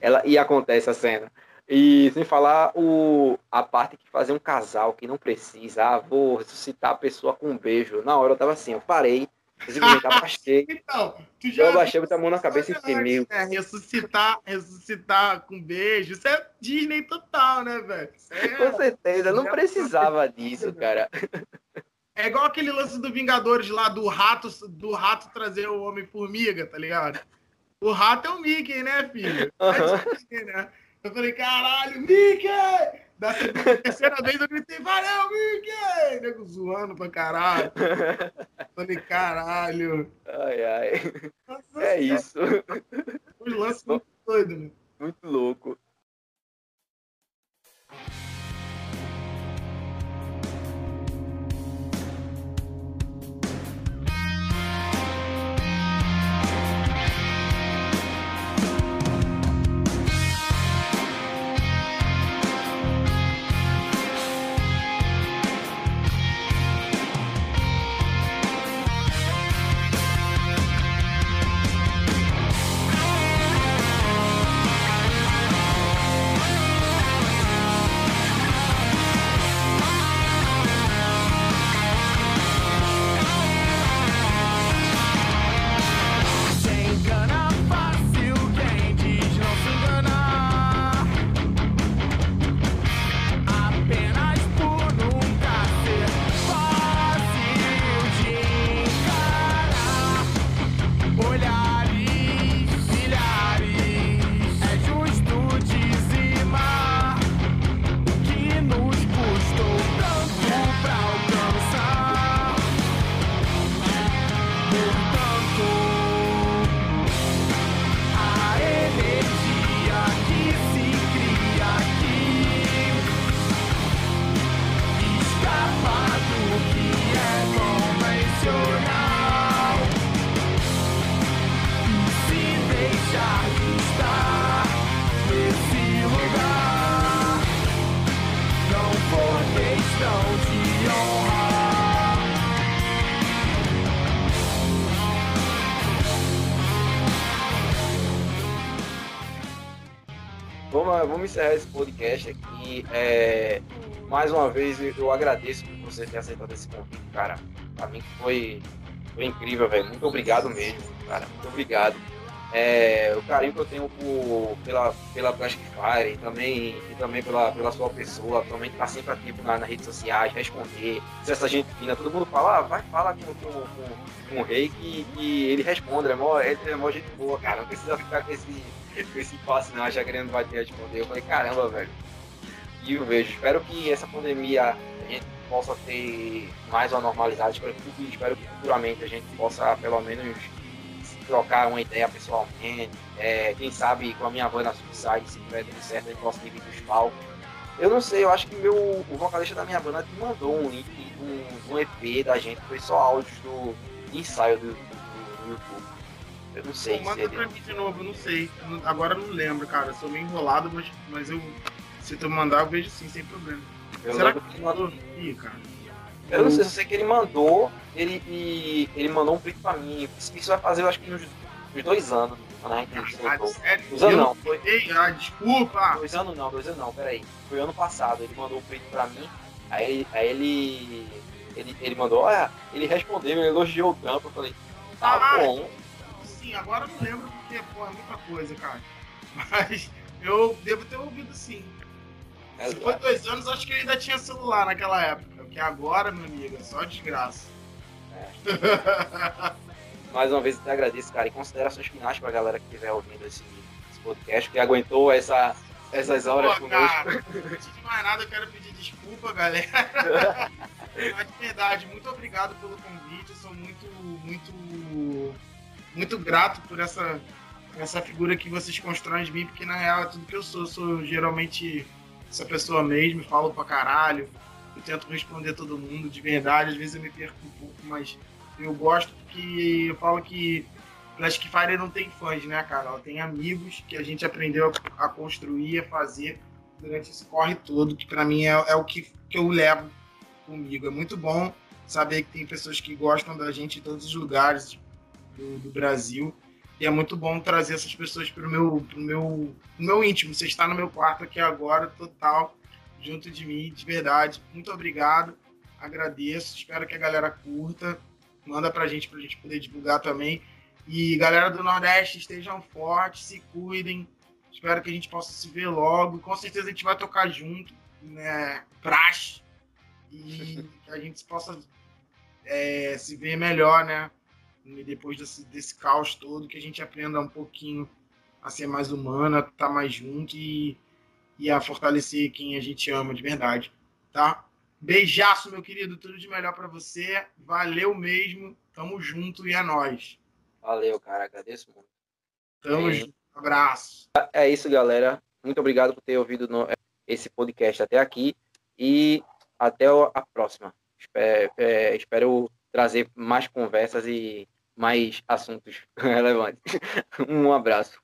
Ela, e acontece a cena. E sem falar o, a parte que fazer um casal que não precisa, ah, vou ressuscitar a pessoa com um beijo. Na hora eu tava assim, eu parei, Simplesmente abaixei. então, tu já. Eu abaixei, botar a mão na cabeça e fiquei meio. É, ressuscitar, ressuscitar com beijo. Isso é Disney total, né, velho? É... Com certeza, não precisava disso, cara. É igual aquele lance do Vingadores lá do rato, do rato trazer o Homem-Formiga, tá ligado? O rato é o Mickey, né, filho? É né? Eu falei, caralho, Mickey! Da terceira vez eu gritei, valeu, Mickey! Nego zoando pra caralho. Falei, caralho. Ai, ai. Nossa, é isso. Os lances muito doidos, né? Muito louco. Vamos, encerrar esse podcast aqui. É, mais uma vez, eu agradeço por você ter aceitado esse convite, cara. Pra mim foi, foi incrível, velho. Muito obrigado mesmo, cara. Muito obrigado. É, o carinho que eu tenho por, pela, pela Plastic Fire também, e também pela, pela sua pessoa, também tá sempre ativo na, nas redes sociais, responder. Se essa gente fina, todo mundo fala, ah, vai falar com, com, com, com o rei que, que ele responde, é mó, ele é mó gente boa, cara. Não precisa ficar com esse, com esse passe não, já querendo vai ter responder. Eu falei, caramba, velho. E eu vejo, espero que essa pandemia a gente possa ter mais uma normalidade, espero que, espero que futuramente a gente possa pelo menos trocar uma ideia pessoalmente. É, quem sabe com a minha voz na Subside, se tiver tudo certo, a gente possa dividir os palcos. Eu não sei, eu acho que meu, o vocalista da minha banda te mandou um link um, um EP da gente, foi só áudios do ensaio do. Eu não sei. Pô, manda ele... pra mim de novo, eu não sei. Agora eu não lembro, cara. Eu sou meio enrolado, mas, mas eu. Se tu mandar, eu vejo sim, sem problema. Eu Será que tu mandou? Ih, cara. Eu não sei, eu sei que ele mandou, ele, e, ele mandou um print pra mim. Isso vai fazer, eu acho que nos, nos dois anos. Né, ah, sério? Dois anos não. Foi, Ei, ah, desculpa! Dois anos não, dois anos não, peraí. Foi ano passado, ele mandou um print pra mim, aí, aí ele, ele. Ele mandou, olha, ele respondeu, ele elogiou o trampo, eu falei, tá ah, bom. Sim, agora eu não lembro porque, pô, é muita coisa, cara. Mas eu devo ter ouvido sim. Se foi dois anos, acho que ele ainda tinha celular naquela época. Porque agora, meu amigo, é só desgraça. É. Mais uma vez eu te agradeço, cara. E considerações finais pra galera que estiver ouvindo esse, esse, podcast, que aguentou essa, essas horas Pô, conosco. Cara, antes de mais nada, eu quero pedir desculpa, galera. Mas de verdade, muito obrigado pelo convite. Eu sou muito, muito, muito grato por essa, essa figura que vocês constroem de mim, porque na real é tudo que eu sou. Eu sou geralmente essa pessoa mesmo, falo pra caralho eu tento responder todo mundo de verdade, às vezes eu me perco um pouco, mas eu gosto porque eu falo que Plastic Fire não tem fãs, né, cara? Ela tem amigos que a gente aprendeu a, construir, a fazer durante esse corre todo, que para mim é, é, o que, que eu levo comigo. É muito bom saber que tem pessoas que gostam da gente em todos os lugares do, do Brasil. E é muito bom trazer essas pessoas para o meu, pro meu, pro meu íntimo. Você está no meu quarto aqui agora, total junto de mim, de verdade. Muito obrigado, agradeço, espero que a galera curta, manda pra gente, pra gente poder divulgar também. E galera do Nordeste, estejam fortes, se cuidem, espero que a gente possa se ver logo, com certeza a gente vai tocar junto, né, praxe, e que a gente possa é, se ver melhor, né, depois desse, desse caos todo, que a gente aprenda um pouquinho a ser mais humana, estar tá mais junto e e a fortalecer quem a gente ama de verdade, tá? Beijaço, meu querido, tudo de melhor para você. Valeu mesmo. Tamo junto e é nós. Valeu, cara, agradeço muito. Tamo é. junto. Abraço. É isso, galera. Muito obrigado por ter ouvido no, esse podcast até aqui e até a próxima. Espero, é, espero trazer mais conversas e mais assuntos relevantes. um abraço.